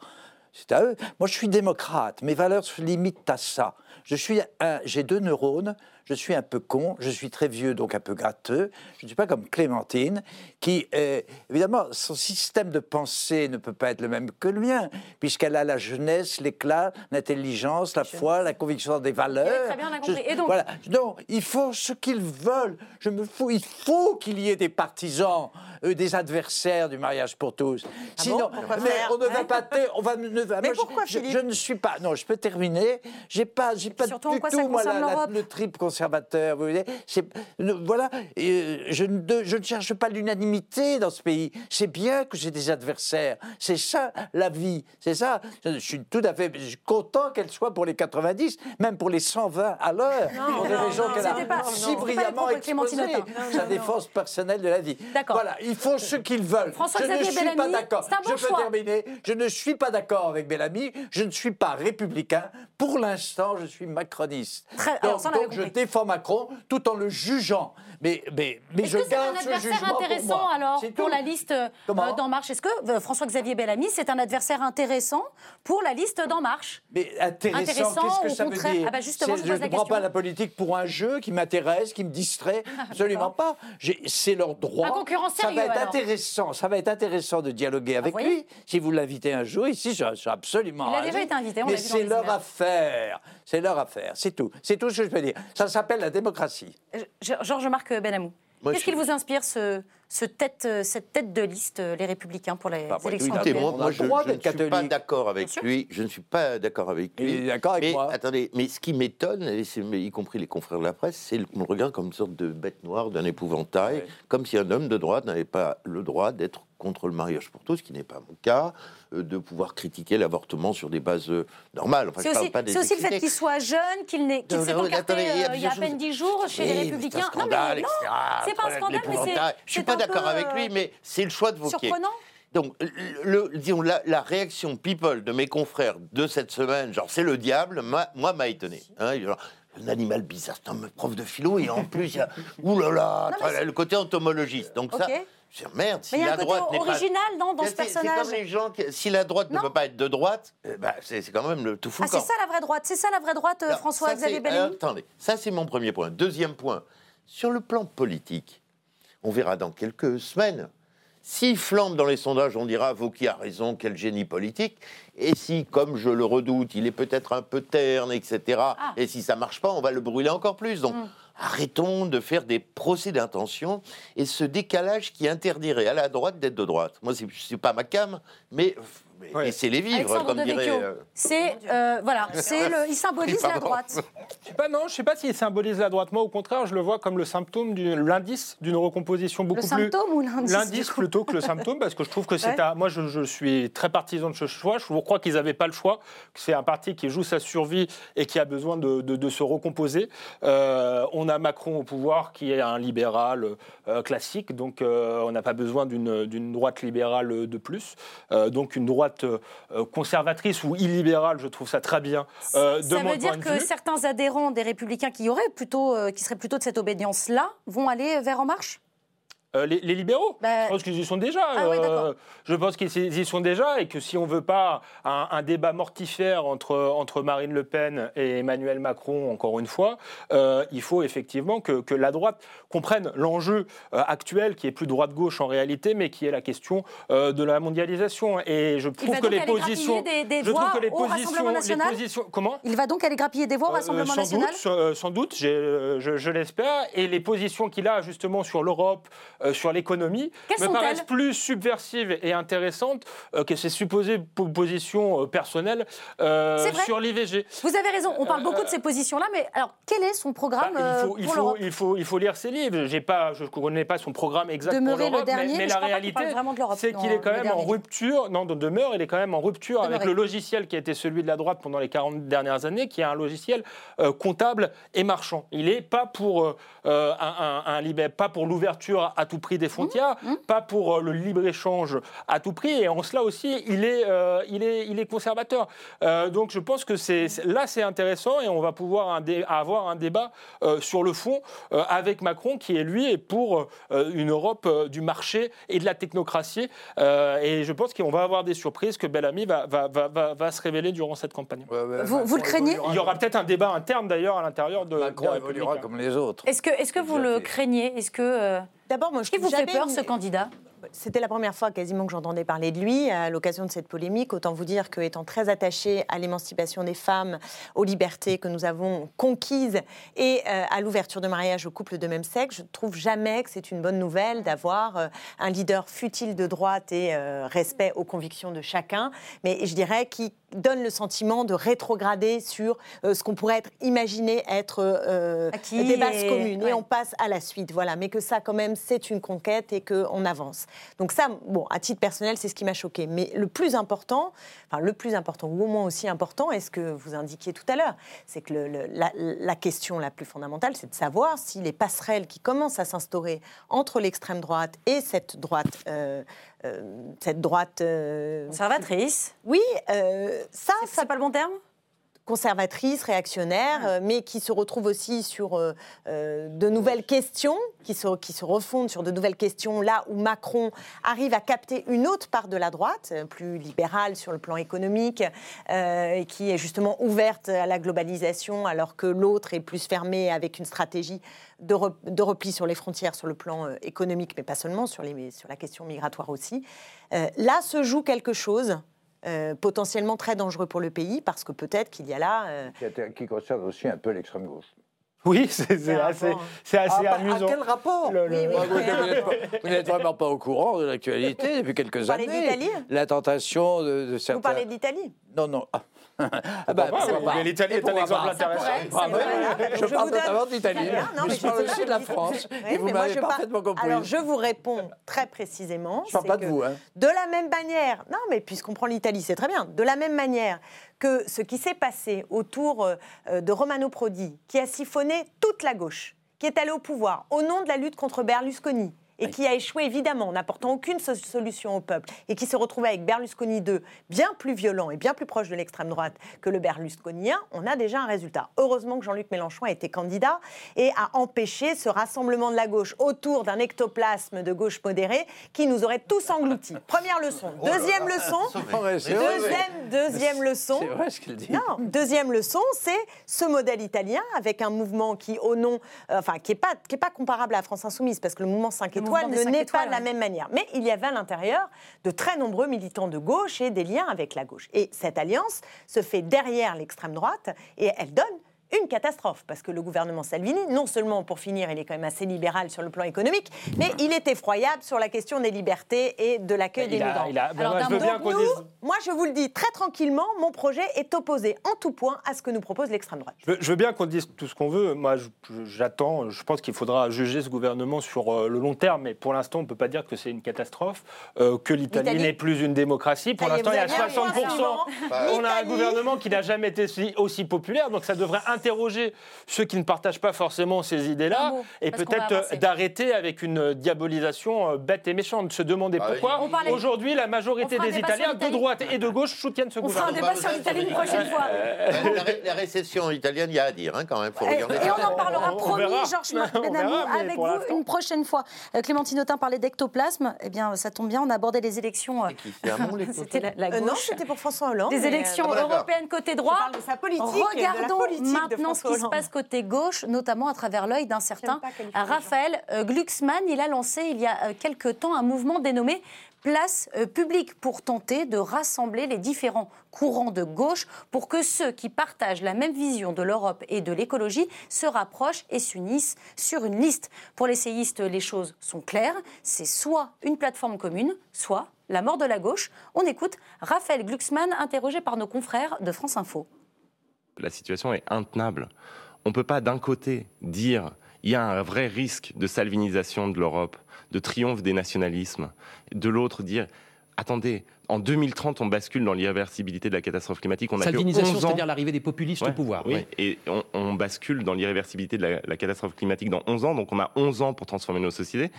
S6: C'est à eux. Moi, je suis démocrate. Mes valeurs se limitent à ça. Je suis un- j'ai deux neurones. Je suis un peu con. Je suis très vieux, donc un peu gratteux. Je ne suis pas comme Clémentine, qui, euh, évidemment, son système de pensée ne peut pas être le même que le mien, puisqu'elle a la jeunesse, l'éclat, l'intelligence, la foi, la conviction des valeurs.
S1: très bien, on a
S6: Je-
S1: compris. Et donc
S6: voilà. Non, ils font ce qu'ils veulent. Je me fous. Il faut qu'il y ait des partisans, euh, des adversaires du mariage pour tous. Sinon,
S4: Ah Pourquoi
S6: mais on ne va pas. (laughs) On va, ne, va-
S4: Mais
S6: moi,
S4: pourquoi,
S6: je,
S4: Philippe?
S6: je ne suis pas. Non, je peux terminer. J'ai pas, j'ai pas
S1: surtout,
S6: du tout moi la- le trip conservateur. Vous voyez. Voilà. Euh, je, ne, je ne cherche pas l'unanimité dans ce pays. C'est bien que j'ai des adversaires. C'est ça la vie. C'est ça. Je, je suis tout à fait suis content qu'elle soit pour les 90, même pour les 120 à l'heure.
S1: Non,
S6: Pour des
S1: non,
S6: raisons
S1: non,
S6: qu'elle a
S1: pas- non,
S6: si
S1: pas les
S6: brillamment exposées.
S1: Non,
S6: Sa
S1: non, non.
S6: défense personnelle de la vie. Voilà, ils font ce qu'ils veulent.
S1: François-Xavier
S6: je ne suis pas
S1: Bellamy,
S6: d'accord.
S1: c'est un bon
S6: je peux
S1: choix.
S6: terminer. Je ne suis pas d'accord avec Bellamy. Je ne suis pas républicain. Pour l'instant, je suis macroniste.
S1: Très- alors,
S6: donc je défends Macron tout en le jugeant. Mais, mais, mais
S1: Est-ce que c'est un adversaire
S6: pour
S1: intéressant
S6: moi.
S1: alors
S6: C'est
S1: pour
S6: tout.
S1: la liste euh, d'En Marche? Est-ce que euh, François-Xavier Bellamy, c'est un adversaire intéressant pour la liste d'En Marche?
S6: Mais intéressant,
S1: Intéressant,
S6: qu'est-ce que ça
S1: contraire?
S6: veut dire?
S1: Ah bah justement, je
S6: ne prends
S1: question.
S6: pas la politique pour un jeu qui m'intéresse, qui me distrait. (laughs) Absolument pas. J'ai- C'est leur droit.
S1: Un concurrent
S6: ça
S1: sérieux,
S6: va être
S1: alors.
S6: intéressant. Ça va être intéressant de dialoguer avec
S1: voyez
S6: lui. Si vous l'invitez un jour ici, je suis absolument.
S1: Il a déjà été invité, on
S6: Mais
S1: l'a vu dans
S6: c'est leur
S1: images.
S6: affaire. C'est leur affaire. C'est tout. C'est tout ce que je peux dire. Ça s'appelle la démocratie.
S1: Euh, Georges-Marc Benamou.
S3: Moi,
S1: Qu'est-ce
S3: je-
S1: qui vous inspire ce, ce tête, euh, cette tête de liste, euh, les Républicains, pour les
S6: tout,
S1: élections
S3: Écoutez,
S1: européennes
S3: moi, moi, je, ne suis pas d'accord avec lui. Je ne suis pas d'accord avec
S6: Il
S3: lui.
S6: est d'accord avec
S3: mais,
S6: moi.
S3: Attendez, mais ce qui m'étonne, et c'est- mais y compris les confrères de la presse, c'est qu'on le regarde comme une sorte de bête noire, d'un épouvantail,
S6: Ouais.
S3: comme si un homme de droite n'avait pas le droit d'être contre le mariage pour tous, ce qui n'est pas mon cas, euh, de pouvoir critiquer l'avortement sur des bases euh, normales. Enfin,
S1: C'est aussi,
S3: pas des
S1: c'est aussi le fait qu'il soit jeune, qu'il n'ait- qu'il
S3: Non,
S1: s'est
S3: a
S1: euh, il y a à peine. 10 jours chez
S3: Oui,
S1: les Républicains.
S3: C'est un scandale,
S1: non,
S3: etc.
S1: c'est pas un scandale, mais c'est.
S3: Je suis pas d'accord avec lui, mais c'est le choix de Vauquier.
S1: Surprenant.
S3: Donc, le, disons, la, la réaction people de mes confrères de cette semaine, genre c'est le diable, moi m'a étonné. Hein, genre, un animal bizarre, c'est un prof de philo et en plus, il y a, (laughs) ouh là là,
S1: Non, mais c'est-
S3: le côté entomologiste. Donc ça, C'est merde. Si la droite n'est pas-
S1: original non, dans ce
S3: C'est- C'est
S1: personnage.
S3: comme les gens qui, si la droite ne peut pas être de droite, eh ben, c'est quand même le tout fou
S1: Ah, c'est ça la vraie droite, c'est ça la vraie droite, euh, François-Xavier Bellamy
S3: alors, Attendez, ça c'est mon premier point. Deuxième point, sur le plan politique, on verra dans quelques semaines. S'il flambe dans les sondages, on dira Vauquier a raison, quel génie politique. Et si, comme je le redoute, il est peut-être un peu terne, etc.
S1: Ah.
S3: Et si ça marche pas, on va le brûler encore plus. Donc,
S1: Mm.
S3: Arrêtons de faire des procès d'intention et ce décalage qui interdirait à la droite d'être de droite. Moi, c'est pas ma cam, mais, mais laissez-les vivre,
S1: Alexandre
S3: comme dirait. Euh,
S1: c'est euh, voilà, (laughs) c'est le, il symbolise la droite.
S2: Je sais pas, non, je sais pas s'il symbolise la droite. Moi, au contraire, je le vois comme le symptôme, du- l'indice d'une recomposition beaucoup
S1: Le
S2: plus.
S1: symptôme ou l'indice
S2: L'indice plutôt que le symptôme, parce que je trouve que c'est
S1: Ouais.
S2: un. Moi, je, je suis très partisan de ce choix. Je crois qu'ils n'avaient pas le choix. que C'est un parti qui joue sa survie et qui a besoin de, de- de se recomposer. Euh, on a Macron au pouvoir qui est un libéral euh, classique, donc euh, on n'a pas besoin d'une d'une droite libérale de plus. Euh, donc une droite euh, conservatrice ou illibérale, je trouve ça très bien. euh,
S1: Ça veut dire que certains adhérents des Républicains qui auraient plutôt, euh, qui seraient plutôt de cette obédience-là, vont aller vers En Marche?
S2: Euh, les, les libéraux
S1: Bah,
S2: Je pense qu'ils y sont déjà.
S1: Ah
S2: euh, je pense qu'ils y sont déjà et que si on veut pas un, un débat mortifère entre, entre Marine Le Pen et Emmanuel Macron, encore une fois, euh, il faut effectivement que, que la droite comprenne l'enjeu actuel qui est plus droite-gauche en réalité, mais qui est la question de la mondialisation. Et je trouve que les positions.
S1: grappiller des, des
S2: je trouve
S1: voix
S2: que les positions, les
S1: national.
S2: positions. Comment?
S1: Il va donc aller grappiller des voix au Rassemblement
S2: sans
S1: national.
S2: Doute, sans doute, je l'espère. Et les positions qu'il a justement sur l'Europe, euh, sur l'économie, me paraissent plus subversives et intéressantes euh, que ces supposées po- positions euh, personnelles sur l'IVG.
S1: Vous avez raison, on parle beaucoup de ces positions-là, mais alors quel est son programme
S2: Bah, il, faut, il,
S1: pour
S2: faut,
S1: l'Europe?
S2: il, faut, il faut lire ses livres. Pas, je ne connais pas son programme exact
S1: Demeurer
S2: pour
S1: le
S2: l'Europe,
S1: dernier,
S2: mais,
S1: mais
S2: la réalité, c'est qu'il est quand
S1: le
S2: même en rupture. Non, de demeure, il est quand même en rupture avec le logiciel qui a été celui de la droite pendant les 40 dernières années, qui est un logiciel comptable et marchand. Il n'est pas pour un, un- pas pour l'ouverture à tout prix des frontières,
S1: Mmh,
S2: pas pour euh, le libre échange à tout prix. Et en cela aussi, il est, euh, il est, il est conservateur. Euh, donc je pense que c'est c'est- là c'est intéressant et on va pouvoir un dé- avoir un débat euh, sur le fond euh, avec Macron qui est lui est pour euh, une Europe euh, du marché et de la technocratie. Euh, et je pense qu'on va avoir des surprises que Bellamy va, va, va, va, va se révéler durant cette campagne.
S1: Vous- vous le craignez?
S2: Il y aura peut-être un débat interne d'ailleurs à l'intérieur de
S6: Macron évoluera
S2: Républicains.
S6: comme les autres.
S1: Est-ce que, est-ce que vous le craignez? Est-ce que euh,
S4: D'abord, moi, je
S1: qui vous
S4: trouve
S1: fait
S4: jamais
S1: peur ce candidat?
S4: C'était la première fois quasiment que j'entendais parler de lui à l'occasion de cette polémique. Autant vous dire qu'étant très attaché à l'émancipation des femmes, aux libertés que nous avons conquises et euh, à l'ouverture de mariage aux couples de même sexe, je ne trouve jamais que c'est une bonne nouvelle d'avoir euh, un leader futile de droite et euh, respect aux convictions de chacun, mais je dirais qui donne le sentiment de rétrograder sur ce qu'on pourrait être imaginé être des bases
S1: et-
S4: communes.
S1: ouais.
S4: Et on passe à la suite, voilà. Mais que ça, quand même, c'est une conquête et qu'on avance. Donc ça, bon, à titre personnel, c'est ce qui m'a choqué. Mais le plus important, enfin le plus important, ou au moins aussi important, est ce que vous indiquiez tout à l'heure, c'est que le- le- la, la question la plus fondamentale, c'est de savoir si les passerelles qui commencent à s'instaurer entre l'extrême droite et cette droite, euh, euh, cette droite euh,
S1: Conservatrice.
S4: Oui, euh, ça,
S1: c'est pas le bon terme?
S4: Conservatrice, réactionnaire, euh, mais qui se retrouve aussi sur euh, euh, de nouvelles questions, qui se, qui se refondent sur de nouvelles questions, là où Macron arrive à capter une autre part de la droite, plus libérale sur le plan économique, euh, et qui est justement ouverte à la globalisation, alors que l'autre est plus fermé avec une stratégie de, re- de repli sur les frontières sur le plan économique, mais pas seulement, sur, les, sur la question migratoire aussi. Euh, là se joue quelque chose. Euh, potentiellement très dangereux pour le pays parce que peut-être qu'il y a là euh,
S6: Qui, concerne aussi un peu l'extrême gauche.
S2: Oui, c'est assez, c'est assez
S6: Ah, bah,
S2: amusant.
S6: À quel rapport
S2: Le- le-
S6: Bah, vous n'êtes vous vraiment pas au courant de l'actualité depuis quelques
S4: parlez
S6: années.
S4: d'Italie
S6: La tentation de, de certains.
S4: Vous parlez d'Italie
S6: Non, non. Ah bah,
S2: pas. Mais l'Italie est un exemple
S6: pas
S2: intéressant.
S6: Ah, bah. Je parle notamment d'Italie. Mais je parle aussi de la (laughs) France. Et vous m'avez parfaitement compris.
S4: Alors, je vous réponds très précisément.
S6: Je parle pas de vous, hein.
S4: De la même manière, non, mais puisqu'on prend l'Italie, c'est très bien. De la même manière que ce qui s'est passé autour euh, de Romano Prodi, qui a siphonné toute la gauche, qui est allé au pouvoir au nom de la lutte contre Berlusconi et qui a échoué évidemment en n'apportant aucune so- solution au peuple et qui se retrouvait avec Berlusconi II bien plus violent et bien plus proche de l'extrême droite que le berlusconien, on a déjà un résultat. Heureusement que Jean-Luc Mélenchon a été candidat et a empêché ce rassemblement de la gauche autour d'un ectoplasme de gauche modérée qui nous aurait tous engloutis. (laughs) Première leçon.
S6: Oh.
S4: Deuxième leçon.
S6: Vrai.
S4: Deuxième, deuxième leçon.
S6: C'est vrai ce qu'il dit.
S4: Non, deuxième leçon, c'est ce modèle italien avec un mouvement qui, au nom, euh, enfin, qui n'est pas, qui est pas comparable à la France Insoumise, parce que le mouvement 5
S1: mouvement
S4: étoiles ne naît pas de la
S1: ouais.
S4: même manière. Mais il y avait à l'intérieur de très nombreux militants de gauche et des liens avec la gauche. Et cette alliance se fait derrière l'extrême droite et elle donne une catastrophe, parce que le gouvernement Salvini, non seulement pour finir, il est quand même assez libéral sur le plan économique, mais il est effroyable sur la question des libertés et de l'accueil des migrants.
S2: il a-
S4: Alors,
S2: moi, je
S4: vous le dis très tranquillement, mon projet est opposé en tout point à ce que nous propose l'extrême droite.
S2: Je veux, je veux bien qu'on dise tout ce qu'on veut. Moi, je- je- j'attends. Je pense qu'il faudra juger ce gouvernement sur euh, le long terme. Mais pour l'instant, on ne peut pas dire que c'est une catastrophe, euh, que l'Italie n'est plus une démocratie. Pour l'instant, il y a
S4: vous avez un point
S2: 60%.
S4: suivant.
S2: On a un gouvernement qui n'a jamais été aussi, aussi populaire. Donc, ça devrait interroger ceux qui ne partagent pas forcément ces idées-là. Et peut-être euh, d'arrêter avec une diabolisation euh, bête et méchante. Se demander
S3: Ah
S2: pourquoi
S1: parlait-
S2: aujourd'hui la majorité des Italiens, de droite et de gauche, soutiennent ce
S1: On fera un
S2: gouvernement.
S1: débat sur l'Italie une prochaine fois.
S3: La, ré- la récession italienne, il y a à dire, hein, quand même. Faut
S1: Et, on en parlera,
S2: On
S1: promis,
S2: verra.
S1: Georges (laughs)
S2: On
S1: Benamou,
S2: verra, mais
S1: avec vous
S2: l'instant.
S1: une prochaine fois. Euh, Clémentine Autain parlait d'ectoplasme. Eh bien, ça tombe bien, on abordait les élections. euh, (laughs) C'était la, la
S4: Euh,
S1: gauche.
S4: non, c'était pour François Hollande.
S1: des élections
S4: euh,
S3: Ah,
S1: européennes côté
S4: je
S1: droit.
S4: parle de sa politique, de la
S1: Regardons
S4: politique
S1: maintenant ce qui se passe côté gauche, notamment à travers l'œil d'un certain. Raphaël euh, Glucksmann. Il a lancé il y a euh, quelque temps un mouvement dénommé Place euh, publique pour tenter de rassembler les différents courants de gauche pour que ceux qui partagent la même vision de l'Europe et de l'écologie se rapprochent et s'unissent sur une liste. Pour les séistes, les choses sont claires. C'est soit une plateforme commune, soit la mort de la gauche. On écoute Raphaël Glucksmann, interrogé par nos confrères de France Info.
S19: La situation est intenable. On ne peut pas d'un côté dire il y a un vrai risque de salvinisation de l'Europe, de triomphe des nationalismes, de l'autre dire attendez, en 2030 on bascule dans l'irréversibilité de la catastrophe climatique. On a que
S20: Salvinisation,
S19: 11 ans-
S20: c'est-à-dire l'arrivée des populistes au pouvoir.
S19: Oui,
S20: ouais.
S19: et on, on bascule dans l'irréversibilité de la, la catastrophe climatique dans 11 ans, donc on a 11 ans pour transformer nos sociétés.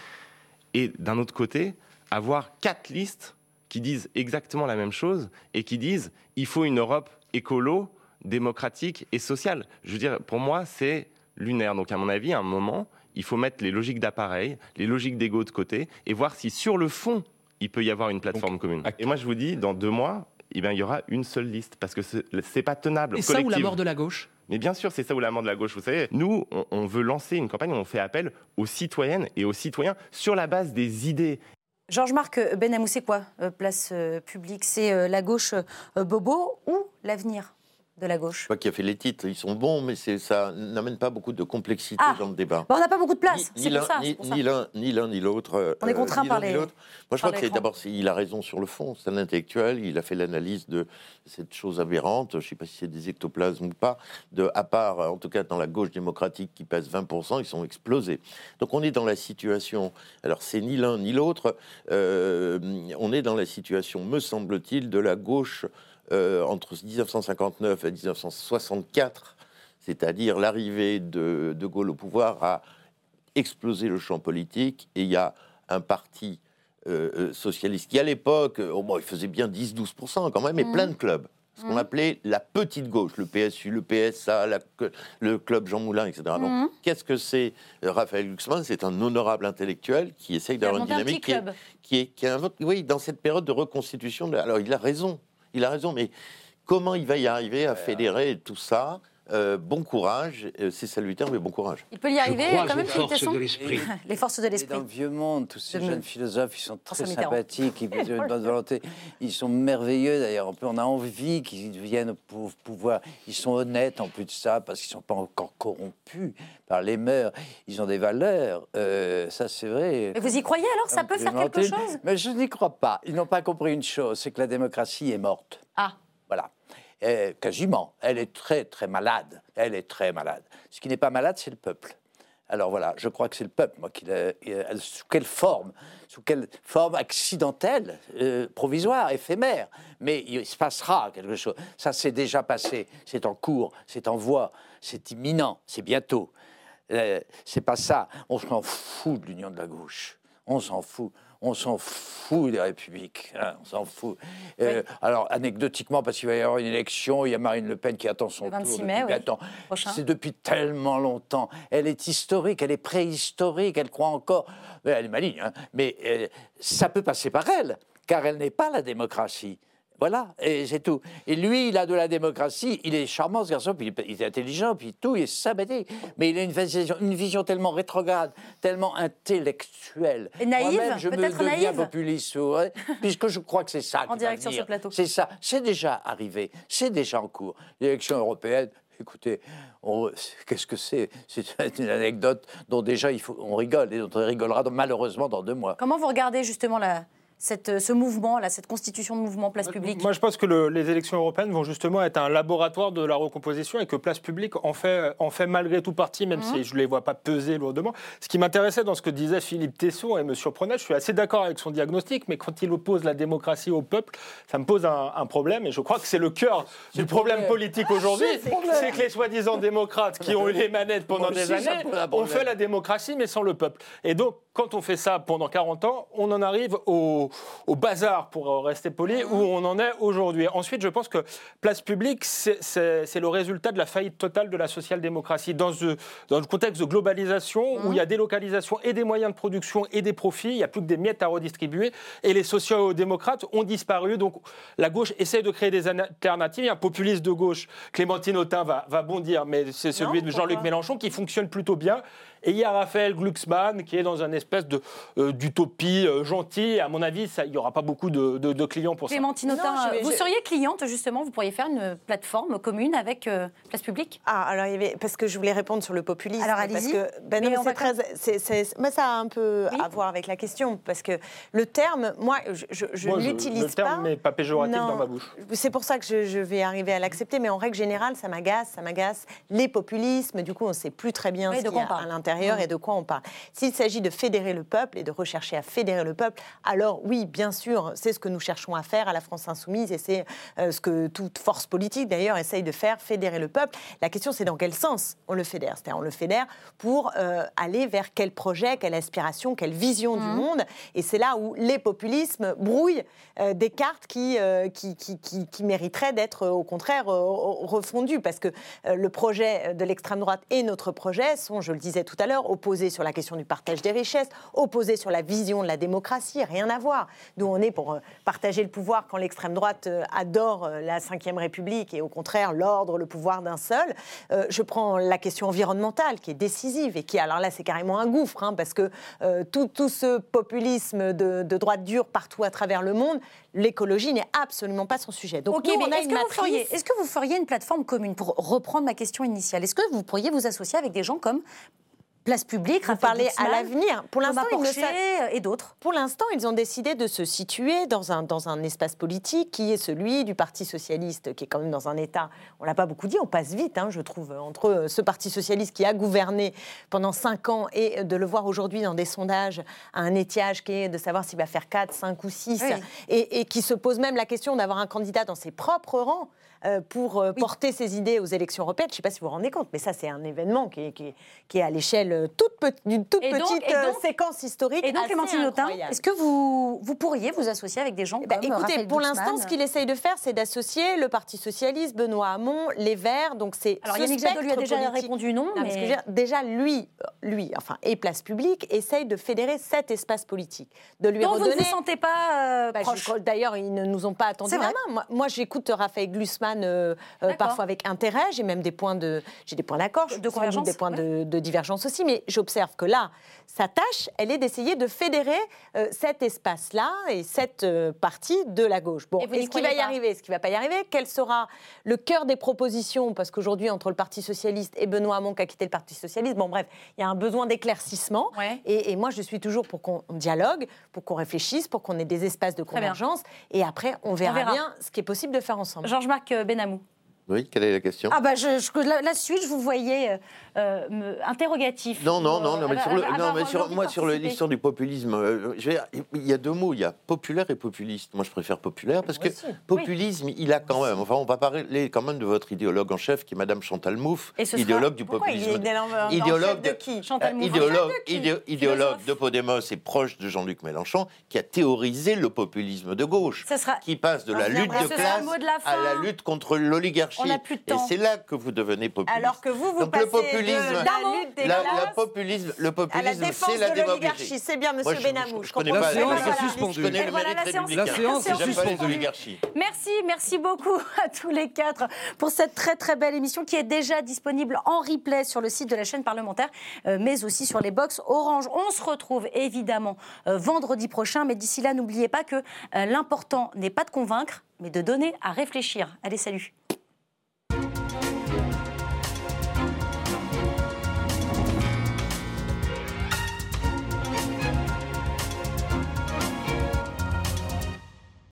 S19: Et d'un autre côté, avoir quatre listes qui disent exactement la même chose et qui disent il faut une Europe écolo, démocratique et sociale. Je veux dire, pour moi, c'est lunaire. Donc, à mon avis, à un moment, il faut mettre les logiques d'appareil, les logiques d'ego de côté et voir si sur le fond, il peut y avoir une plateforme commune. Et moi, je vous dis, dans deux mois, eh bien, il y aura une seule liste parce que c'est pas tenable.
S20: Et ça ou la mort de la gauche?
S19: Mais bien sûr, c'est ça ou la mort de la gauche. Vous savez, nous, on, on veut lancer une campagne où on fait appel aux citoyennes et aux citoyens sur la base des idées.
S1: Georges-Marc Benamou, c'est quoi euh, Place euh, publique? C'est euh, la gauche euh, bobo ou l'avenir? De la gauche
S3: pas qui a fait les titres, ils sont bons, mais ça n'amène pas beaucoup de complexité
S1: Ah.
S3: dans le débat.
S1: Bah, On n'a pas beaucoup de place,
S3: Ni-
S1: c'est pour
S3: l'un-
S1: ça.
S3: Ni l'un ni l'autre. euh,
S1: On est contraint
S3: ni
S1: par les-.
S3: Moi, je crois que d'abord, il a raison sur le fond. C'est un intellectuel. Il a fait l'analyse de cette chose aberrante. Je ne sais pas si c'est des ectoplasmes ou pas. De, à part, en tout cas, dans la gauche démocratique qui pèse 20%, ils sont explosés. Donc, on est dans la situation. Alors, c'est ni l'un ni l'autre. euh, on est dans la situation, me semble-t-il, de la gauche euh, entre 1959 et 1964 c'est-à-dire l'arrivée de De Gaulle au pouvoir a explosé le champ politique et il y a un parti euh, euh, socialiste qui, à l'époque, oh, bon, il faisait bien 10-12% quand même, et
S21: Mhm.
S3: plein de clubs. Ce qu'on
S21: Mhm.
S3: appelait la petite gauche, le PSU, le PSA, la- le club Jean Moulin, etc. Donc,
S21: Mhm.
S3: qu'est-ce que c'est Raphaël Glucksmann? C'est un honorable intellectuel qui essaye d'avoir une
S1: un
S3: dynamique qui est, qui est, qui est un- oui, dans cette période de reconstitution. de- alors, il a raison, il a raison, mais comment il va y arriver à fédérer tout ça Euh, Bon courage, euh, c'est salutaire, mais bon courage.
S1: Il peut y arriver
S6: croise
S1: quand même, Philippe
S6: forces
S1: Tesson
S6: de l'esprit. (laughs)
S1: Les forces de l'esprit.
S6: dans le vieux monde, tous ces
S1: De
S6: jeunes
S1: me-
S6: philosophes, ils sont très sympathiques, ils (laughs) ont une bonne volonté, ils sont merveilleux d'ailleurs. On a envie qu'ils viennent au pou- pouvoir. Ils sont honnêtes en plus de ça, parce qu'ils ne sont pas encore corrompus par les mœurs. Ils ont des valeurs, euh, ça c'est vrai.
S1: Mais vous y croyez alors? Ça peut faire quelque chose?
S6: Mais je n'y crois pas. Ils n'ont pas compris une chose, c'est que la démocratie est morte.
S1: Ah.
S6: Euh, quasiment. Elle est très, très malade. Elle est très malade. Ce qui n'est pas malade, c'est le peuple. Alors voilà, je crois que c'est le peuple, moi, qui euh, sous quelle forme Sous quelle forme accidentelle, euh, provisoire, éphémère Mais il se passera quelque chose. Ça s'est déjà passé. C'est en cours, c'est en voie, c'est imminent, c'est bientôt. C'est pas ça. On s'en fout de l'union de la gauche. On s'en fout. On s'en fout des républiques. hein, on s'en fout. Euh, Alors, anecdotiquement, parce qu'il va y avoir une élection, il y a Marine Le Pen qui attend son
S1: Le 26
S6: tour.
S1: mai,
S6: depuis-
S1: oui.
S6: C'est depuis tellement longtemps. Elle est historique, elle est préhistorique, elle croit encore. Elle est maligne, hein, mais euh, ça peut passer par elle, car elle n'est pas la démocratie. Voilà, et c'est tout. Et lui, il a de la démocratie, il est charmant ce garçon, puis il est- intelligent, puis tout, il est sympathique. Mais il a une vision, une vision tellement rétrograde, tellement intellectuelle.
S1: Et naïve,
S6: Moi-même, je me
S1: peut-être
S6: deviens
S1: naïve.
S6: populiste, ouais, puisque je crois que c'est ça. va
S1: direct sur ce plateau.
S6: C'est ça, c'est déjà arrivé, c'est déjà en cours. L'élection européenne, écoutez, on- qu'est-ce que c'est? C'est une anecdote dont déjà il faut, on rigole, et dont on rigolera malheureusement dans deux mois.
S1: Comment vous regardez justement la, cette, ce mouvement, là, cette constitution de mouvement place publique
S2: Moi, je pense que le- les élections européennes vont justement être un laboratoire de la recomposition et que Place Publique en fait, en fait malgré tout partie, même si je ne les vois pas peser lourdement. Ce qui m'intéressait dans ce que disait Philippe Tesson et me surprenait, je suis assez d'accord avec son diagnostic, mais quand il oppose la démocratie au peuple, ça me pose un, un problème et je crois que c'est le cœur du problème politique aujourd'hui.
S6: C'est problème.
S2: Que les soi-disant démocrates qui ont eu les manettes pendant des années ont
S6: problème.
S2: fait la démocratie mais sans le peuple. Et donc, quand on fait ça pendant 40 ans, on en arrive au, au bazar, pour rester poli, où on en est aujourd'hui. Ensuite, je pense que place publique, c'est- le résultat de la faillite totale de la social-démocratie. Dans, ce- dans le contexte de globalisation, où il y a délocalisation et des moyens de production et des profits, il n'y a plus que des miettes à redistribuer, et les sociaux-démocrates ont disparu. Donc, la gauche essaie de créer des alternatives. Il y a un populiste de gauche, Clémentine Autain va, va bondir, mais c'est celui de Jean-Luc Mélenchon qui fonctionne plutôt bien. Et il y a Raphaël Glucksmann qui est dans une espèce de, euh, d'utopie euh, gentille. À mon avis, ça- il n'y aura pas beaucoup de, de- de clients pour ça.
S1: Clémentine Autain, vous
S4: je-
S1: seriez cliente justement, vous pourriez faire une plateforme commune avec euh, Place Publique?
S4: Ah, alors parce que je voulais répondre sur le populisme.
S1: Alors,
S4: parce
S1: allez-y.
S4: que ben non,
S1: Mais
S4: c'est très, c'est, c'est- mais ça a un peu à voir avec la question, parce que le terme, moi, je, ne l'utilise
S2: le terme
S4: pas.
S2: n'est pas péjoratif
S4: Non.
S2: dans ma bouche.
S4: C'est pour ça que je, je vais arriver à l'accepter, mais en règle générale, ça m'agace, ça m'agace. Les populismes, du coup, on ne sait plus très bien
S1: Oui,
S4: ce
S1: de
S4: qu'il y
S1: quoi
S4: a
S1: on parle.
S4: à l'intérieur
S1: Mhm.
S4: et de quoi on parle. S'il s'agit de fédérer le peuple et de rechercher à fédérer le peuple, alors oui, bien sûr, c'est ce que nous cherchons à faire à la France insoumise et c'est euh, ce que toute force politique, d'ailleurs, essaye de faire, fédérer le peuple. La question, c'est dans quel sens on le fédère? C'est-à-dire, on le fédère pour euh, aller vers quel projet, quelle aspiration, quelle vision du monde? Et c'est là où les populismes brouillent euh, des cartes qui, euh, qui, qui, qui- qui mériteraient d'être, au contraire, refondus. Parce que le projet de l'extrême droite et notre projet sont, je le disais tout à l'heure, opposés sur la question du partage des richesses, opposés sur la vision de la démocratie, rien à voir. Nous, on est pour euh, partager le pouvoir quand l'extrême droite euh, adore euh, la Ve République et au contraire l'ordre, le pouvoir d'un seul. Euh, je prends la question environnementale qui est décisive et qui, alors là, c'est carrément un gouffre, hein, parce que euh, tout, tout ce populisme de, de droite dure partout à travers le monde, l'écologie n'est absolument pas son sujet. Donc,
S1: Ok,
S4: nous, on a
S1: est-ce
S4: une
S1: que, vous
S4: matrice-
S1: feriez, est-ce que vous feriez une plateforme commune? Pour reprendre ma question initiale Est-ce que vous pourriez vous associer avec des gens comme Place Publique,
S4: Vous parlez à l'avenir. Pour l'instant,
S1: et d'autres.
S4: Pour l'instant, ils ont décidé de se situer dans un, dans un espace politique qui est celui du Parti socialiste, qui est quand même dans un état, on l'a pas beaucoup dit, on passe vite, hein, je trouve, entre euh, ce Parti socialiste qui a gouverné pendant cinq ans et de le voir aujourd'hui dans des sondages à un étiage qui est de savoir s'il va faire 4, 5 ou 6,
S1: Oui.
S4: et, et qui se pose même la question d'avoir un candidat dans ses propres rangs pour euh, porter ses idées aux élections européennes. Je ne sais pas si vous vous rendez compte, mais ça, c'est un événement qui est, qui est- qui est à l'échelle euh, d'une toute
S1: Et donc-
S4: petite
S1: et
S4: euh,
S1: donc-
S4: séquence historique.
S1: Et donc, Clémentine Autain, est-ce que vous, vous pourriez vous associer avec des gens
S4: Eh ben,
S1: comme
S4: écoutez,
S1: Raphaël
S4: pour l'instant, ce qu'il essaye de faire, c'est d'associer le Parti socialiste, Benoît Hamon, les Verts. Donc c'est
S1: Alors,
S4: ce
S1: Yannick Jadot lui a déjà
S4: politique.
S1: répondu non, mais-
S4: dire, déjà lui, euh, lui, enfin, et Place Publique, essaye de fédérer cet espace politique, de lui
S1: dont vous ne vous sentez pas euh,
S4: Bah, D'ailleurs, ils ne nous ont pas attendu
S1: vrai
S4: vraiment. Moi, moi, j'écoute Raphaël Glucksmann euh, euh, parfois avec intérêt. J'ai même des points de, j'ai des points d'accord, de
S1: convergence,
S4: des points de, de divergence aussi. Mais j'observe que là, sa tâche, elle est d'essayer de fédérer euh, cet espace-là et cette euh, partie de la gauche. Bon, est-ce qu'il va y arriver? Est-ce qu'il va pas y arriver? Quel sera le cœur des propositions? Parce qu'aujourd'hui, entre le Parti socialiste et Benoît Hamon qui a quitté le Parti socialiste, bon, bref, il y a un besoin d'éclaircissement. Et, et moi, je suis toujours pour qu'on dialogue, pour qu'on réfléchisse, pour qu'on ait des espaces de convergence. Et après, on verra,
S1: verra.
S4: bien ce qui est possible de faire ensemble.
S1: Georges-Marc Benamou.
S3: Oui, quelle est la question?
S1: Ah bah je, je- la, la suite, je vous voyais euh, euh, me- interrogatif.
S3: Non, non, non, non, mais
S1: Euh,
S3: sur, le- non, mais sur-
S1: de
S3: moi, sur l'histoire du populisme, euh, je vais dire, il y a deux mots, il y a populaire et populiste. Moi, je préfère populaire parce que populisme, il a quand même, enfin, on va parler quand même de votre idéologue en chef, qui est Madame Chantal Mouffe, idéologue du
S4: Pourquoi il est
S3: populisme.
S4: idéologue
S3: idéologue
S4: de qui?
S1: Chantal Mouffe.
S3: idéologue,
S1: De qui?
S3: idé- idéologue de Podemos et proche de Jean-Luc Mélenchon, qui a théorisé le populisme de gauche,
S1: sera-
S3: qui passe de la lutte de classe
S1: de
S3: à la lutte contre l'oligarchie.
S1: On n'a plus de
S3: Et
S1: temps.
S3: c'est là que vous devenez populiste.
S4: Alors que vous, vous
S3: Donc
S4: passez
S3: le populisme,
S4: de la lutte des
S3: la, la populisme, le
S4: à la
S3: populisme,
S4: défense
S3: c'est la
S4: l'oligarchie. C'est bien, monsieur Benamou.
S3: Je,
S4: Je
S3: la démocratie, je connais le
S1: voilà,
S3: mérite
S1: la séance- la séance est suspendue. Merci, merci beaucoup (laughs) à tous les quatre pour cette très très belle émission qui est déjà disponible en replay sur le site de la chaîne parlementaire, euh, mais aussi sur les box Orange. On se retrouve évidemment euh, vendredi prochain, mais d'ici là, n'oubliez pas que euh, l'important n'est pas de convaincre, mais de donner à réfléchir. Allez, salut